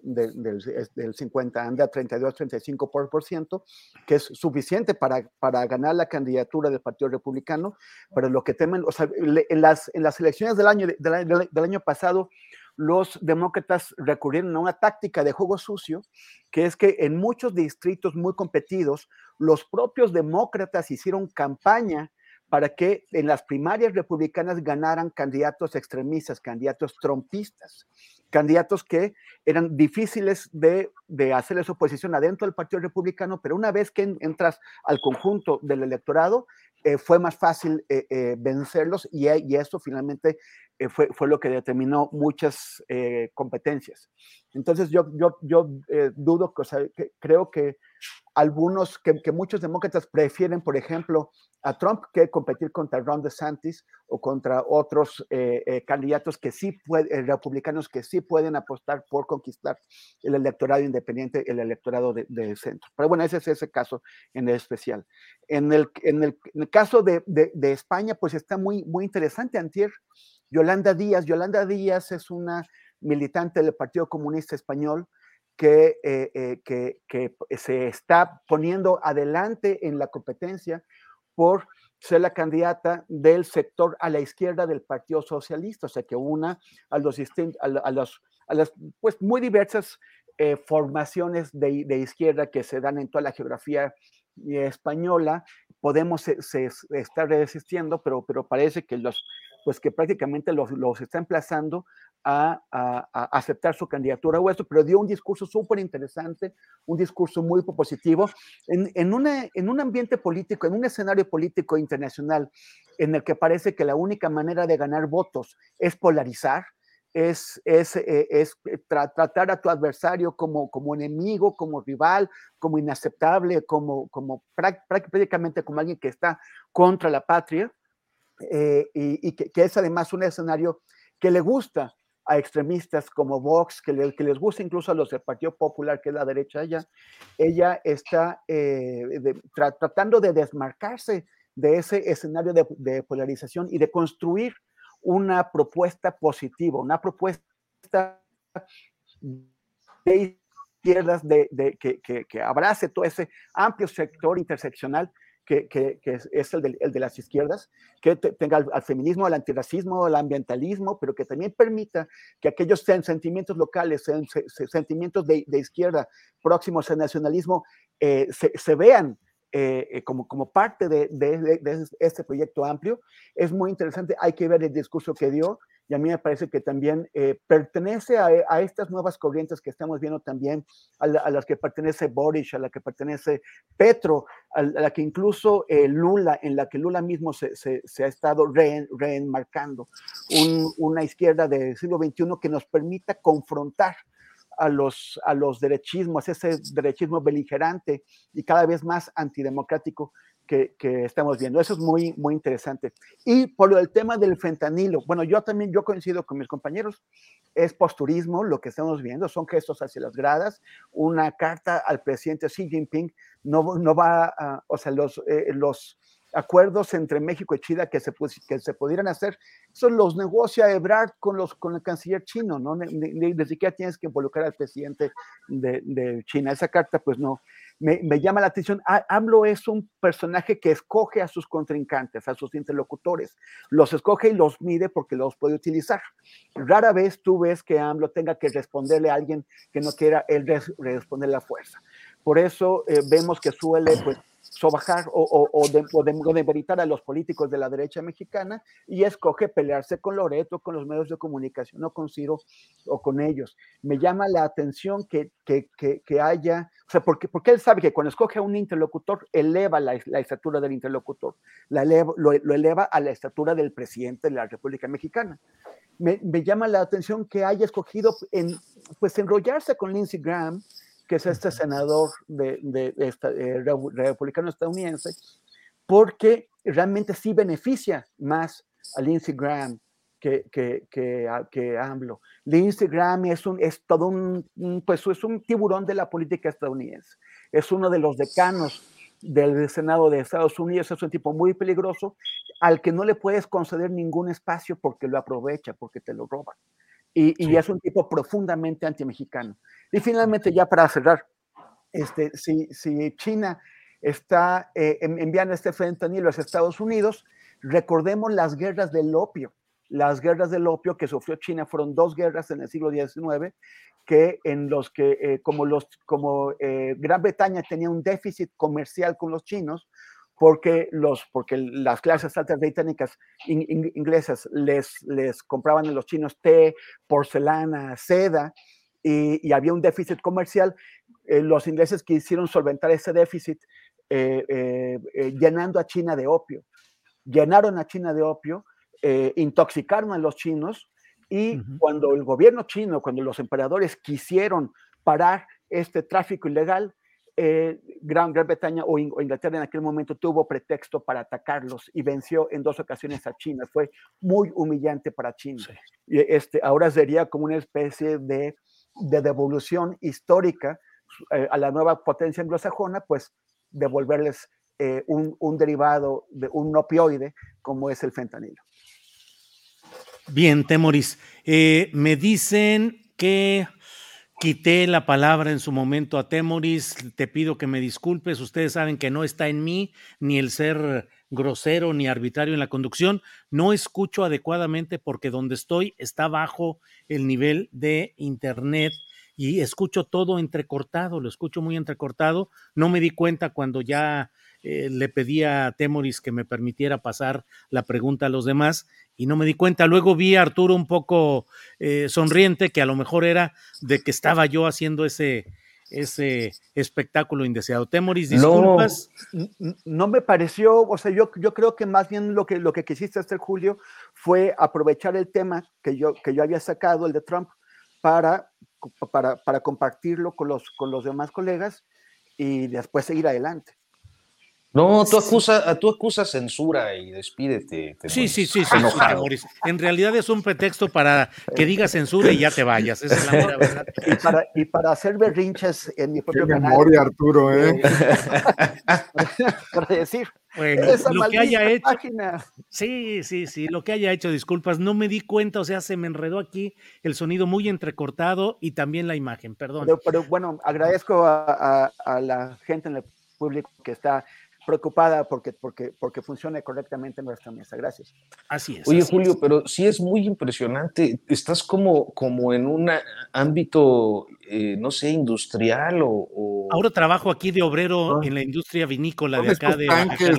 S11: del, del, 50, anda 32, 35 por, ciento, que es suficiente para, para ganar la candidatura del Partido Republicano, pero lo que temen, o sea, en las, en las elecciones del año, del año pasado, los demócratas recurrieron a una táctica de juego sucio, que es que en muchos distritos muy competidos, los propios demócratas hicieron campaña para que en las primarias republicanas ganaran candidatos extremistas, candidatos trompistas, candidatos que eran difíciles de, hacerles oposición adentro del Partido Republicano, pero una vez que entras al conjunto del electorado, eh, fue más fácil eh, eh, vencerlos y, y, eso finalmente fue, fue, lo que determinó muchas competencias. Entonces yo, yo, yo dudo, o sea, que, creo que algunos, que, muchos demócratas prefieren, por ejemplo, a Trump que competir contra Ron DeSantis o contra otros candidatos que sí republicanos que sí pueden apostar por conquistar el electorado independiente, el electorado de, de centro. Pero bueno, ese es ese caso en especial. En el, en el, en el caso de, de, de, España, pues está muy, muy interesante. Antier, Yolanda Díaz. Yolanda Díaz es una militante del Partido Comunista Español que, eh, eh, que, se está poniendo adelante en la competencia por ser la candidata del sector a la izquierda del Partido Socialista, o sea, que una a los, a, los, a las pues muy diversas eh, formaciones de, de, izquierda que se dan en toda la geografía española, Podemos se, estar resistiendo, pero, pero parece que los, pues que prácticamente los, los está emplazando a, a, aceptar su candidatura o eso, pero dio un discurso súper interesante, un discurso muy positivo, en, en, una, en un ambiente político, en un escenario político internacional en el que parece que la única manera de ganar votos es polarizar, es, es, eh, es eh, tratar a tu adversario como, como enemigo, como rival, como inaceptable, como, como prácticamente como alguien que está contra la patria, eh, y, que, que, es además un escenario que le gusta a extremistas como Vox, que, le, que les gusta incluso a los del Partido Popular, que es la derecha ella, ella está de, tra tratando de desmarcarse de ese escenario de, de polarización y de construir una propuesta positiva, una propuesta de izquierdas de, que, que, abrace todo ese amplio sector interseccional que, es, el de, de, las izquierdas, que tenga al, feminismo, al antirracismo, al ambientalismo, pero que también permita que aquellos sentimientos locales, sentimientos de, de, izquierda próximos al nacionalismo, eh, se, vean eh, eh, como, como parte de, este proyecto amplio. Es muy interesante, hay que ver el discurso que dio y a mí me parece que también eh, pertenece a, a, estas nuevas corrientes que estamos viendo también, a, la, a, las que pertenece Boris, a la que pertenece Petro, a, la que incluso eh, Lula, en la que Lula mismo se, ha estado re, reenmarcando, Un, una izquierda del siglo XXI que nos permita confrontar a los, a los derechismos, ese derechismo beligerante y cada vez más antidemocrático que, que, estamos viendo. Eso es muy, muy interesante. Y por el tema del fentanilo, bueno, yo también, yo coincido con mis compañeros, es posturismo lo que estamos viendo, son gestos hacia las gradas, una carta al presidente Xi Jinping, no, no va, a, o sea, los, eh, los acuerdos entre México y China que se, que se pudieran hacer, eso los negocia Ebrard con, los, con el canciller chino, ¿no? Ni, ni, ni siquiera tienes que involucrar al presidente de, de China. Esa carta, pues no, me, llama la atención. AMLO es un personaje que escoge a sus contrincantes, a sus interlocutores. Los escoge y los mide porque los puede utilizar. Rara vez tú ves que AMLO tenga que responderle a alguien que no quiera él responder la fuerza. Por eso eh, vemos que suele, pues, sobajar o, o, o, de, o de, a los políticos de la derecha mexicana y escoge pelearse con Loreto, con los medios de comunicación o con Ciro o con ellos. Me llama la atención que, que, que, que haya, o sea, porque, porque él sabe que cuando escoge a un interlocutor, eleva la, la estatura del interlocutor, la eleva, lo, lo, eleva a la estatura del presidente de la República Mexicana. Me, me llama la atención que haya escogido en, pues enrollarse con Lindsey Graham, que es este senador eh, republicano estadounidense, porque realmente sí beneficia más al Instagram que, que, que, que AMLO. Instagram es, un, es todo un, pues es un tiburón de la política estadounidense. Es uno de los decanos del Senado de Estados Unidos, es un tipo muy peligroso al que no le puedes conceder ningún espacio porque lo aprovecha, porque te lo roba. Y, y es un tipo profundamente anti-mexicano. Y finalmente, ya para cerrar, este, si, si China está eh, enviando este fentanilo a los Estados Unidos, recordemos las guerras del opio. Las guerras del opio que sufrió China fueron dos guerras en el siglo XIX, que en los que, eh, como, los, como eh, Gran Bretaña tenía un déficit comercial con los chinos, porque, los, porque las clases altas británicas inglesas les, les compraban a los chinos té, porcelana, seda, y, había un déficit comercial. Eh, los ingleses quisieron solventar ese déficit eh, eh, llenando a China de opio. Llenaron a China de opio, intoxicaron a los chinos y cuando el gobierno chino, cuando los emperadores quisieron parar este tráfico ilegal, Gran, Gran, Bretaña o, Inglaterra en aquel momento tuvo pretexto para atacarlos y venció en dos ocasiones a China. Fue muy humillante para China. Y este, ahora sería como una especie de de devolución histórica eh, a la nueva potencia anglosajona, pues devolverles eh, un, un, derivado de un opioide como es el fentanilo.
S3: Bien, Temoris. Eh, me dicen que quité la palabra en su momento a Temoris. Te pido que me disculpes. Ustedes saben que no está en mí ni el ser grosero ni arbitrario en la conducción. No escucho adecuadamente porque donde estoy está bajo el nivel de internet y escucho todo entrecortado, lo escucho muy entrecortado. No me di cuenta cuando ya eh, le pedí a Temoris que me permitiera pasar la pregunta a los demás y no me di cuenta. Luego vi a Arturo un poco eh, sonriente, que a lo mejor era de que estaba yo haciendo ese, ese espectáculo indeseado. Temoris, disculpas.
S11: No, me pareció, o sea, yo, yo creo que más bien lo que, lo que quisiste hacer, Julio, fue aprovechar el tema que yo, que yo había sacado, el de Trump, para, para, para compartirlo con los, con los demás colegas y después seguir adelante.
S13: No, tú acusas tú acusa censura y despídete.
S3: sí, sí, sí, sí, En realidad es un pretexto para que digas censura y ya te vayas. Esa es la verdad.
S11: Y para, y para hacer berrinches en mi propio
S10: Qué canal. memoria, Arturo, ¿eh? <laughs>
S11: para decir.
S3: Bueno, lo que haya hecho. Sí, sí, sí, lo que haya hecho, disculpas, no me di cuenta, o sea, se me enredó aquí el sonido muy entrecortado y también la imagen, perdón.
S11: Pero, bueno, agradezco a, a la gente en el público que está preocupada porque, porque, porque funcione correctamente nuestra mesa. Gracias.
S3: Así es.
S13: Oye, Julio, pero sí es muy impresionante. Estás como, como en un ámbito, eh, no sé, industrial o,
S3: Ahora trabajo aquí de obrero ah. en la industria vinícola de acá de,
S10: tanques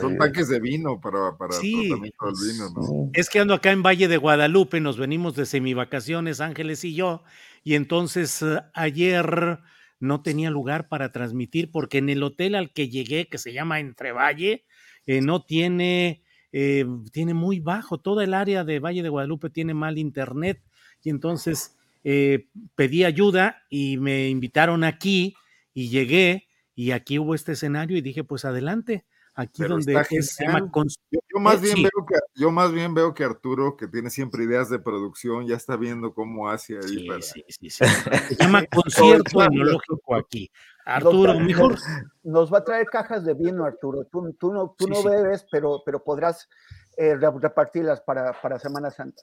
S10: Son tanques de vino para, para sí. el vino, ¿no?
S3: Es que ando acá en Valle de Guadalupe, nos venimos de semivacaciones, Ángeles y yo, y entonces eh, ayer no tenía lugar para transmitir porque en el hotel al que llegué, que se llama Entrevalle, eh, no tiene, eh, tiene muy bajo, toda el área de Valle de Guadalupe tiene mal internet. Y entonces eh, pedí ayuda y me invitaron aquí y llegué y aquí hubo este escenario y dije, pues adelante aquí donde se llama
S10: yo, más bien veo que yo más bien veo que Arturo que tiene siempre ideas de producción ya está viendo cómo hace ahí
S3: sí, para... sí, sí, se llama <laughs> concierto etnológico aquí. Arturo mejor
S11: nos va a traer cajas de vino Arturo. Tú, tú no tú no bebes pero pero podrás eh, repartirlas para para Semana Santa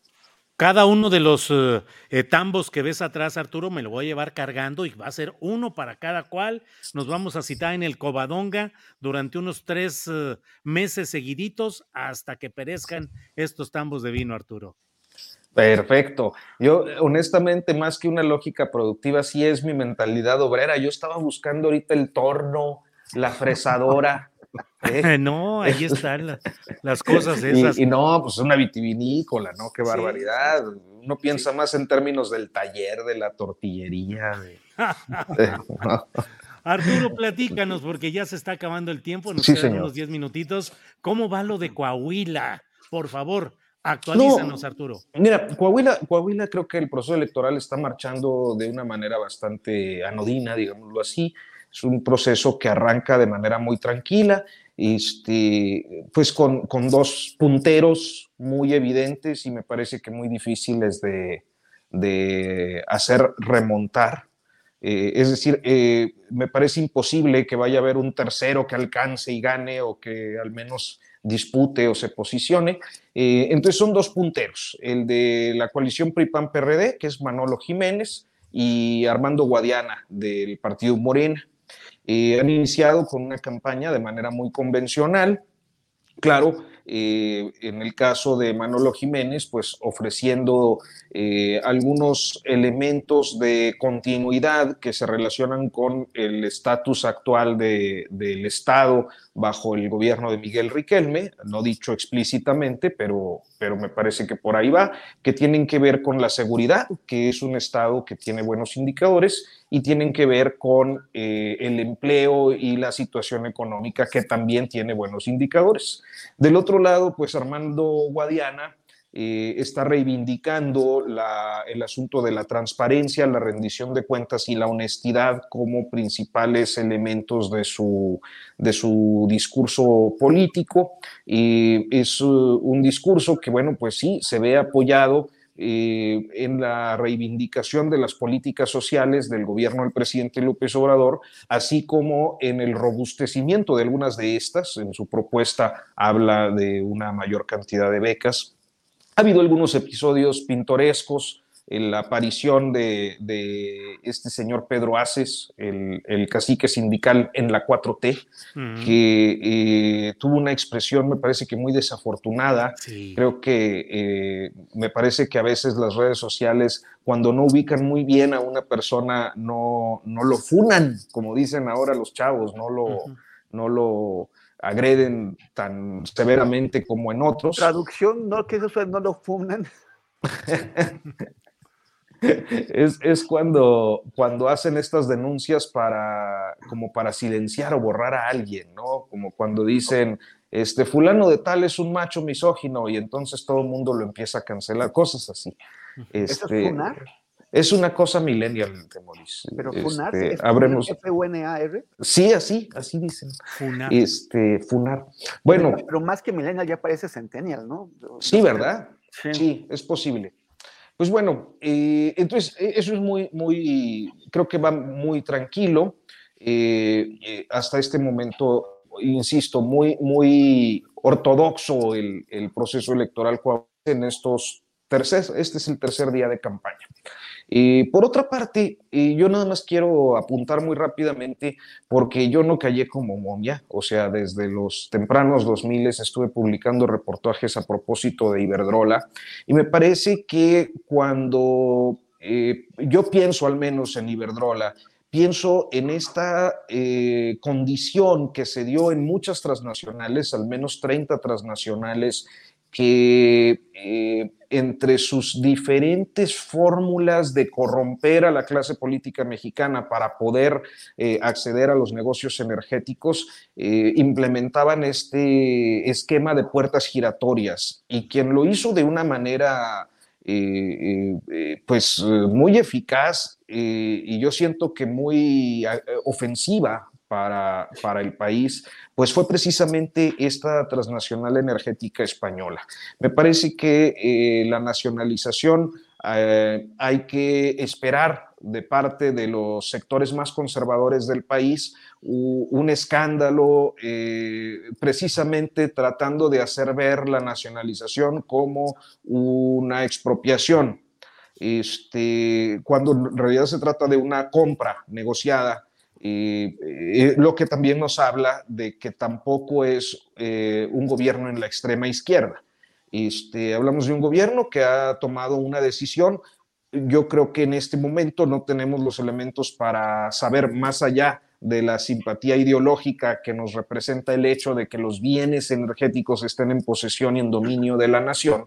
S3: cada uno de los eh, eh, tambos que ves atrás, Arturo, me lo voy a llevar cargando y va a ser uno para cada cual. Nos vamos a citar en el Covadonga durante unos tres eh, meses seguiditos hasta que perezcan estos tambos de vino, Arturo.
S13: Perfecto. Yo, honestamente, más que una lógica productiva, sí es mi mentalidad obrera. Yo estaba buscando ahorita el torno, la fresadora. <laughs>
S3: no, ahí están las, cosas <laughs> esas.
S13: Y, no, pues una vitivinícola, ¿no? Qué barbaridad. Uno piensa más en términos del taller, de la tortillería. <laughs>
S3: Arturo, platícanos, porque ya se está acabando el tiempo, nos quedan unos 10 minutitos. ¿Cómo va lo de Coahuila? Por favor, actualízanos, Arturo.
S13: Mira, Coahuila, Coahuila creo que el proceso electoral está marchando de una manera bastante anodina, digámoslo así. Es un proceso que arranca de manera muy tranquila, este, pues con, con dos punteros muy evidentes y me parece que muy difíciles de, de hacer remontar. Eh, es decir, eh, me parece imposible que vaya a haber un tercero que alcance y gane o que al menos dispute o se posicione. Eh, entonces son dos punteros, el de la coalición PRI-PAN-PRD, que es Manolo Jiménez, y Armando Guadiana del Partido Morena. Han iniciado con una campaña de manera muy convencional, claro, eh, en el caso de Manolo Jiménez, pues ofreciendo eh, algunos elementos de continuidad que se relacionan con el estatus actual del Estado bajo el gobierno de Miguel Riquelme, no dicho explícitamente, pero, pero me parece que por ahí va, que tienen que ver con la seguridad, que es un Estado que tiene buenos indicadores, y tienen que ver con eh, el empleo y la situación económica, que también tiene buenos indicadores. Del otro lado, pues Armando Guadiana eh, está reivindicando el asunto de la transparencia, la rendición de cuentas y la honestidad como principales elementos de su, de su discurso político. Y es un discurso que, bueno, pues sí, se ve apoyado eh, en la reivindicación de las políticas sociales del gobierno del presidente López Obrador, así como en el robustecimiento de algunas de estas. En su propuesta habla de una mayor cantidad de becas ha habido algunos episodios pintorescos, la aparición de, este señor Pedro Aces, el, cacique sindical en la 4T, que eh, tuvo una expresión, me parece que muy desafortunada. Creo que eh, me parece que a veces las redes sociales, cuando no ubican muy bien a una persona, no, no lo funan, como dicen ahora los chavos, no lo, no lo agreden tan severamente como en otros.
S11: Traducción, no que eso no lo funan. <laughs>
S13: es, es, cuando, cuando hacen estas denuncias para, como para silenciar o borrar a alguien, ¿no? Como cuando dicen, este fulano de tal es un macho misógino y entonces todo el mundo lo empieza a cancelar, cosas así.
S11: ¿Eso es este, funar?
S13: Es una cosa millennial, Maurice.
S11: Pero funar, este, ¿es F-U-N-A-R?
S13: Sí, así, así dicen. Funar. Este, funar. Bueno.
S11: Pero, más que millennial ya parece centennial, ¿no?
S13: Sí, ¿verdad? Sí. es posible. Pues bueno, eh, entonces e, eso es muy, muy, creo que va muy tranquilo. Eh, eh, hasta este momento, insisto, muy, muy ortodoxo el, el proceso electoral en estos tercer, este es el tercer día de campaña. Eh, por otra parte, eh, yo nada más quiero apuntar muy rápidamente porque yo no callé como momia, o sea, desde los tempranos 2000 estuve publicando reportajes a propósito de Iberdrola y me parece que cuando eh, yo pienso al menos en Iberdrola, pienso en esta condición que se dio en muchas transnacionales, al menos 30 transnacionales, que entre sus diferentes fórmulas de corromper a la clase política mexicana para poder eh, acceder a los negocios energéticos, eh, implementaban este esquema de puertas giratorias. Y quien lo hizo de una manera eh, pues muy eficaz y yo siento que muy ofensiva para, para, el país, pues fue precisamente esta transnacional energética española. Me parece que eh, la nacionalización eh, hay que esperar de parte de los sectores más conservadores del país un escándalo eh, precisamente tratando de hacer ver la nacionalización como una expropiación. Este, cuando en realidad se trata de una compra negociada eh, lo que también nos habla de que tampoco es eh, un gobierno en la extrema izquierda. Este, hablamos de un gobierno que ha tomado una decisión. Yo creo que en este momento no tenemos los elementos para saber más allá de la simpatía ideológica que nos representa el hecho de que los bienes energéticos estén en posesión y en dominio de la nación.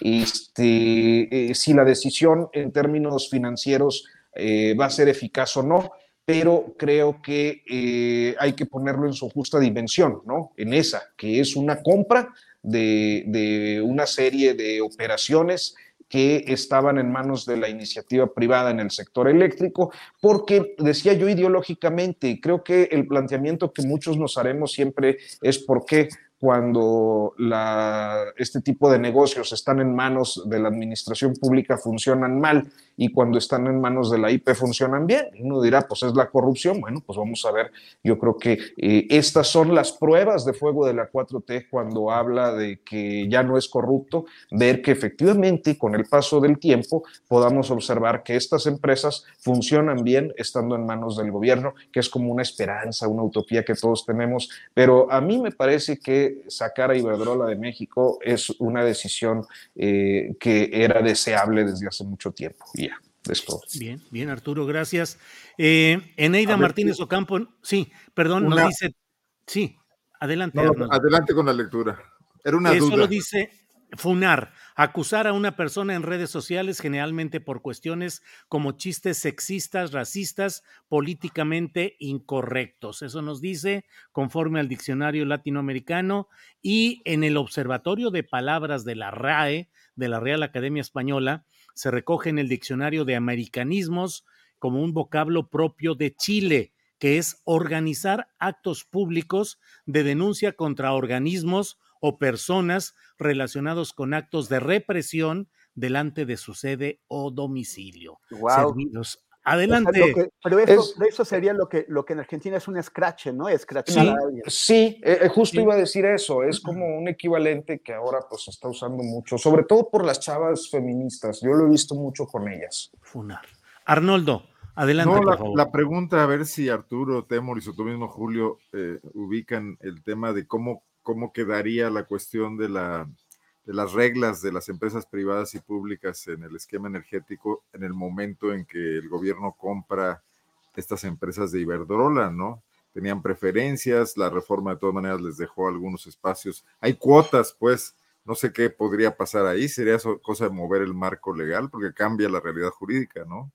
S13: Este, eh, si la decisión en términos financieros va a ser eficaz o no, pero creo que eh, hay que ponerlo en su justa dimensión, ¿no? En esa, que es una compra de, una serie de operaciones que estaban en manos de la iniciativa privada en el sector eléctrico, porque decía yo ideológicamente, creo que el planteamiento que muchos nos haremos siempre es por qué cuando este tipo de negocios están en manos de la administración pública funcionan mal y cuando están en manos de la IP funcionan bien. Uno dirá, pues es la corrupción. Bueno, pues vamos a ver. Yo creo que eh, estas son las pruebas de fuego de la 4T cuando habla de que ya no es corrupto, ver que efectivamente con el paso del tiempo podamos observar que estas empresas funcionan bien estando en manos del gobierno, que es como una esperanza, una utopía que todos tenemos. Pero a mí me parece que sacar a Iberdrola de México es una decisión eh, que era deseable desde hace mucho tiempo. Es todo.
S3: Bien, bien, Arturo, gracias. Eh, Eneida Martínez Ocampo, sí, perdón, nos dice, sí, adelante.
S10: adelante con la lectura. Era una
S3: Eso
S10: duda.
S3: lo dice Funar, acusar a una persona en redes sociales generalmente por cuestiones como chistes sexistas, racistas, políticamente incorrectos. Eso nos dice conforme al diccionario latinoamericano y en el Observatorio de Palabras de la RAE, de la Real Academia Española, se recoge en el diccionario de americanismos como un vocablo propio de Chile que es organizar actos públicos de denuncia contra organismos o personas relacionados con actos de represión delante de su sede o domicilio.
S11: Wow.
S3: Servidos. Adelante.
S11: que, pero eso, es, eso, sería lo que, lo que en Argentina es un scratch, ¿no? Scratch
S13: sí, sí eh, justo sí. iba a decir eso. Es como un equivalente que ahora pues se está usando mucho, sobre todo por las chavas feministas. Yo lo he visto mucho con ellas.
S3: Funar. Arnoldo, Adelante,
S10: no,
S3: por
S10: la,
S3: favor.
S10: la, pregunta, a ver si Arturo Temoris o tú mismo, Julio, eh, ubican el tema de cómo, cómo quedaría la cuestión de, la, de las reglas de las empresas privadas y públicas en el esquema energético en el momento en que el gobierno compra estas empresas de Iberdrola, ¿no? Tenían preferencias, la reforma de todas maneras les dejó algunos espacios. Hay cuotas, pues, no sé qué podría pasar ahí, sería cosa de mover el marco legal porque cambia la realidad jurídica, ¿no?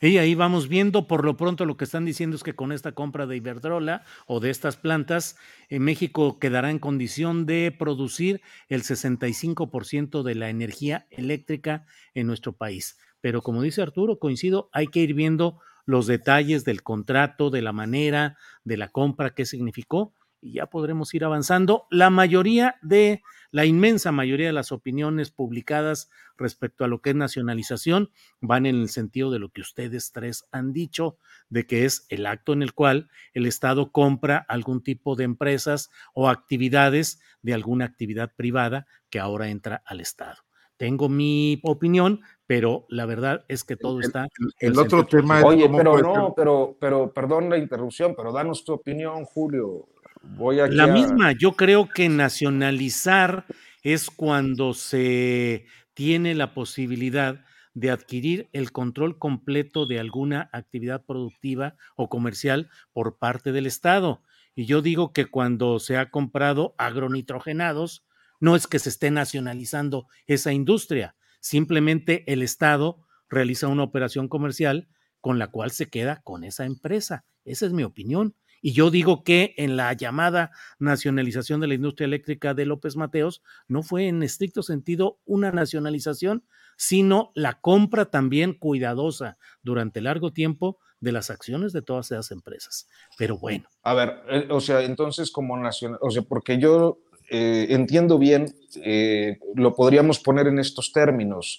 S3: Y ahí vamos viendo, por lo pronto lo que están diciendo es que con esta compra de Iberdrola o de estas plantas, en México quedará en condición de producir el 65% de la energía eléctrica en nuestro país. Pero como dice Arturo, coincido, hay que ir viendo los detalles del contrato, de la manera, de la compra, qué significó, y ya podremos ir avanzando. La mayoría de, la inmensa mayoría de las opiniones publicadas respecto a lo que es nacionalización van en el sentido de lo que ustedes tres han dicho, de que es el acto en el cual el Estado compra algún tipo de empresas o actividades de alguna actividad privada que ahora entra al Estado. Tengo mi opinión, pero la verdad es que todo está.
S10: El, el otro tema
S13: es. Oye, pero no, pero, pero, perdón la interrupción, pero danos tu opinión, Julio. Voy aquí
S3: la
S13: a...
S3: misma, yo creo que nacionalizar es cuando se tiene la posibilidad de adquirir el control completo de alguna actividad productiva o comercial por parte del Estado. Y yo digo que cuando se ha comprado agronitrogenados, no es que se esté nacionalizando esa industria, simplemente el Estado realiza una operación comercial con la cual se queda con esa empresa. Esa es mi opinión. Y yo digo que en la llamada nacionalización de la industria eléctrica de López Mateos no fue en estricto sentido una nacionalización, sino la compra también cuidadosa durante largo tiempo de las acciones de todas esas empresas. Pero bueno.
S13: A ver, eh, o sea, entonces como nacional, o sea, porque yo eh, entiendo bien, eh, lo podríamos poner en estos términos.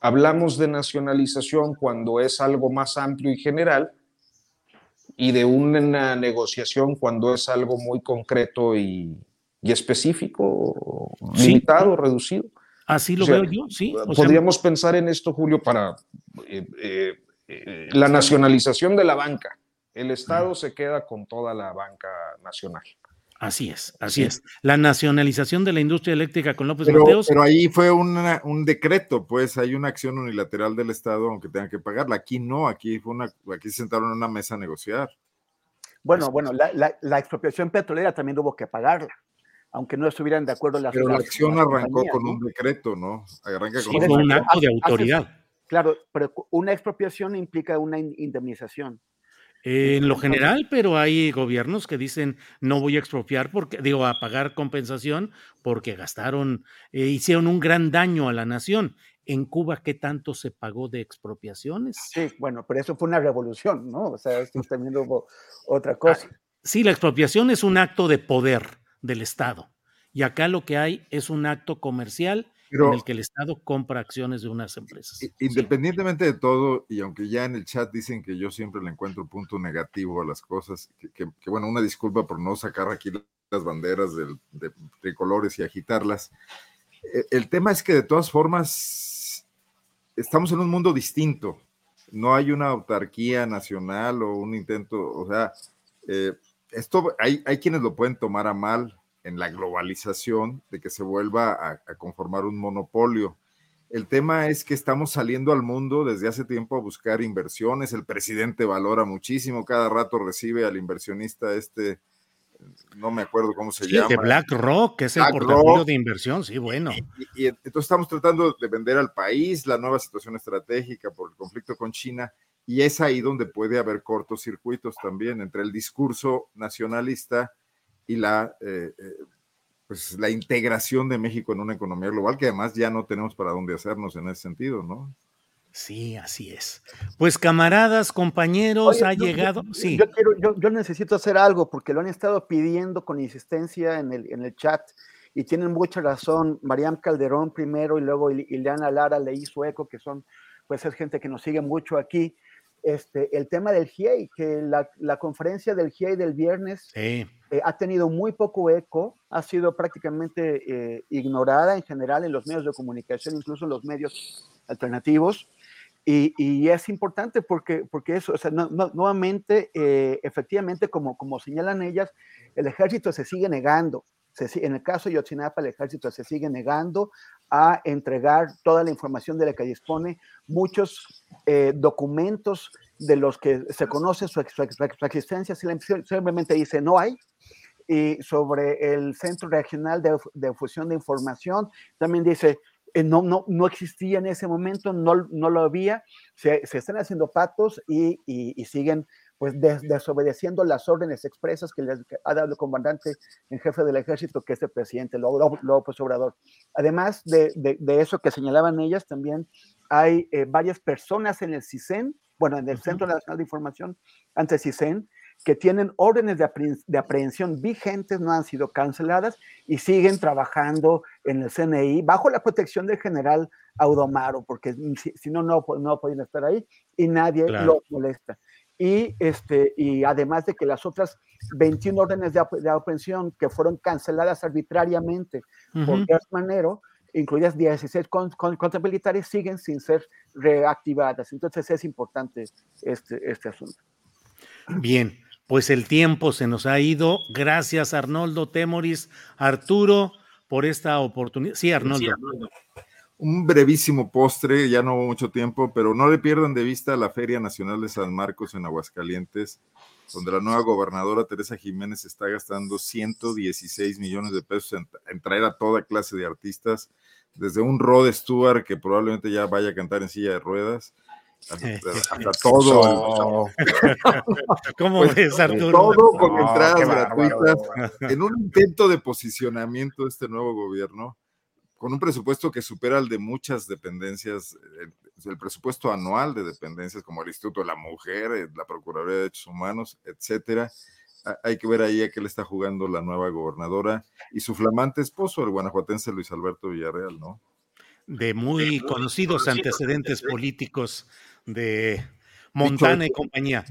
S13: Hablamos de nacionalización cuando es algo más amplio y general, y de una negociación cuando es algo muy concreto y, y específico, sí. limitado, reducido.
S3: Así lo o sea, veo yo, sí.
S13: O podríamos sea, pensar en esto, Julio, para eh, eh, eh, la nacionalización de la banca. El Estado se queda con toda la banca nacional.
S3: Así es, así sí. es. La nacionalización de la industria eléctrica con López
S10: pero,
S3: Mateos.
S10: Pero ahí fue una, un decreto, pues hay una acción unilateral del Estado, aunque tengan que pagarla. Aquí no, aquí fue una, aquí se sentaron en una mesa a negociar.
S11: Bueno, bueno, la, la, la, expropiación petrolera también hubo que pagarla, aunque no estuvieran de acuerdo las.
S10: Pero la acción las arrancó con ¿no? un decreto, ¿no? Arranca
S3: con sí, un, un acto de autoridad.
S11: Claro, pero una expropiación implica una indemnización.
S3: En lo general, pero hay gobiernos que dicen no voy a expropiar porque digo a pagar compensación porque gastaron, eh, hicieron un gran daño a la nación. en Cuba, ¿qué tanto se pagó de expropiaciones?
S11: Sí, bueno, pero eso fue una revolución, ¿no? O sea, esto también hubo otra cosa.
S3: Sí, la expropiación es un acto de poder del Estado. Y acá lo que hay es un acto comercial en el que el Estado compra acciones de unas empresas.
S10: Independientemente de todo, y aunque ya en el chat dicen que yo siempre le encuentro punto negativo a las cosas, que, bueno, una disculpa por no sacar aquí las banderas de tricolores y agitarlas. E, el tema es que de todas formas estamos en un mundo distinto. No hay una autarquía nacional o un intento, o sea, eh, esto hay, hay quienes lo pueden tomar a mal, en la globalización, de que se vuelva a, conformar un monopolio. El tema es que estamos saliendo al mundo desde hace tiempo a buscar inversiones. El presidente valora muchísimo, cada rato recibe al inversionista este, no me acuerdo cómo se llama.
S3: De BlackRock, que es el portafolio de inversión, sí, bueno.
S10: Y, y, entonces estamos tratando de vender al país la nueva situación estratégica por el conflicto con China, y es ahí donde puede haber cortocircuitos también entre el discurso nacionalista y la, eh, eh, pues la integración de México en una economía global, que además ya no tenemos para dónde hacernos en ese sentido, ¿no?
S3: Sí, así es. Pues camaradas, compañeros, ha llegado. sí.
S11: Yo, quiero, yo, yo, necesito hacer algo porque lo han estado pidiendo con insistencia en el, en el chat y tienen mucha razón. Mariam Calderón primero y luego Ileana Lara le hizo eco, que son, pues es gente que nos sigue mucho aquí. Este, el tema del GIEI, que la, la conferencia del GIEI del viernes
S3: sí.
S11: Eh, ha tenido muy poco eco, ha sido prácticamente eh, ignorada en general en los medios de comunicación, incluso en los medios alternativos. Y, y es importante porque, porque eso, o sea, no, no, nuevamente, eh, efectivamente, como, como señalan ellas, el ejército se sigue negando. Se, en el caso de Yotzinapa, el ejército se sigue negando a entregar toda la información de la que dispone, muchos documentos de los que se conoce su, existencia, simplemente dice no hay, y sobre el Centro Regional de, de Fusión de Información, también dice, eh, no, no, no existía en ese momento, no, no lo había, se, se están haciendo patos y, y siguen pues des, desobedeciendo las órdenes expresas que les ha dado el comandante en jefe del ejército, que es el presidente López Obrador. Además de, de, de, eso que señalaban ellas, también hay eh, varias personas en el CISEN, bueno, en el Centro Nacional de Información, ante CISEN, que tienen órdenes de, de, aprehensión vigentes, no han sido canceladas y siguen trabajando en el CNI bajo la protección del general Audomaro, porque si, si no, no, no pueden estar ahí y nadie claro. lo molesta. Y, este, y además de que las otras 21 órdenes de, de aprehensión que fueron canceladas arbitrariamente uh -huh. por Díaz Manero, incluidas 16 con, con, contra militares, siguen sin ser reactivadas. Entonces es importante este, este asunto.
S3: Bien, pues el tiempo se nos ha ido. Gracias, Arnoldo Temoris. Arturo, por esta oportunidad. Sí, Arnoldo. Sí, Arnoldo.
S10: Un brevísimo postre, ya no hubo mucho tiempo, pero no le pierdan de vista la Feria Nacional de San Marcos en Aguascalientes, donde la nueva gobernadora Teresa Jiménez está gastando 116 millones de pesos en, en traer a toda clase de artistas, desde un Rod Stewart que probablemente ya vaya a cantar en silla de ruedas, hasta, <laughs> hasta todo. <laughs>
S3: ¿Cómo pues, ves, Arturo?
S10: Todo con no, entradas gratuitas. En un intento de posicionamiento de este nuevo gobierno, con un presupuesto que supera el de muchas dependencias, el presupuesto anual de dependencias como el Instituto de la Mujer, eh, la Procuraduría de Derechos Humanos, etcétera. Hay que ver ahí a qué le está jugando la nueva gobernadora y su flamante esposo, el guanajuatense Luis Alberto Villarreal, ¿no?
S3: De muy conocidos antecedentes políticos de Montana y compañía.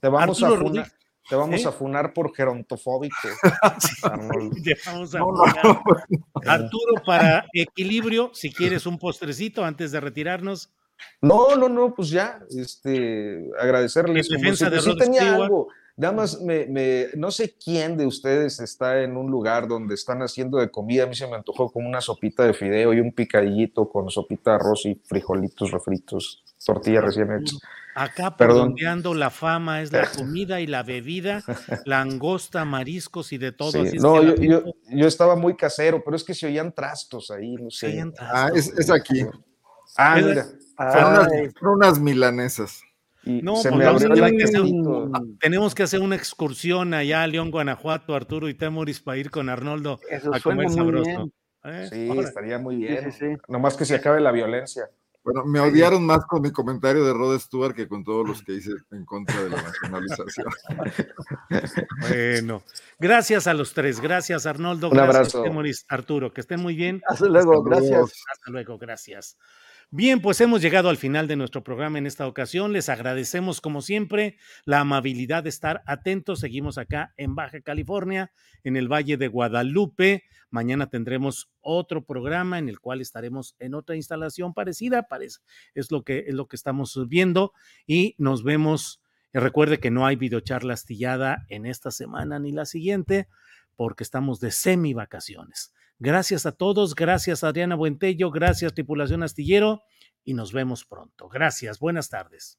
S13: Te vamos, a funar, te vamos ¿Eh? a funar por gerontofóbico. <laughs> <laughs>
S3: vamos a no, no. Arturo, para equilibrio, si quieres un postrecito antes de retirarnos.
S13: No, no, no, pues ya, este, agradecerles.
S3: En defensa de
S13: sí tenía algo. Nada más, me, me, no sé quién de ustedes está en un lugar donde están haciendo de comida. A mí se me antojó como una sopita de fideo y un picadillito con sopita de arroz y frijolitos refritos, tortillas recién hechas.
S3: Acá redondeando la fama es la <laughs> comida y la bebida, langosta, mariscos y de todo.
S13: Sí. No, yo, yo, yo, estaba muy casero, pero es que se oían trastos ahí, no sé.
S10: Trastos. Ah, es, es, aquí.
S13: Ah, mira.
S10: Fueron, unas, fueron unas milanesas.
S3: Y no, se pues me abrió que hacer, tenemos que hacer una excursión allá a León, Guanajuato, Arturo y Temoris para ir con Arnoldo
S11: Eso a comer sabroso.
S13: ¿eh? Sí, estaría muy bien. Sí, Nomás que se acabe la violencia.
S10: Bueno, me odiaron más con mi comentario de Rod Stewart que con todos los <laughs> que hice en contra de la nacionalización. <laughs>
S3: bueno, gracias a los tres. Gracias, Arnoldo.
S13: Un
S3: gracias,
S13: abrazo.
S3: Arturo, que estén muy bien.
S11: Hasta luego, gracias.
S3: Hasta luego, gracias. Bien, pues hemos llegado al final de nuestro programa en esta ocasión. Les agradecemos, como siempre, la amabilidad de estar atentos. Seguimos acá en Baja California, en el Valle de Guadalupe. Mañana tendremos otro programa en el cual estaremos en otra instalación parecida, parece, es lo que es lo que estamos viendo y nos vemos. Recuerde que no hay videocharla astillada en esta semana ni la siguiente porque estamos de semi vacaciones. Gracias a todos, gracias Adriana Buentello, gracias tripulación astillero y nos vemos pronto. Gracias, buenas tardes.